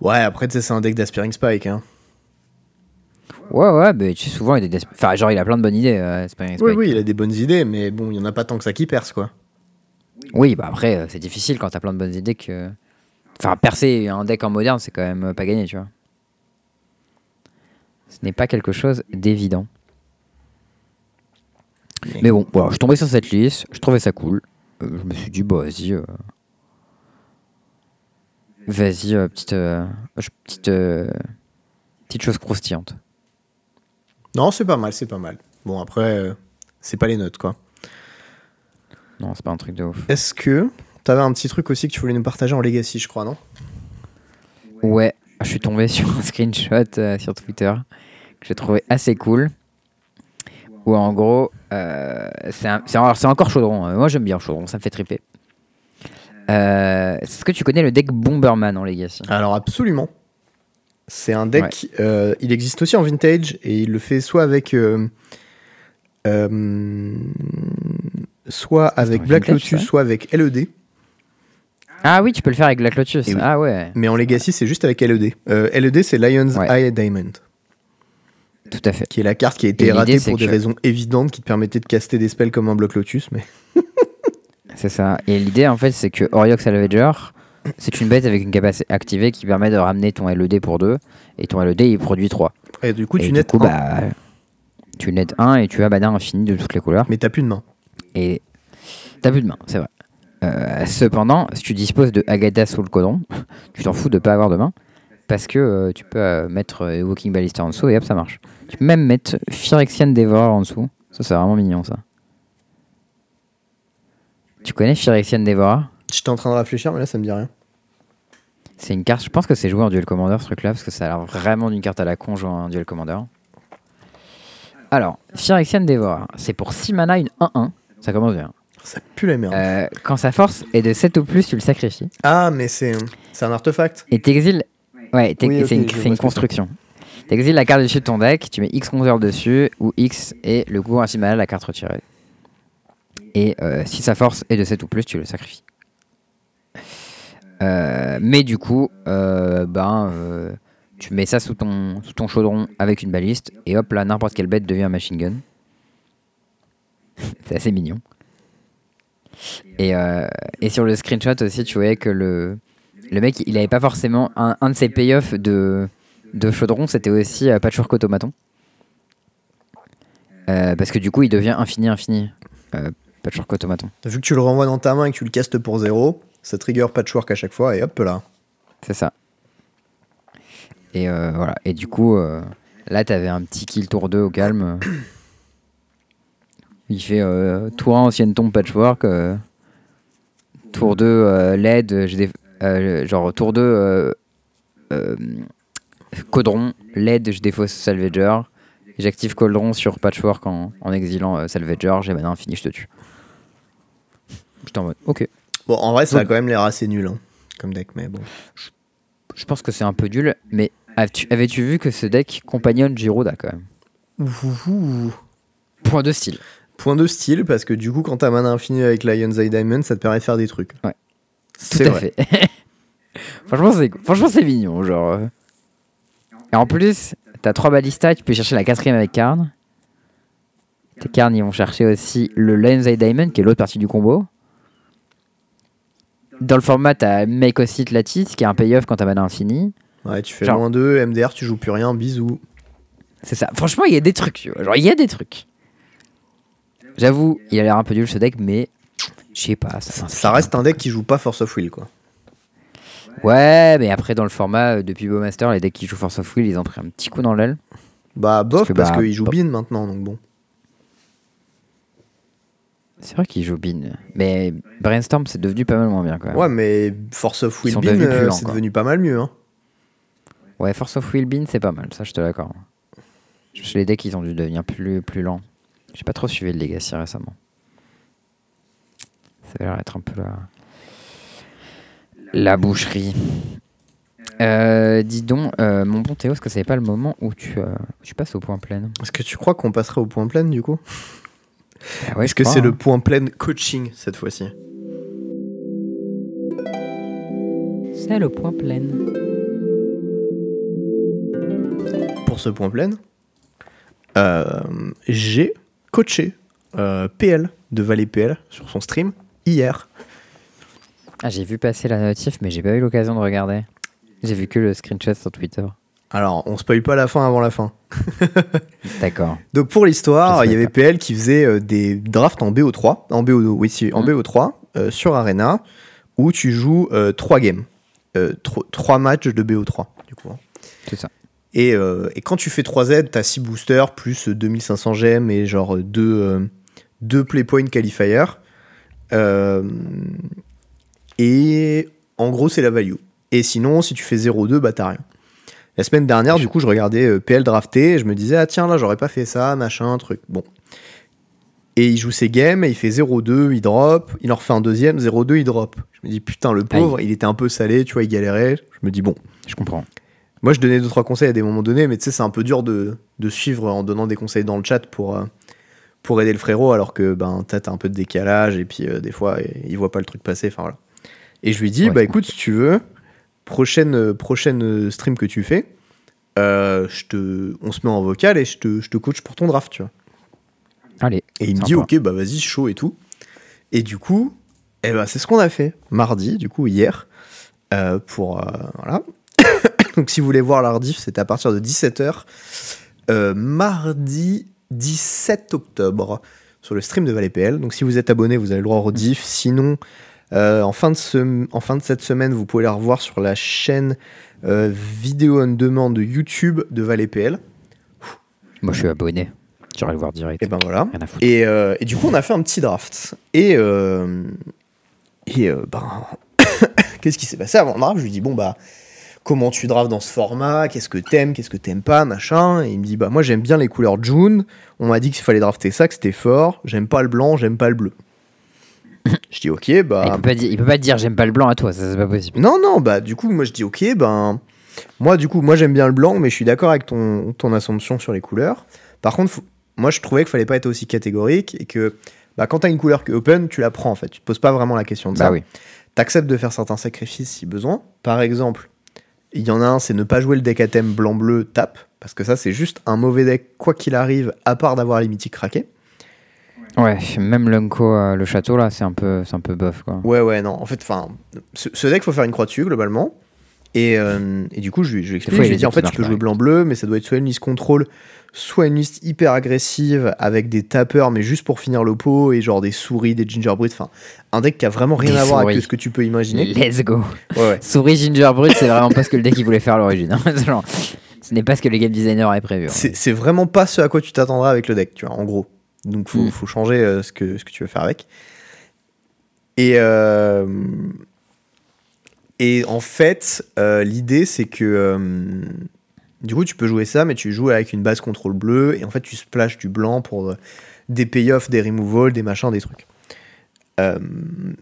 Speaker 2: Ouais, après, tu sais, c'est un deck d'Aspiring Spike, hein.
Speaker 1: Ouais, ouais, mais tu sais, souvent, il, a des... enfin, genre, il a plein de bonnes idées. euh, Spyring
Speaker 2: Oui,
Speaker 1: Spike.
Speaker 2: oui, il a des bonnes idées, mais bon, il y en a pas tant que ça qui perce, quoi.
Speaker 1: Oui, bah après, euh, c'est difficile quand t'as plein de bonnes idées que. Enfin, percer un deck en moderne, c'est quand même euh, pas gagné, tu vois. Ce n'est pas quelque chose d'évident. Mais bon, voilà, je suis tombé sur cette liste, je trouvais ça cool. Euh, je me suis dit, bah vas-y. euh, Vas-y, euh, petite, petite, petite chose croustillante.
Speaker 2: Non, c'est pas mal, c'est pas mal. Bon, après, c'est pas les notes, quoi.
Speaker 1: Non, c'est pas un truc de ouf.
Speaker 2: Est-ce que t'avais un petit truc aussi que tu voulais nous partager en Legacy, je crois, non?
Speaker 1: Ouais, je suis tombé sur un screenshot euh, sur Twitter que j'ai trouvé assez cool. Où en gros, euh, c'est encore chaudron. Euh, Moi j'aime bien chaudron, ça me fait triper. Euh, Est-ce que tu connais le deck Bomberman en Legacy?
Speaker 2: Alors, absolument. C'est un deck, euh, il existe aussi en vintage et il le fait soit avec. euh, soit avec Black Lotus,
Speaker 1: ça
Speaker 2: soit avec LED.
Speaker 1: Ah oui, tu peux le faire avec Black Lotus.
Speaker 2: Oui.
Speaker 1: Ah ouais,
Speaker 2: Mais en Legacy, c'est juste avec LED. Euh, LED, c'est Lion's
Speaker 1: Ouais.
Speaker 2: Eye Diamond,
Speaker 1: tout à fait.
Speaker 2: qui est la carte qui a été ratée pour des
Speaker 1: que-
Speaker 2: raisons évidentes qui te permettaient de caster des spells comme un Block Lotus. Mais
Speaker 1: C'est ça. Et l'idée en fait, c'est que Oriox Salvager, c'est une bête avec une capacité activée qui permet de ramener ton LED pour 2. Et ton LED il produit 3.
Speaker 2: et du coup,
Speaker 1: et
Speaker 2: tu un,
Speaker 1: bah, tu nettes 1 et tu as mana infini de toutes les couleurs.
Speaker 2: mais t'as plus de main.
Speaker 1: Et t'as plus de main, c'est vrai. Euh, cependant, si tu disposes de Agatha sous le codon, tu t'en fous de pas avoir de main. Parce que euh, tu peux euh, mettre Walking Ballista en dessous et hop, ça marche. Tu peux même mettre Phyrexian Devourer en dessous. Ça, c'est vraiment mignon, ça. Tu connais Phyrexian Devourer?
Speaker 2: J'étais en train de réfléchir, mais là, ça me dit rien.
Speaker 1: C'est une carte, je pense que c'est joué en Duel Commander ce truc-là, parce que ça a l'air vraiment d'une carte à la con jouée en Duel Commander. Alors, Phyrexian Devourer, c'est pour 6 mana, une 1-1. Ça commence bien.
Speaker 2: Ça pue la merde.
Speaker 1: Euh, quand sa force est de 7 ou plus, tu le sacrifies.
Speaker 2: Ah, mais c'est c'est un artefact.
Speaker 1: Et t'exiles. Ouais, t'ex-
Speaker 2: Oui, ok,
Speaker 1: c'est une,
Speaker 2: je vois
Speaker 1: c'est une
Speaker 2: ce que
Speaker 1: construction. T'exiles la carte dessus de ton deck, tu mets X compteur dessus, ou X et le coût maximal, la carte retirée. Et euh, si sa force est de 7 ou plus, tu le sacrifies. Euh, mais du coup, euh, ben, euh, tu mets ça sous ton, sous ton chaudron avec une baliste, et hop là, n'importe quelle bête devient un machine gun. c'est assez mignon. Et, euh, et sur le screenshot aussi, tu voyais que le, le mec, il avait pas forcément un, un de ses payoffs de, de chaudron, c'était aussi euh, Patchwork Automaton. Euh, parce que du coup, il devient infini, infini. Euh, Patchwork Automaton.
Speaker 2: Vu que tu le renvoies dans ta main et que tu le castes pour zéro, ça trigger patchwork à chaque fois et hop là.
Speaker 1: C'est ça. Et voilà. Et du coup, là, t'avais un petit kill tour 2 au calme. Il fait euh, tour 1 ancienne tombe patchwork. euh, tour 2 euh, LED. des- genre tour 2 euh, euh, Caudron. LED, je défausse Salvager. J'active Cauldron sur Patchwork en, en exilant euh, Salvager. J'ai mana infini, je te tue. J'étais en mode, ok.
Speaker 2: Bon, en vrai, ça a quand même l'air assez nul hein, comme deck, mais bon.
Speaker 1: Je pense que c'est un peu nul, mais avais-tu vu que ce deck compagnonne Giroda quand même?
Speaker 2: Ouh.
Speaker 1: Point de style.
Speaker 2: Point de style, parce que du coup, quand t'as mana infini avec Lion's Eye Diamond, ça te permet de faire des trucs.
Speaker 1: Ouais. Tout à
Speaker 2: vrai.
Speaker 1: fait. franchement, c'est franchement c'est mignon, genre. euh. Et en plus, t'as trois balistas, tu peux chercher la quatrième avec Karn. Tes Karn, ils vont chercher aussi le Lion's Eye Diamond, qui est l'autre partie du combo. Dans le format, t'as Make Ossit Lattice, qui est un payoff quand t'as mana infini.
Speaker 2: Ouais, tu fais
Speaker 1: Genre-
Speaker 2: moins 2, MDR, tu joues plus rien, bisous.
Speaker 1: C'est ça. Franchement, il y a des trucs. tu vois. Genre, il y a des trucs. J'avoue, il a l'air un peu nul ce deck, mais je sais pas. Ça,
Speaker 2: Ça reste un deck qui joue pas Force of Will, quoi.
Speaker 1: Ouais, mais après, dans le format, euh, depuis Bowmaster, les decks qui jouent Force of Will, ils ont pris un petit coup dans l'aile.
Speaker 2: Bah, bof, parce
Speaker 1: bah,
Speaker 2: qu'il joue
Speaker 1: bof.
Speaker 2: Bin maintenant, donc bon.
Speaker 1: C'est vrai qu'ils jouent Bin. Mais Brainstorm, c'est devenu pas mal moins bien quand même.
Speaker 2: Ouais, mais Force of Will
Speaker 1: plus
Speaker 2: euh, c'est
Speaker 1: quoi.
Speaker 2: devenu pas mal mieux. Hein.
Speaker 1: Ouais, Force of Will Bin, c'est pas mal, ça je te l'accorde. Les decks, ils ont dû devenir plus, plus lents. J'ai pas trop suivi le Legacy récemment. Ça va l'air être un peu la, la boucherie. Euh, dis donc, euh, mon bon Théo, est-ce que c'est pas le moment où tu, euh, tu passes au point plein?
Speaker 2: Est-ce que tu crois qu'on passerait au point plein, du coup?
Speaker 1: Ah ouais,
Speaker 2: Est-ce que c'est
Speaker 1: hein.
Speaker 2: le point plein coaching, cette fois-ci?
Speaker 1: C'est le point plein.
Speaker 2: Pour ce point plein, euh, j'ai coaché euh, PL de Valet PL sur son stream hier.
Speaker 1: Ah, j'ai vu passer la notif, mais j'ai pas eu l'occasion de regarder. J'ai vu que le screenshot sur Twitter.
Speaker 2: Alors, on spoil pas la fin avant la fin.
Speaker 1: D'accord.
Speaker 2: Donc pour l'histoire, il y avait PL qui faisait euh, des drafts en BO3, en BO, oui, si, en
Speaker 1: Mm.
Speaker 2: BO3 euh, sur Arena, où tu joues 3 games, 3 matchs de BO3 du coup. hein.
Speaker 1: C'est ça.
Speaker 2: Et, euh, et quand tu fais 3Z, t'as 6 boosters plus 2500 gemmes et genre 2 deux playpoint qualifiers. Euh, et en gros, c'est la value. Et sinon, si tu fais 0-2, bah t'as rien. La semaine dernière, du coup, je regardais euh, PL drafté et je me disais, ah tiens, là, j'aurais pas fait ça, machin, truc. Bon. Et il joue ses games et il fait 0-2, il drop, il en refait un deuxième, 0-2, il drop. Je me dis, putain, le pauvre, il était un peu salé, tu vois, il galérait. Je me dis, bon.
Speaker 1: Je comprends.
Speaker 2: Moi, je donnais deux trois conseils à des moments donnés, mais tu sais, c'est un peu dur de, de suivre en donnant des conseils dans le chat pour, euh, pour aider le frérot, alors que ben, t'as un peu de décalage et puis euh, des fois, il voit pas le truc passer. Enfin voilà. Et je lui dis,
Speaker 1: Ouais,
Speaker 2: bah écoute, si tu veux, prochaine, euh, prochaine stream que tu fais, euh, je te, on se met en vocal et je te, je te coach pour ton draft, tu vois.
Speaker 1: Allez.
Speaker 2: Et il me dit, ok, bah vas-y, chaud et tout. Et du coup, eh ben, c'est ce qu'on a fait mardi, du coup, hier, pour. voilà. Donc, si vous voulez voir la rediff, c'était à partir de 17h, euh, mardi 17 octobre, sur le stream de Valais PL. Donc, si vous êtes abonné, vous avez le droit au rediff. Sinon, euh, en, fin de ce- en fin de cette semaine, vous pouvez la revoir sur la chaîne euh, vidéo on demande de YouTube de Valais PL.
Speaker 1: Moi, je suis abonné. J'irai le voir direct.
Speaker 2: Et ben voilà.
Speaker 1: Rien à foutre.
Speaker 2: Et, euh, et du coup, on a fait un petit draft. Et, et ben, qu'est-ce qui s'est passé avant le draft? Je lui dis, bon, bah, comment tu drafts dans ce format Qu'est-ce que t'aimes Qu'est-ce que t'aimes pas Machin. Et il me dit, bah, moi, j'aime bien les couleurs June. On m'a dit qu'il fallait drafter ça, que c'était fort. J'aime pas le blanc, j'aime pas le bleu. je dis, ok,
Speaker 1: il,
Speaker 2: bah.
Speaker 1: peut pas dire, il peut pas te dire j'aime pas le blanc à toi, ça c'est pas possible.
Speaker 2: Non, non, bah, du coup, moi, je dis, ok, ben. Moi, du coup, moi, j'aime bien le blanc, mais je suis d'accord avec ton, ton assumption sur les couleurs. Par contre, faut- moi, je trouvais qu'il fallait pas être aussi catégorique et que bah, quand tu as une couleur qui est open, tu la prends en fait. Tu te poses pas vraiment la question de ça.
Speaker 1: Bah oui.
Speaker 2: Tu acceptes de faire certains sacrifices si besoin. Par exemple, il y en a un, c'est ne pas jouer le deck à thème blanc-bleu tape. Parce que ça, c'est juste un mauvais deck, quoi qu'il arrive, à part d'avoir les mythiques craqués.
Speaker 1: Ouais, même l'Unco, euh, le château là, c'est un peu, c'est un peu bof quoi.
Speaker 2: Ouais, ouais, non. En fait, enfin, ce, ce deck, faut faire une croix dessus, globalement. Et, euh, et du coup, je lui, je lui explique, je lui dis,
Speaker 1: des
Speaker 2: en fait, tu peux jouer blanc-bleu, mais ça doit être soit une liste contrôle, soit une liste hyper agressive, avec des tapeurs, mais juste pour finir le pot, et genre des souris, des gingerbread, enfin, un deck qui a vraiment rien
Speaker 1: Des
Speaker 2: à voir avec ce que tu peux imaginer.
Speaker 1: Let's go.
Speaker 2: Ouais, ouais.
Speaker 1: Souris Gingerbread, c'est vraiment pas ce que le deck il voulait faire à l'origine. hein. Ce n'est pas ce que le game designer avait prévu. hein.
Speaker 2: C'est c'est vraiment pas ce à quoi tu t'attendras avec le deck, tu vois, en gros. Donc, faut,
Speaker 1: Mm.
Speaker 2: faut changer euh, ce, que, ce que tu veux faire avec. Et, euh, et en fait, euh, l'idée, c'est que du coup, tu peux jouer ça, mais tu joues avec une base contrôle bleu, et en fait, tu splashes du blanc pour euh, des payoffs, des removals, des machins, des trucs. Euh,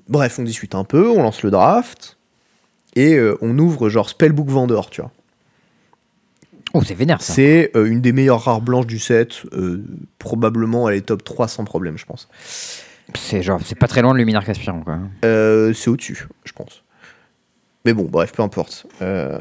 Speaker 2: bref, on discute un peu, on lance le draft, et euh, on ouvre genre Spellbook Vendor, tu vois.
Speaker 1: Oh, c'est vénère ça.
Speaker 2: C'est euh, une des meilleures rares blanches du set. probablement, elle est top 3 sans problème, je pense.
Speaker 1: C'est genre, c'est pas très loin de Luminaire Caspiran quoi.
Speaker 2: C'est au-dessus, je pense. Mais bon, bref, peu importe. Euh,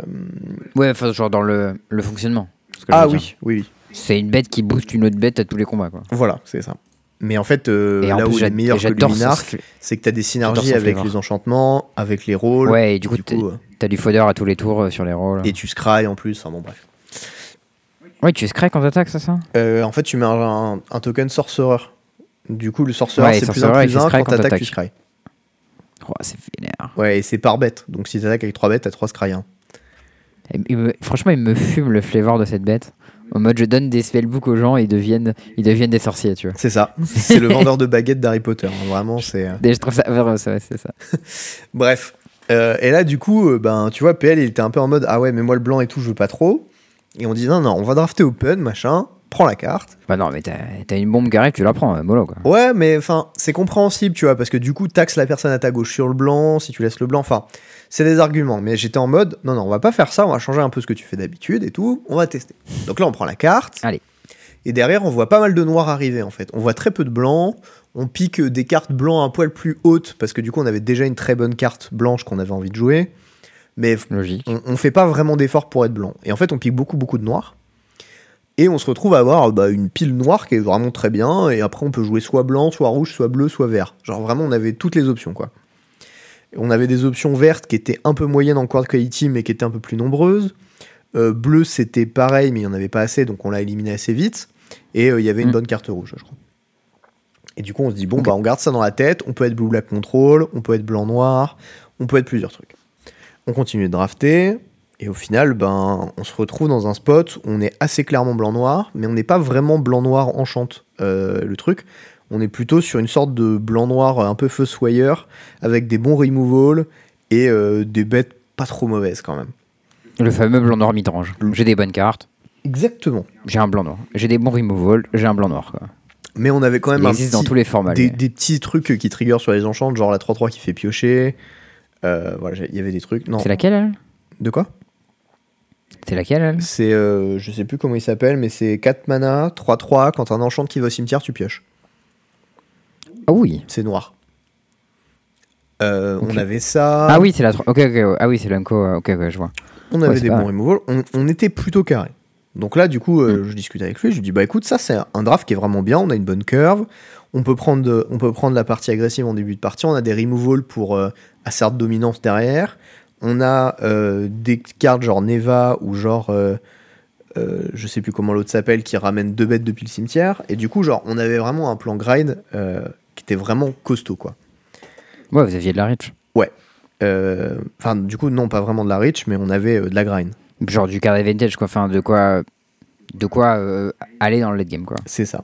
Speaker 1: Ouais, enfin, genre dans le, le fonctionnement.
Speaker 2: Ah oui, oui, oui.
Speaker 1: C'est une bête qui booste une autre bête à tous les combats quoi.
Speaker 2: Voilà, c'est ça. Mais en fait, euh,
Speaker 1: et en
Speaker 2: là
Speaker 1: plus,
Speaker 2: où il est meilleur que
Speaker 1: j'adore
Speaker 2: Luminar,
Speaker 1: ce-
Speaker 2: c'est que tu as des synergies avec
Speaker 1: flavor.
Speaker 2: les enchantements, avec les rôles.
Speaker 1: Ouais, et du coup, t'es-
Speaker 2: euh,
Speaker 1: t'as du fodder à tous les tours euh, sur les rôles.
Speaker 2: et tu scry en plus. Enfin bon, bref.
Speaker 1: Ouais, tu scrack quand t'attaques, c'est ça?
Speaker 2: Euh, en fait, tu mets un, un token sorcerer. Du coup, le sorcerer,
Speaker 1: Ouais,
Speaker 2: c'est plus un plus un.
Speaker 1: scry
Speaker 2: Quand
Speaker 1: quand
Speaker 2: t'attaques, tu scry.
Speaker 1: Oh, c'est vénère.
Speaker 2: Ouais, et c'est par bête. Donc si t'attaques avec 3 bêtes, t'as 3 scry. hein.
Speaker 1: Franchement, il me fume le flavor de cette bête. En mode, je donne des spellbooks aux gens et ils deviennent, ils deviennent des sorciers, tu vois.
Speaker 2: C'est ça. C'est le vendeur de baguettes d'Harry Potter. hein. Vraiment, c'est.
Speaker 1: Et je trouve ça vraiment, c'est ça.
Speaker 2: Bref. Euh, et là, du coup, euh, ben, tu vois, PL, il était un peu en mode Ah ouais, mais moi, le blanc et tout, je veux pas trop. Et on dit Non, non, on va drafter open, machin. Prends la carte.
Speaker 1: Bah non, mais t'as une bombe arrive, tu la prends, mollo quoi.
Speaker 2: Ouais, mais enfin, c'est compréhensible, tu vois, parce que du coup, taxe la personne à ta gauche sur le blanc, si tu laisses le blanc. Enfin, c'est des arguments. Mais j'étais en mode Non, non, on va pas faire ça, on va changer un peu ce que tu fais d'habitude et tout. On va tester. Donc là, on prend la carte.
Speaker 1: Allez.
Speaker 2: Et derrière, on voit pas mal de noirs arriver, en fait. On voit très peu de blancs. On pique des cartes blancs un poil plus hautes, parce que du coup, on avait déjà une très bonne carte blanche qu'on avait envie de jouer. Mais
Speaker 1: Logique.
Speaker 2: on, on fait pas vraiment d'efforts pour être blanc. Et en fait, on pique beaucoup, beaucoup de noir. Et on se retrouve à avoir bah, une pile noire qui est vraiment très bien. Et après, on peut jouer soit blanc, soit rouge, soit bleu, soit vert. Genre vraiment, on avait toutes les options, quoi. On avait des options vertes qui étaient un peu moyennes en quad quality, mais qui étaient un peu plus nombreuses. Euh, bleu, c'était pareil, mais il n'y en avait pas assez, donc on l'a éliminé assez vite. Et euh, il y avait une
Speaker 1: Mm.
Speaker 2: bonne carte rouge, je crois. Et du coup, on se dit, bon, bah, on garde ça dans la tête. On peut être blue black control, on peut être blanc noir, on peut être plusieurs trucs. On continue de drafter. Et au final, ben, on se retrouve dans un spot où on est assez clairement blanc-noir, mais on n'est pas vraiment blanc-noir enchante euh, le truc. On est plutôt sur une sorte de blanc-noir un peu fossoyeur, avec des bons removals et euh, des bêtes pas trop mauvaises quand même.
Speaker 1: Le fameux blanc noir midrange. J'ai des bonnes cartes,
Speaker 2: Exactement.
Speaker 1: j'ai un blanc noir. J'ai des bons removals, j'ai un blanc noir. Quoi.
Speaker 2: Mais on avait quand même
Speaker 1: Il
Speaker 2: un
Speaker 1: existe dans tous les formats.
Speaker 2: des, des petits trucs qui trigger sur les enchantes, genre la 3-3 qui fait piocher. Euh, voilà, il y avait des trucs.
Speaker 1: C'est laquelle elle?
Speaker 2: De quoi?
Speaker 1: C'est laquelle elle
Speaker 2: C'est, euh, je sais plus comment il s'appelle, mais c'est 4 mana, 3-3. Quand un enchant qui va au cimetière, tu pioches.
Speaker 1: Ah oui.
Speaker 2: C'est noir. Euh. On avait ça.
Speaker 1: Ah oui, c'est la. tro- Ok, ok, ah oui, c'est l'unco. euh, Ok, ok, je vois.
Speaker 2: On avait
Speaker 1: Ouais,
Speaker 2: des bons removals. On, on était plutôt carré. Donc là, du coup,
Speaker 1: Mm.
Speaker 2: euh, je discute avec lui. Je lui dis Bah écoute, ça, c'est un draft qui est vraiment bien. On a une bonne curve. On peut prendre, on peut prendre la partie agressive en début de partie. On a des removals pour euh, assert dominance derrière. On a euh, des cartes genre Neva ou genre. euh, euh, je sais plus comment l'autre s'appelle, qui ramène deux bêtes depuis le cimetière. Et du coup, genre, on avait vraiment un plan grind qui était vraiment costaud, quoi.
Speaker 1: Ouais, vous aviez de la reach.
Speaker 2: Euh, Enfin, du coup, non, pas vraiment de la reach, mais on avait de la grind.
Speaker 1: Genre du card advantage, quoi. Enfin, de quoi. De quoi aller dans le late game, quoi.
Speaker 2: C'est ça.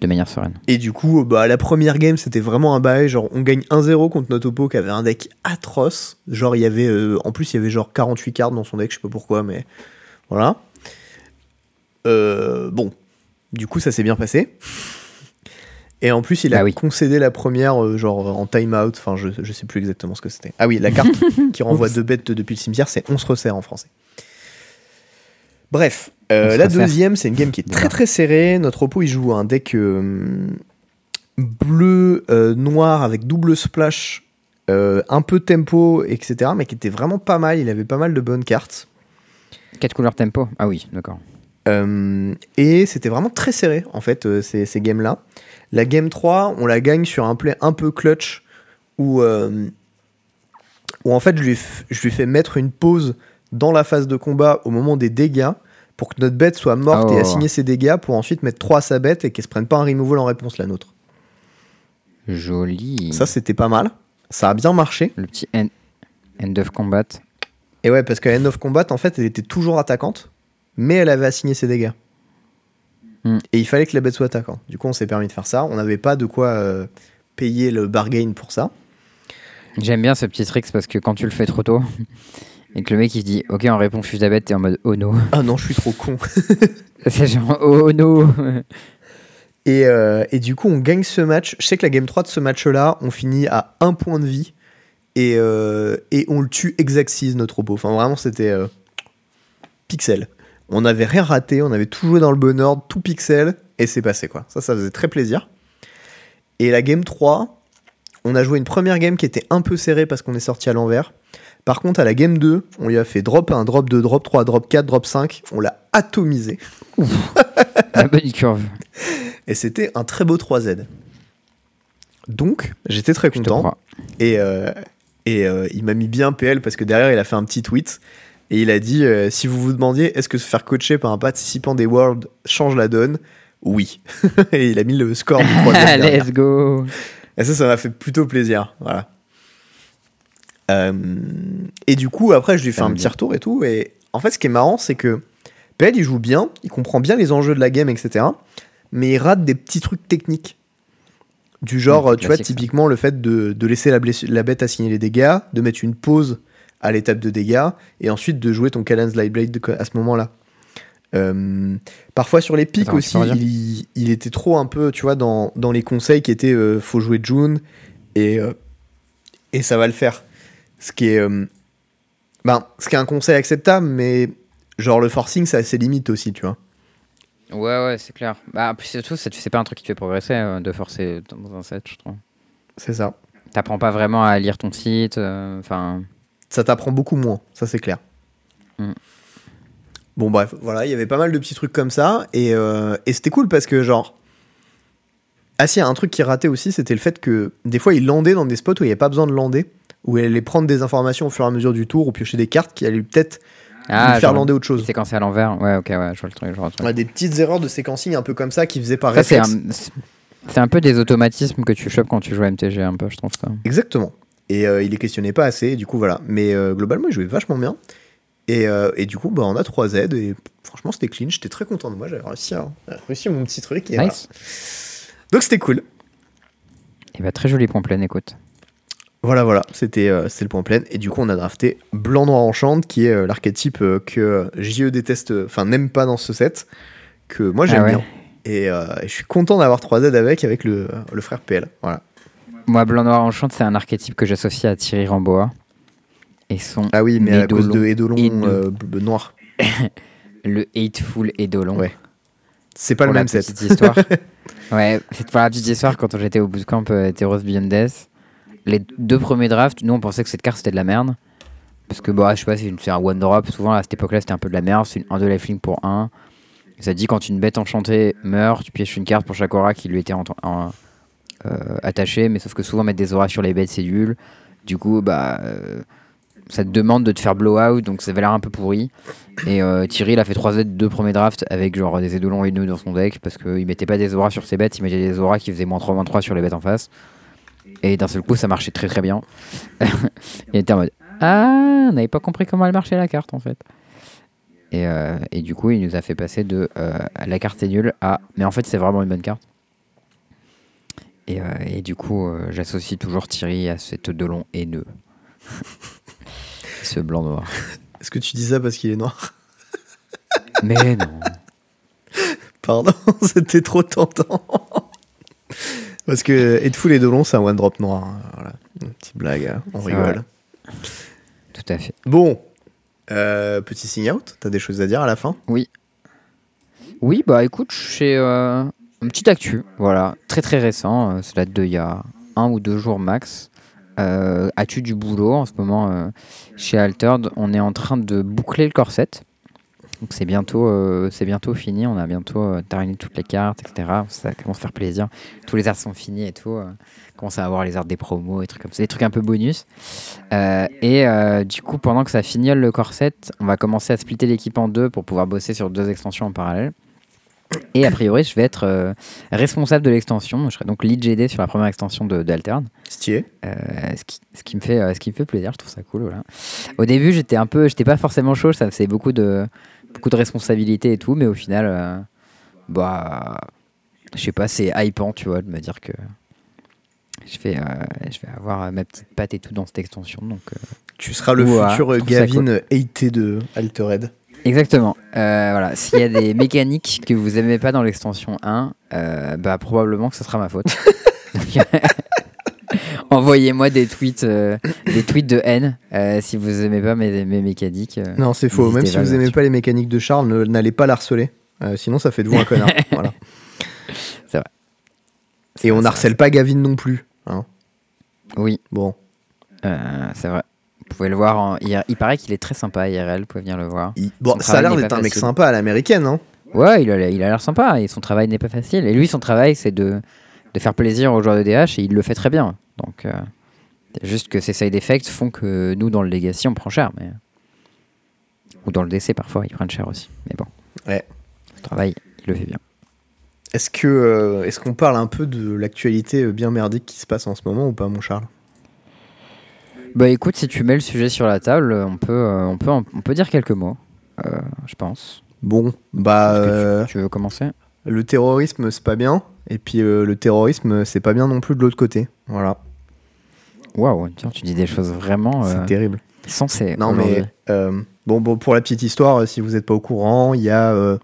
Speaker 1: De manière sereine.
Speaker 2: Et du coup, bah, la première game, c'était vraiment un bail. Genre, on gagne 1-0 contre notre oppo qui avait un deck atroce. Genre, il y avait. euh, en plus, il y avait genre 48 cartes dans son deck, je sais pas pourquoi, mais voilà. Euh, bon, du coup, ça s'est bien passé. Et en plus, il a
Speaker 1: Bah oui.
Speaker 2: concédé la première, euh, genre en time-out. Enfin, je, je sais plus exactement ce que c'était. Ah oui, la carte qui renvoie deux bêtes depuis le cimetière, c'est on se resserre en français. Bref, euh, la deuxième, c'est une game qui est très très serrée. Notre oppo, il joue un deck euh, bleu, euh, noir avec double splash, un peu tempo, etc. Mais qui était vraiment pas mal. Il avait pas mal de bonnes cartes.
Speaker 1: 4 couleurs tempo Ah oui, d'accord.
Speaker 2: Et c'était vraiment très serré, en fait, ces, ces games-là. La game 3, on la gagne sur un play un peu clutch, où, où en fait, je lui, je lui fais mettre une pause dans la phase de combat au moment des dégâts, pour que notre bête soit morte
Speaker 1: Oh.
Speaker 2: et assigner ses dégâts, pour ensuite mettre 3 à sa bête et qu'elle se prenne pas un removal en réponse la nôtre.
Speaker 1: Joli.
Speaker 2: Ça, c'était pas mal. Ça a bien marché.
Speaker 1: Le petit end, end of combat.
Speaker 2: Et ouais, parce qu'à End of Combat, en fait, elle était toujours attaquante, mais elle avait assigné ses dégâts.
Speaker 1: Hmm.
Speaker 2: Et il fallait que la bête soit attaquante. Du coup, on s'est permis de faire ça. On n'avait pas de quoi euh, payer le bargain pour ça.
Speaker 1: J'aime bien ce petit trick parce que quand tu le fais trop tôt et que le mec il se dit ok on répond fuse à bête t'es en mode oh no
Speaker 2: Ah non, je suis trop con.
Speaker 1: c'est genre oh no
Speaker 2: Et, euh, et du coup, on gagne ce match. Je sais que la game 3 de ce match-là, on finit à un point de vie. Et, euh, et on le tue exact notre robot. Enfin, vraiment, c'était euh, pixel. On n'avait rien raté, on avait tout joué dans le bon ordre, tout pixel, et c'est passé quoi. Ça, ça faisait très plaisir. Et la game 3, on a joué une première game qui était un peu serrée parce qu'on est sorti à l'envers. Par contre, à la game 2, on lui a fait drop 1, drop 2, drop 3, drop 4, drop 5. On l'a atomisé.
Speaker 1: la bonne curve
Speaker 2: Et c'était un très beau 3Z. Donc, j'étais très content. Et, euh, et euh, il m'a mis bien PL parce que derrière, il a fait un petit tweet. Et il a dit euh, Si vous vous demandiez, est-ce que se faire coacher par un participant des Worlds change la donne? Oui. et il a mis le score du 3
Speaker 1: let's go
Speaker 2: Et ça, ça m'a fait plutôt plaisir. Voilà. Euh, et du coup, après, je lui
Speaker 1: Ça
Speaker 2: un petit retour et tout. Et en fait, ce qui est marrant, c'est que PL, il joue bien, il comprend bien les enjeux de la game, etc. Mais il rate des petits trucs techniques. Du genre, tu vois,
Speaker 1: ça.
Speaker 2: typiquement le fait de, de laisser la, la bête assigner les dégâts, de mettre une pause à l'étape de dégâts, et ensuite de jouer ton Kalan's Lightblade de- à ce moment-là. Euh, parfois sur les pics aussi, il, il était trop un peu, tu vois, dans, dans les conseils qui étaient euh, faut jouer June et, euh, et ça va le faire. Ce qui est, euh, ben, ce qui est un conseil acceptable, mais genre le forcing, ça a ses limites aussi, tu vois.
Speaker 1: ouais ouais c'est clair bah puis surtout c'est pas un truc qui te fait progresser euh, de forcer dans un set je trouve
Speaker 2: C'est ça.
Speaker 1: t'apprends pas vraiment à lire ton site euh, enfin
Speaker 2: Ça t'apprend beaucoup moins, ça c'est clair.
Speaker 1: Mm.
Speaker 2: Bon bref, voilà, il y avait pas mal de petits trucs comme ça, et, et c'était cool parce que genre... Ah si, un truc qui ratait aussi, c'était le fait que des fois il landait dans des spots où il n'y avait pas besoin de lander, où il allait prendre des informations au fur et à mesure du tour, ou piocher des cartes qui allaient peut-être
Speaker 1: Ah,
Speaker 2: de faire lander autre chose.
Speaker 1: C'est à l'envers. Ouais, ok, ouais, je vois le truc. je vois le truc.
Speaker 2: Ouais, des petites erreurs de séquencing un peu comme ça qui faisaient par
Speaker 1: Ça, c'est
Speaker 2: réflexe.
Speaker 1: un, c'est- c'est un peu des automatismes que tu chopes quand tu joues à MTG, un peu, je trouve ça.
Speaker 2: Exactement. Et euh, il les questionnait pas assez, du coup voilà. Mais euh, globalement, il jouait vachement bien. Et, euh, et du coup, bah, on a 3 Z et franchement, c'était clean. J'étais très content de moi. J'avais réussi, à- j'avais réussi mon petit truc. Et voilà.
Speaker 1: Nice.
Speaker 2: Donc c'était cool.
Speaker 1: Et bah, très joli pleine écoute.
Speaker 2: Voilà, voilà, c'était euh, le point plein. Et du coup, on a drafté Blanc Noir Enchante, qui est euh, l'archétype euh, que JE déteste, euh, enfin n'aime pas dans ce set, que moi j'aime
Speaker 1: Ah ouais.
Speaker 2: bien. Et, euh, et je suis content d'avoir 3Z avec, avec le, le frère PL. Voilà.
Speaker 1: Moi, Blanc Noir Enchante, c'est un archétype que j'associe à Thierry Ramboa. Et son
Speaker 2: Ah oui, mais à cause de. Edolon euh, bleu- noir.
Speaker 1: le Hateful Edolon.
Speaker 2: Ouais. C'est pas
Speaker 1: pour
Speaker 2: le même set.
Speaker 1: petite histoire. ouais, c'est pour la petite histoire, quand j'étais au bootcamp euh, Theros Beyond Death, les deux premiers drafts, nous on pensait que cette carte c'était de la merde. Parce que, bah, je sais pas, c'est un one drop. Souvent à cette époque-là c'était un peu de la merde. C'est un de lifelink pour un. Ça dit quand une bête enchantée meurt, tu pièges une carte pour chaque aura qui lui était euh, attachée. Mais sauf que souvent mettre des auras sur les bêtes c'est nul. Du coup, bah. euh, ça te demande de te faire blowout, donc ça avait l'air un peu pourri. Et euh, Thierry, il a fait 3 Z deux premiers drafts avec genre des édolons et nœuds dans son deck parce qu'il mettait pas des auras sur ses bêtes, il mettait des auras qui faisaient moins 3, moins 3 sur les bêtes en face. Et d'un seul coup, ça marchait très très bien. il était en mode Ah, on n'avait pas compris comment elle marchait la carte en fait. Et, euh, et du coup, il nous a fait passer de euh, la carte est nulle à Mais en fait, c'est vraiment une bonne carte. Et, euh, et du coup, j'associe toujours Thierry à cet Eudolon haineux. Ce blanc noir.
Speaker 2: Est-ce que tu dis ça parce qu'il est noir?
Speaker 1: Mais non.
Speaker 2: Pardon, c'était trop tentant. Parce que Headful et Dolon, c'est un one drop noir. hein. Voilà, une petite blague, hein. on
Speaker 1: C'est
Speaker 2: rigole.
Speaker 1: Tout à fait.
Speaker 2: Bon, euh, petit sign out, t'as des choses à dire à la fin?
Speaker 1: Oui, bah écoute, j'ai euh, une petite actu, voilà, très très récent, euh, cela date de il y a un ou deux jours max. Euh, actu du boulot en ce moment euh, chez Altered, on est en train de boucler le corset. Donc c'est bientôt, euh, c'est bientôt fini, on a bientôt euh, terminé toutes les cartes, etc. Ça commence à faire plaisir. Tous les arts sont finis et tout. euh, on commence à avoir les arts des promos et trucs comme ça, des trucs un peu bonus. Euh, et du coup, pendant que ça fignole le corset, on va commencer à splitter l'équipe en deux pour pouvoir bosser sur deux extensions en parallèle. Et a priori, je vais être responsable de l'extension. Je serai donc lead GD sur la première extension de, de Altered.
Speaker 2: Stylé.
Speaker 1: Ce, qui, ce, qui me fait, ce qui me fait plaisir, je trouve ça cool. Voilà. Au début, j'étais un peu, j'étais pas forcément chaud, ça faisait beaucoup de, beaucoup de responsabilités et tout, mais au final, euh, bah, je sais pas, c'est hypant, tu vois, de me dire que je vais, euh, je vais avoir ma petite patte et tout dans cette extension. Donc, euh,
Speaker 2: Tu seras le
Speaker 1: Ouah,
Speaker 2: futur Gavin haté de Altered.
Speaker 1: Exactement. Euh, voilà. S'il y a des mécaniques que vous aimez pas dans l'extension 1, euh, bah probablement que ce sera ma faute. Envoyez-moi des tweets, euh, des tweets de haine euh, si vous aimez pas mes, mes mécaniques. euh.
Speaker 2: Non, c'est faux. Même si vous aimez pas les mécaniques de Charles, ne- n'allez pas l'harceler. Euh, sinon, ça fait de vous un connard. Voilà.
Speaker 1: C'est vrai.
Speaker 2: Et on
Speaker 1: C'est
Speaker 2: harcèle pas Gavin non plus. hein.
Speaker 1: Oui,
Speaker 2: Bon.
Speaker 1: euh, c'est vrai. Vous pouvez le voir. En... IR- Il paraît qu'il est très sympa IRL. Vous pouvez venir le voir.
Speaker 2: Il- Bon,
Speaker 1: Son
Speaker 2: ça a l'air
Speaker 1: n'est
Speaker 2: d'être
Speaker 1: pas
Speaker 2: un mec
Speaker 1: facile.
Speaker 2: sympa à l'américaine. Hein.
Speaker 1: Ouais, il a il a l'air sympa et son travail n'est pas facile. Et lui, son travail, c'est de, de faire plaisir aux joueurs de DH et il le fait très bien. Donc, euh, c'est juste que ces side effects font que nous, dans le Legacy, on prend cher. Mais... Ou dans le DC, parfois, ils prennent cher aussi. Mais bon.
Speaker 2: Ouais.
Speaker 1: Son travail, il le fait bien.
Speaker 2: Est-ce que euh, est-ce qu'on parle un peu de l'actualité euh, bien merdique qui se passe en ce moment ou pas, mon Charles?
Speaker 1: Bah écoute, si tu mets le sujet sur la table, on peut, euh, on peut, on peut dire quelques mots, euh, je pense.
Speaker 2: Bon, bah
Speaker 1: tu- tu, veux commencer?
Speaker 2: le terrorisme c'est pas bien et puis le terrorisme c'est pas bien non plus de l'autre côté. Voilà,
Speaker 1: Waouh, tiens, tu dis des choses vraiment euh,
Speaker 2: c'est terrible.
Speaker 1: sensées.
Speaker 2: Non mais euh, bon, bon pour la petite histoire, euh, si vous n'êtes pas au courant, il y a euh,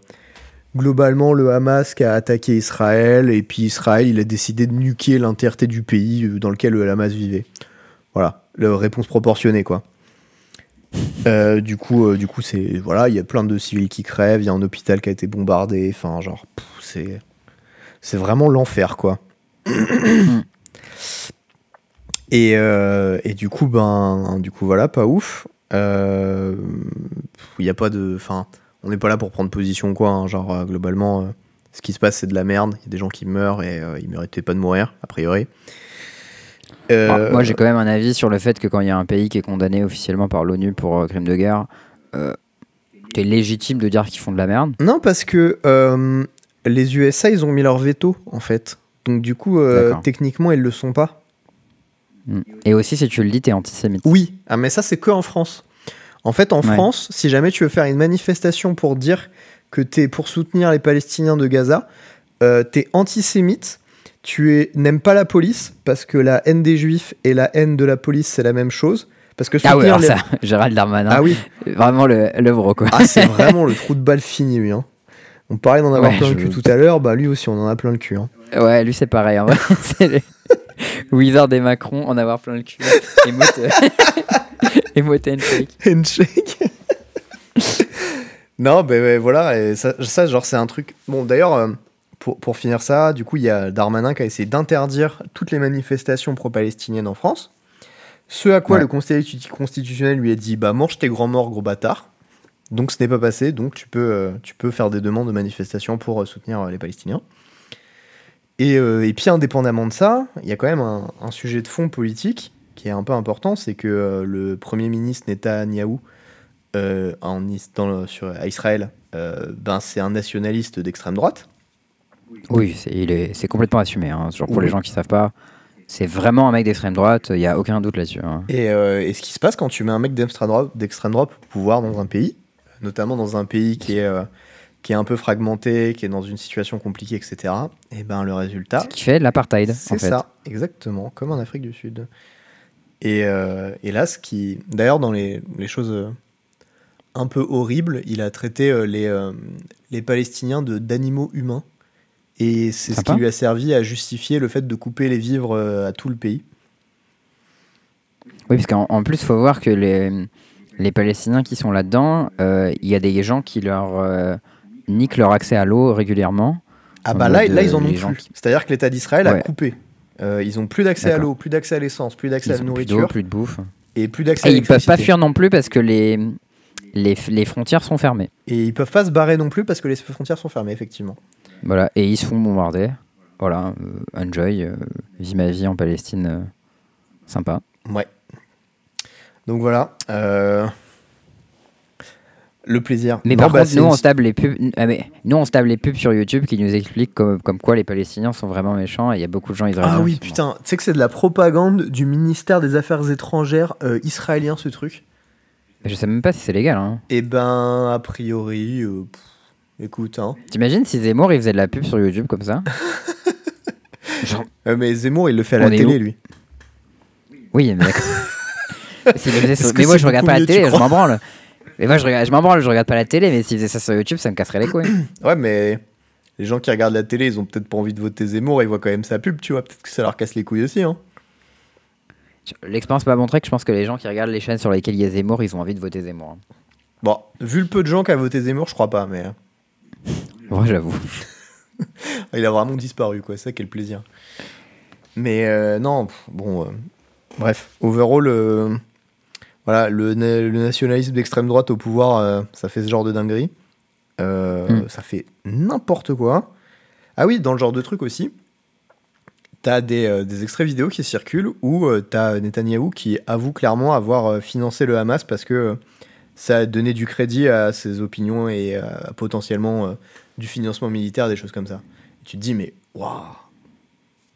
Speaker 2: globalement le Hamas qui a attaqué Israël et puis Israël il a décidé de nuquer l'entièreté du pays dans lequel le Hamas vivait. Voilà, la réponse proportionnée quoi. Du coup, du coup, c'est voilà, il y a plein de civils qui crèvent, il y a un hôpital qui a été bombardé, enfin genre, c'est c'est vraiment l'enfer quoi. et, euh, et du coup, ben, du coup voilà, pas ouf. Euh, Il y a pas de, enfin, on n'est pas là pour prendre position quoi. hein, genre euh, globalement, euh, ce qui se passe c'est de la merde. Il y a des gens qui meurent et euh, ils méritaient pas de mourir a priori. Euh,
Speaker 1: moi, j'ai quand même un avis sur le fait que quand il y a un pays qui est condamné officiellement par l'ONU pour euh, crime de guerre, euh, t'es légitime de dire qu'ils font de la merde.
Speaker 2: Non, parce que euh, les USA, ils ont mis leur veto, en fait. Donc, du coup, euh, techniquement, ils le sont pas.
Speaker 1: Mm. Et aussi, si tu le dis, t'es antisémite.
Speaker 2: Oui, ah, mais ça, c'est que en France. En fait, en
Speaker 1: Ouais.
Speaker 2: France, si jamais tu veux faire une manifestation pour dire que t'es pour soutenir les Palestiniens de Gaza, euh, t'es antisémite, tu es- n'aimes pas la police, parce que la haine des juifs et la haine de la police, c'est la même chose. Parce que
Speaker 1: Ah ouais, alors
Speaker 2: les-
Speaker 1: ça, Gérald Darmanin,
Speaker 2: Ah oui,
Speaker 1: vraiment le- l'œuvre quoi.
Speaker 2: ah, c'est vraiment le trou de balle fini, lui. Hein. On parlait d'en avoir
Speaker 1: Ouais,
Speaker 2: plein le cul tout à l'heure, bah lui aussi, on en a plein le cul. Hein.
Speaker 1: Ouais, lui c'est pareil. Le Wizard et Macron, en avoir plein le cul. Émote, euh, émote handshake.
Speaker 2: Handshake. non, ben voilà, et ça, ça, genre, c'est un truc. Bon, d'ailleurs, euh, pour, pour finir ça, du coup, il y a Darmanin qui a essayé d'interdire toutes les manifestations pro-palestiniennes en France. Ce à quoi
Speaker 1: Ouais.
Speaker 2: le Conseil constitu- constitutionnel lui a dit Bah, mange tes grands morts, gros bâtard. Donc, ce n'est pas passé, donc tu peux, euh, tu peux faire des demandes de manifestation pour soutenir les Palestiniens. Et, euh, et puis, indépendamment de ça, il y a quand même un, un sujet de fond politique qui est un peu important c'est que euh, le Premier ministre Netanyahou euh, en, Is- dans le- sur, à Israël, ben, c'est un nationaliste d'extrême droite.
Speaker 1: Oui, c'est complètement assumé. Hein. Genre pour
Speaker 2: Oui.
Speaker 1: les gens qui savent pas, c'est vraiment un mec d'extrême droite, il y a aucun doute là-dessus. hein.
Speaker 2: Et, et ce qui se passe quand tu mets un mec d'extrême droite, droite au pouvoir dans un pays, notamment dans un pays qui est, qui est un peu fragmenté, qui est dans une situation compliquée, etc., et ben le résultat,
Speaker 1: Ce qui fait l'apartheid,
Speaker 2: c'est
Speaker 1: fait.
Speaker 2: ça, exactement, comme en Afrique du Sud. Et, euh, et là, ce qui. D'ailleurs, dans les, les choses euh, un peu horribles, il a traité euh, les, euh, les Palestiniens de- d'animaux humains. Et c'est ce qui lui a servi à justifier le fait de couper les vivres à tout le pays.
Speaker 1: Oui, parce qu'en en plus, il faut voir que les, les Palestiniens qui sont là-dedans, il y a des gens qui leur niquent leur accès à l'eau régulièrement.
Speaker 2: Ah bah là, là ils en
Speaker 1: euh,
Speaker 2: ont plus.
Speaker 1: qui-
Speaker 2: C'est-à-dire que l'État d'Israël a coupé. Euh, ils ont plus d'accès à l'eau, plus d'accès à l'essence, plus d'accès à la
Speaker 1: ont plus
Speaker 2: nourriture
Speaker 1: plus de bouffe.
Speaker 2: et plus d'accès à
Speaker 1: ils peuvent pas fuir non plus parce que les, les, les frontières sont fermées.
Speaker 2: Et ils peuvent pas se barrer non plus parce que les frontières sont fermées, effectivement.
Speaker 1: Voilà, et ils se font bombarder. Voilà, euh, enjoy, euh, vis ma vie en Palestine, euh, sympa.
Speaker 2: Ouais. Donc voilà. Le plaisir.
Speaker 1: Mais
Speaker 2: Non,
Speaker 1: par
Speaker 2: bah,
Speaker 1: contre, nous
Speaker 2: une-
Speaker 1: on, se tape les pubs, ah, mais nous, on se tape les pubs sur YouTube qui nous expliquent comme, comme quoi les Palestiniens sont vraiment méchants et il y a beaucoup de gens israéliens.
Speaker 2: Ah oui, putain. Tu sais que c'est de la propagande du ministère des Affaires étrangères euh, israélien, ce truc
Speaker 1: Je sais même pas si c'est légal. Hein.
Speaker 2: Eh ben, a priori, euh, pff, écoute, hein.
Speaker 1: T'imagines si Zemmour il faisait de la pub sur YouTube comme ça Genre,
Speaker 2: Euh, mais Zemmour, il le fait à la
Speaker 1: On est
Speaker 2: télé, lui.
Speaker 1: Oui, mais d'accord. Mais moi je regarde pas la télé, je m'en branle. Mais moi je regarde, je m'en branle, je regarde pas la télé, mais s'il faisait ça sur YouTube, ça me casserait les couilles.
Speaker 2: Ouais, mais les gens qui regardent la télé, ils ont peut-être pas envie de voter Zemmour, ils voient quand même sa pub, tu vois. Peut-être que ça leur casse les couilles aussi, hein.
Speaker 1: L'expérience m'a montré que je pense que les gens qui regardent les chaînes sur lesquelles il y a Zemmour, ils ont envie de voter Zemmour. hein.
Speaker 2: Bon, vu le peu de gens qui ont voté Zemmour, je crois pas, mais
Speaker 1: En vrai, j'avoue.
Speaker 2: il a vraiment disparu, quoi. C'est ça le plaisir. Mais euh, non, bon. euh, bref, overall, euh, voilà, le, le nationalisme d'extrême droite au pouvoir, euh, ça fait ce genre de dinguerie. Euh,
Speaker 1: Mm.
Speaker 2: Ça fait n'importe quoi. Ah oui, dans le genre de truc aussi, t'as des, euh, des extraits vidéo qui circulent où t'as Netanyahou qui avoue clairement avoir financé le Hamas parce que ça a donné du crédit à ses opinions et potentiellement du financement militaire, des choses comme ça. Tu te dis, mais waouh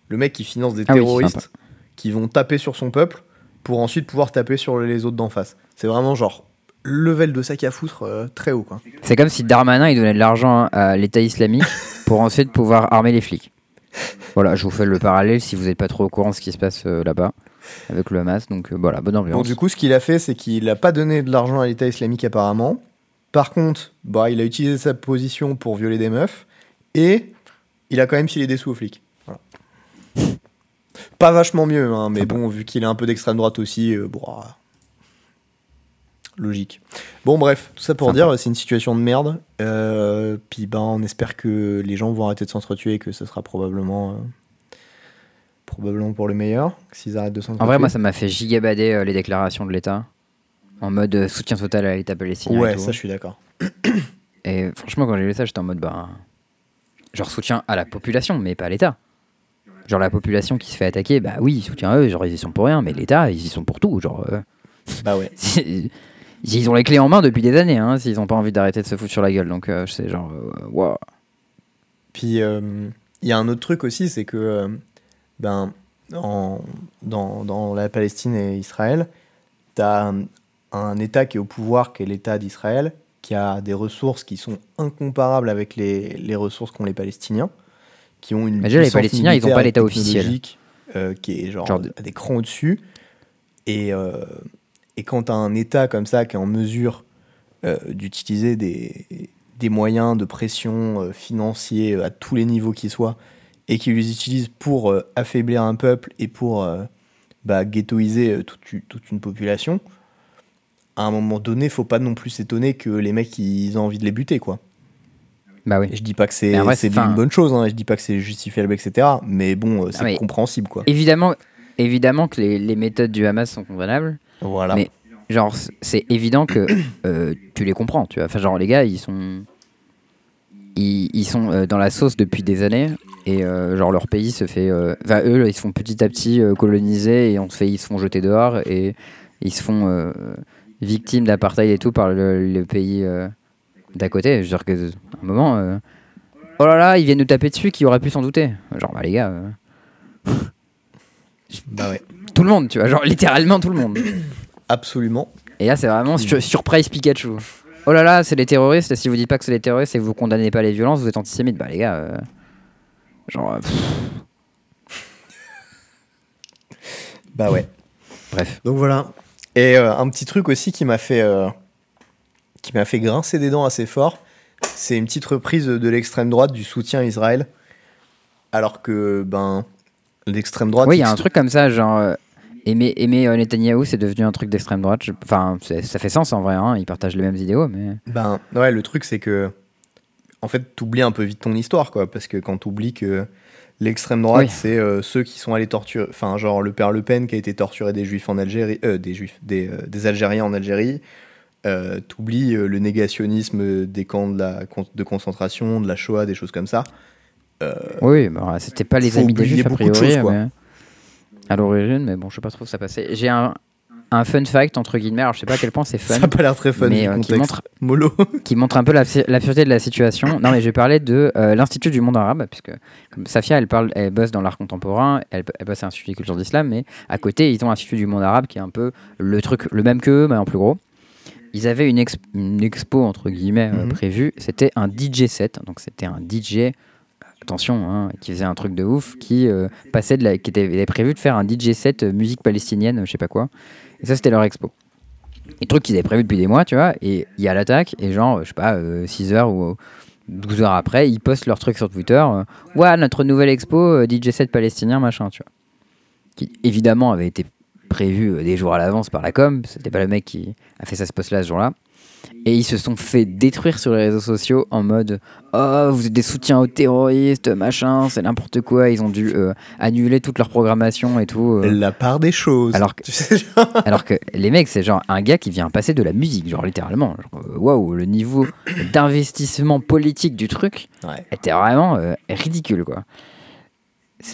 Speaker 2: Le mec qui finance des
Speaker 1: Ah
Speaker 2: terroristes qui vont taper sur son peuple pour ensuite pouvoir taper sur les autres d'en face. C'est vraiment genre level de sac à foutre euh, très haut, quoi.
Speaker 1: C'est comme si Darmanin il donnait de l'argent à l'État islamique pour ensuite pouvoir armer les flics. Voilà, je vous fais le parallèle si vous n'êtes pas trop au courant de ce qui se passe euh, là-bas avec le Hamas. Donc euh, voilà, bonne ambiance.
Speaker 2: Donc du coup, ce qu'il a fait, c'est qu'il n'a pas donné de l'argent à l'État islamique apparemment. Par contre, bah, il a utilisé sa position pour violer des meufs et il a quand même filé des sous aux flics. Pas vachement mieux, hein, mais bon, vu qu'il est un peu d'extrême droite aussi, euh, bon, ah. logique. Bon, bref, tout ça pour
Speaker 1: Sympa.
Speaker 2: dire, c'est une situation de merde. Euh, puis ben, on espère que les gens vont arrêter de s'entretuer et que ce sera probablement, euh, probablement pour le meilleur, s'ils arrêtent de s'entretuer.
Speaker 1: En vrai, moi ça m'a fait gigabader les déclarations de l'État en mode soutien total à l'État palestinien. et
Speaker 2: ouais,
Speaker 1: tout.
Speaker 2: ça je suis d'accord.
Speaker 1: Et franchement, quand j'ai lu ça, j'étais en mode bah. Genre soutien à la population, mais pas à l'État. Genre la population qui se fait attaquer, bah oui, soutien à eux, genre ils y sont pour rien, mais l'État, ils y sont pour tout. Genre. euh,
Speaker 2: Bah ouais.
Speaker 1: Ils ont les clés en main depuis des années, hein, s'ils ont pas envie d'arrêter de se foutre sur la gueule. Donc, euh, c'est genre, euh, wow.
Speaker 2: Puis euh, il y a un autre truc aussi, c'est que ben, en- dans, dans la Palestine et Israël, tu as un, un État qui est au pouvoir, qui est l'État d'Israël, qui a des ressources qui sont incomparables avec les, les ressources qu'ont les Palestiniens, qui ont une
Speaker 1: Mais déjà, les Palestiniens, ils ont
Speaker 2: militaire
Speaker 1: pas l'État officiel.
Speaker 2: euh, qui est genre,
Speaker 1: Genre de-
Speaker 2: des crans au-dessus. Et, euh, et quand tu as un État comme ça qui est en mesure euh, d'utiliser des, des moyens de pression euh, financiers à tous les niveaux qui soient et qui les utilise pour affaiblir un peuple et pour bah, ghettoiser toute, toute une population, à un moment donné, faut pas non plus s'étonner que les mecs ils ont envie de les buter quoi.
Speaker 1: Bah oui.
Speaker 2: Je dis pas que c'est une bonne chose, hein, je dis pas que c'est justifiable etc. Mais bon, euh, c'est
Speaker 1: Ah,
Speaker 2: compréhensible quoi.
Speaker 1: Évidemment, évidemment que les, les méthodes du Hamas sont condamnables.
Speaker 2: Voilà.
Speaker 1: Mais- Genre, c'est évident que euh, tu les comprends, tu vois. Enfin, genre, les gars, ils sont. Ils, ils sont euh, dans la sauce depuis des années. Et euh, genre, leur pays se fait. Enfin, eux, ils se font petit à petit coloniser et on se fait, ils se font jeter dehors et ils se font victimes d'apartheid et tout par le, le pays d'à côté. Je veux dire que, à un moment. euh, oh là là, ils viennent nous taper dessus, qui aurait pu s'en douter Genre, bah, les gars. euh,
Speaker 2: Bah ouais.
Speaker 1: tout le monde, tu vois. Genre, littéralement tout le monde.
Speaker 2: Absolument.
Speaker 1: Et là, c'est vraiment sur- surprise Pikachu. Oh là là, c'est les terroristes. Si vous dites pas que c'est les terroristes et que vous condamnez pas les violences, vous êtes antisémite. Bah, les gars. euh, Genre.
Speaker 2: Bah ouais.
Speaker 1: bref.
Speaker 2: Donc voilà. Et euh, un petit truc aussi qui m'a fait euh, qui m'a fait grincer des dents assez fort, c'est une petite reprise de l'extrême droite du soutien à Israël, alors que ben l'extrême droite.
Speaker 1: Oui, il y a un truc comme ça, genre. euh, aimer aimer euh, Netanyahou, c'est devenu un truc d'extrême droite. Je- Enfin, ça fait sens en vrai. Hein, ils partagent les mêmes idéaux, mais.
Speaker 2: Ben ouais, le truc c'est que en fait t'oublies un peu vite ton histoire quoi, parce que quand t'oublies que l'extrême droite
Speaker 1: Oui.
Speaker 2: c'est euh, ceux qui sont allés torturer, enfin genre le père Le Pen qui a été torturé des juifs en Algérie, euh, des juifs, des, euh, des Algériens en Algérie. Euh, t'oublies euh, le négationnisme des camps de, la, de concentration, de la Shoah, des choses comme ça. Euh,
Speaker 1: Oui, bah, c'était pas les amis des juifs a
Speaker 2: de
Speaker 1: priori.
Speaker 2: choses, quoi.
Speaker 1: mais- À l'origine, mais bon, je sais pas trop où ça passait. J'ai un, un fun fact, entre guillemets. Alors, je sais pas à quel point c'est fun.
Speaker 2: ça a pas l'air très fun
Speaker 1: mais, euh, qui montre-
Speaker 2: Mollo.
Speaker 1: qui montre un peu la, la pureté de la situation. Non, mais je vais parler de euh, l'Institut du monde arabe, puisque comme Safia, elle, parle, elle bosse dans l'art contemporain, elle, elle bosse à l'Institut des cultures d'islam, mais à côté, ils ont l'Institut du monde arabe, qui est un peu le truc, le même qu'eux, mais en plus gros. Ils avaient une, ex- une expo, entre guillemets, euh,
Speaker 2: Mhm.
Speaker 1: prévue. C'était un DJ set, donc c'était un DJ, attention, hein, qui faisait un truc de ouf, qui euh, passait de la, qui était, avait prévu de faire un DJ set euh, musique palestinienne, je sais pas quoi. Et ça, c'était leur expo. Et truc qu'ils avaient prévu depuis des mois, tu vois, et il y a l'attaque, et genre, je sais pas, 6 heures ou 12 heures après, ils postent leur truc sur Twitter. euh, ouais, notre nouvelle expo, euh, DJ set palestinien, machin, tu vois. Qui évidemment avait été prévu euh, des jours à l'avance par la com, c'était pas le mec qui a fait ça ce post là ce jour-là. Et ils se sont fait détruire sur les réseaux sociaux en mode Oh, vous êtes des soutiens aux terroristes, machin, c'est n'importe quoi. Ils ont dû euh, annuler toute leur programmation et tout. euh.
Speaker 2: La part des choses.
Speaker 1: Alors que- Alors les mecs, c'est genre un gars qui vient passer de la musique, genre littéralement. Waouh, le niveau d'investissement politique du truc
Speaker 2: Ouais.
Speaker 1: était vraiment euh, ridicule, quoi.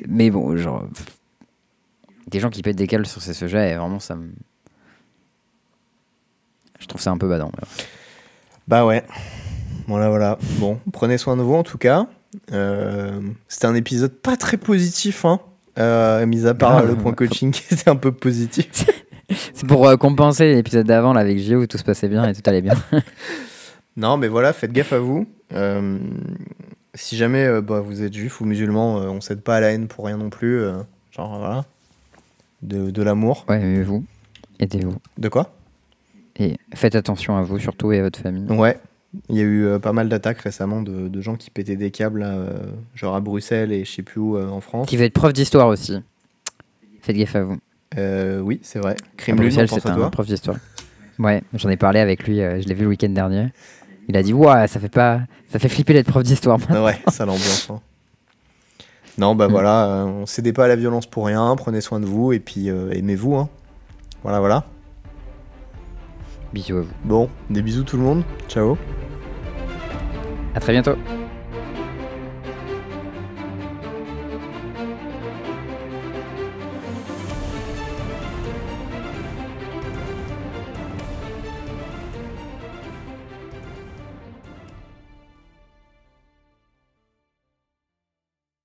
Speaker 1: Mais bon, genre. pff, Des gens qui pètent des câbles sur ces sujets, et vraiment, ça me. Je trouve ça un peu badant. mais ouais.
Speaker 2: Bah ouais. Voilà, voilà. Bon, prenez soin de vous en tout cas. Euh, C'était un épisode pas très positif, hein. Euh, mis à part le point coaching qui était un peu positif.
Speaker 1: C'est pour euh, compenser l'épisode d'avant là, avec Gio où tout se passait bien et tout allait bien.
Speaker 2: Non, mais voilà, faites gaffe à vous. Euh, si jamais euh, bah, vous êtes juif ou musulman, euh, on cède pas à la haine pour rien non plus. euh, genre, voilà. De, de l'amour.
Speaker 1: Ouais, mais vous, aidez-vous.
Speaker 2: De quoi?
Speaker 1: Et faites attention à vous surtout et à votre famille.
Speaker 2: Ouais. Il y a eu euh, pas mal d'attaques récemment de, de gens qui pétaient des câbles, euh, genre à Bruxelles et je sais plus où euh, en France.
Speaker 1: Qui va être prof d'histoire aussi. Faites gaffe à vous.
Speaker 2: Oui, c'est vrai.
Speaker 1: À
Speaker 2: Crime on
Speaker 1: Bruxelles, c'est
Speaker 2: à
Speaker 1: un
Speaker 2: toi.
Speaker 1: prof d'histoire. Ouais, j'en ai parlé avec lui, je l'ai vu le week-end dernier. Il a dit Ouais, ça fait pas. Ça fait flipper d'être prof d'histoire.
Speaker 2: Ouais, ça l'ambiance. hein. Non, bah
Speaker 1: Mm.
Speaker 2: voilà, euh, on cédait pas à la violence pour rien, prenez soin de vous et puis euh, aimez-vous. Hein. Voilà, voilà.
Speaker 1: Bisous à vous.
Speaker 2: Bon, des bisous tout le monde. Ciao.
Speaker 1: À très bientôt.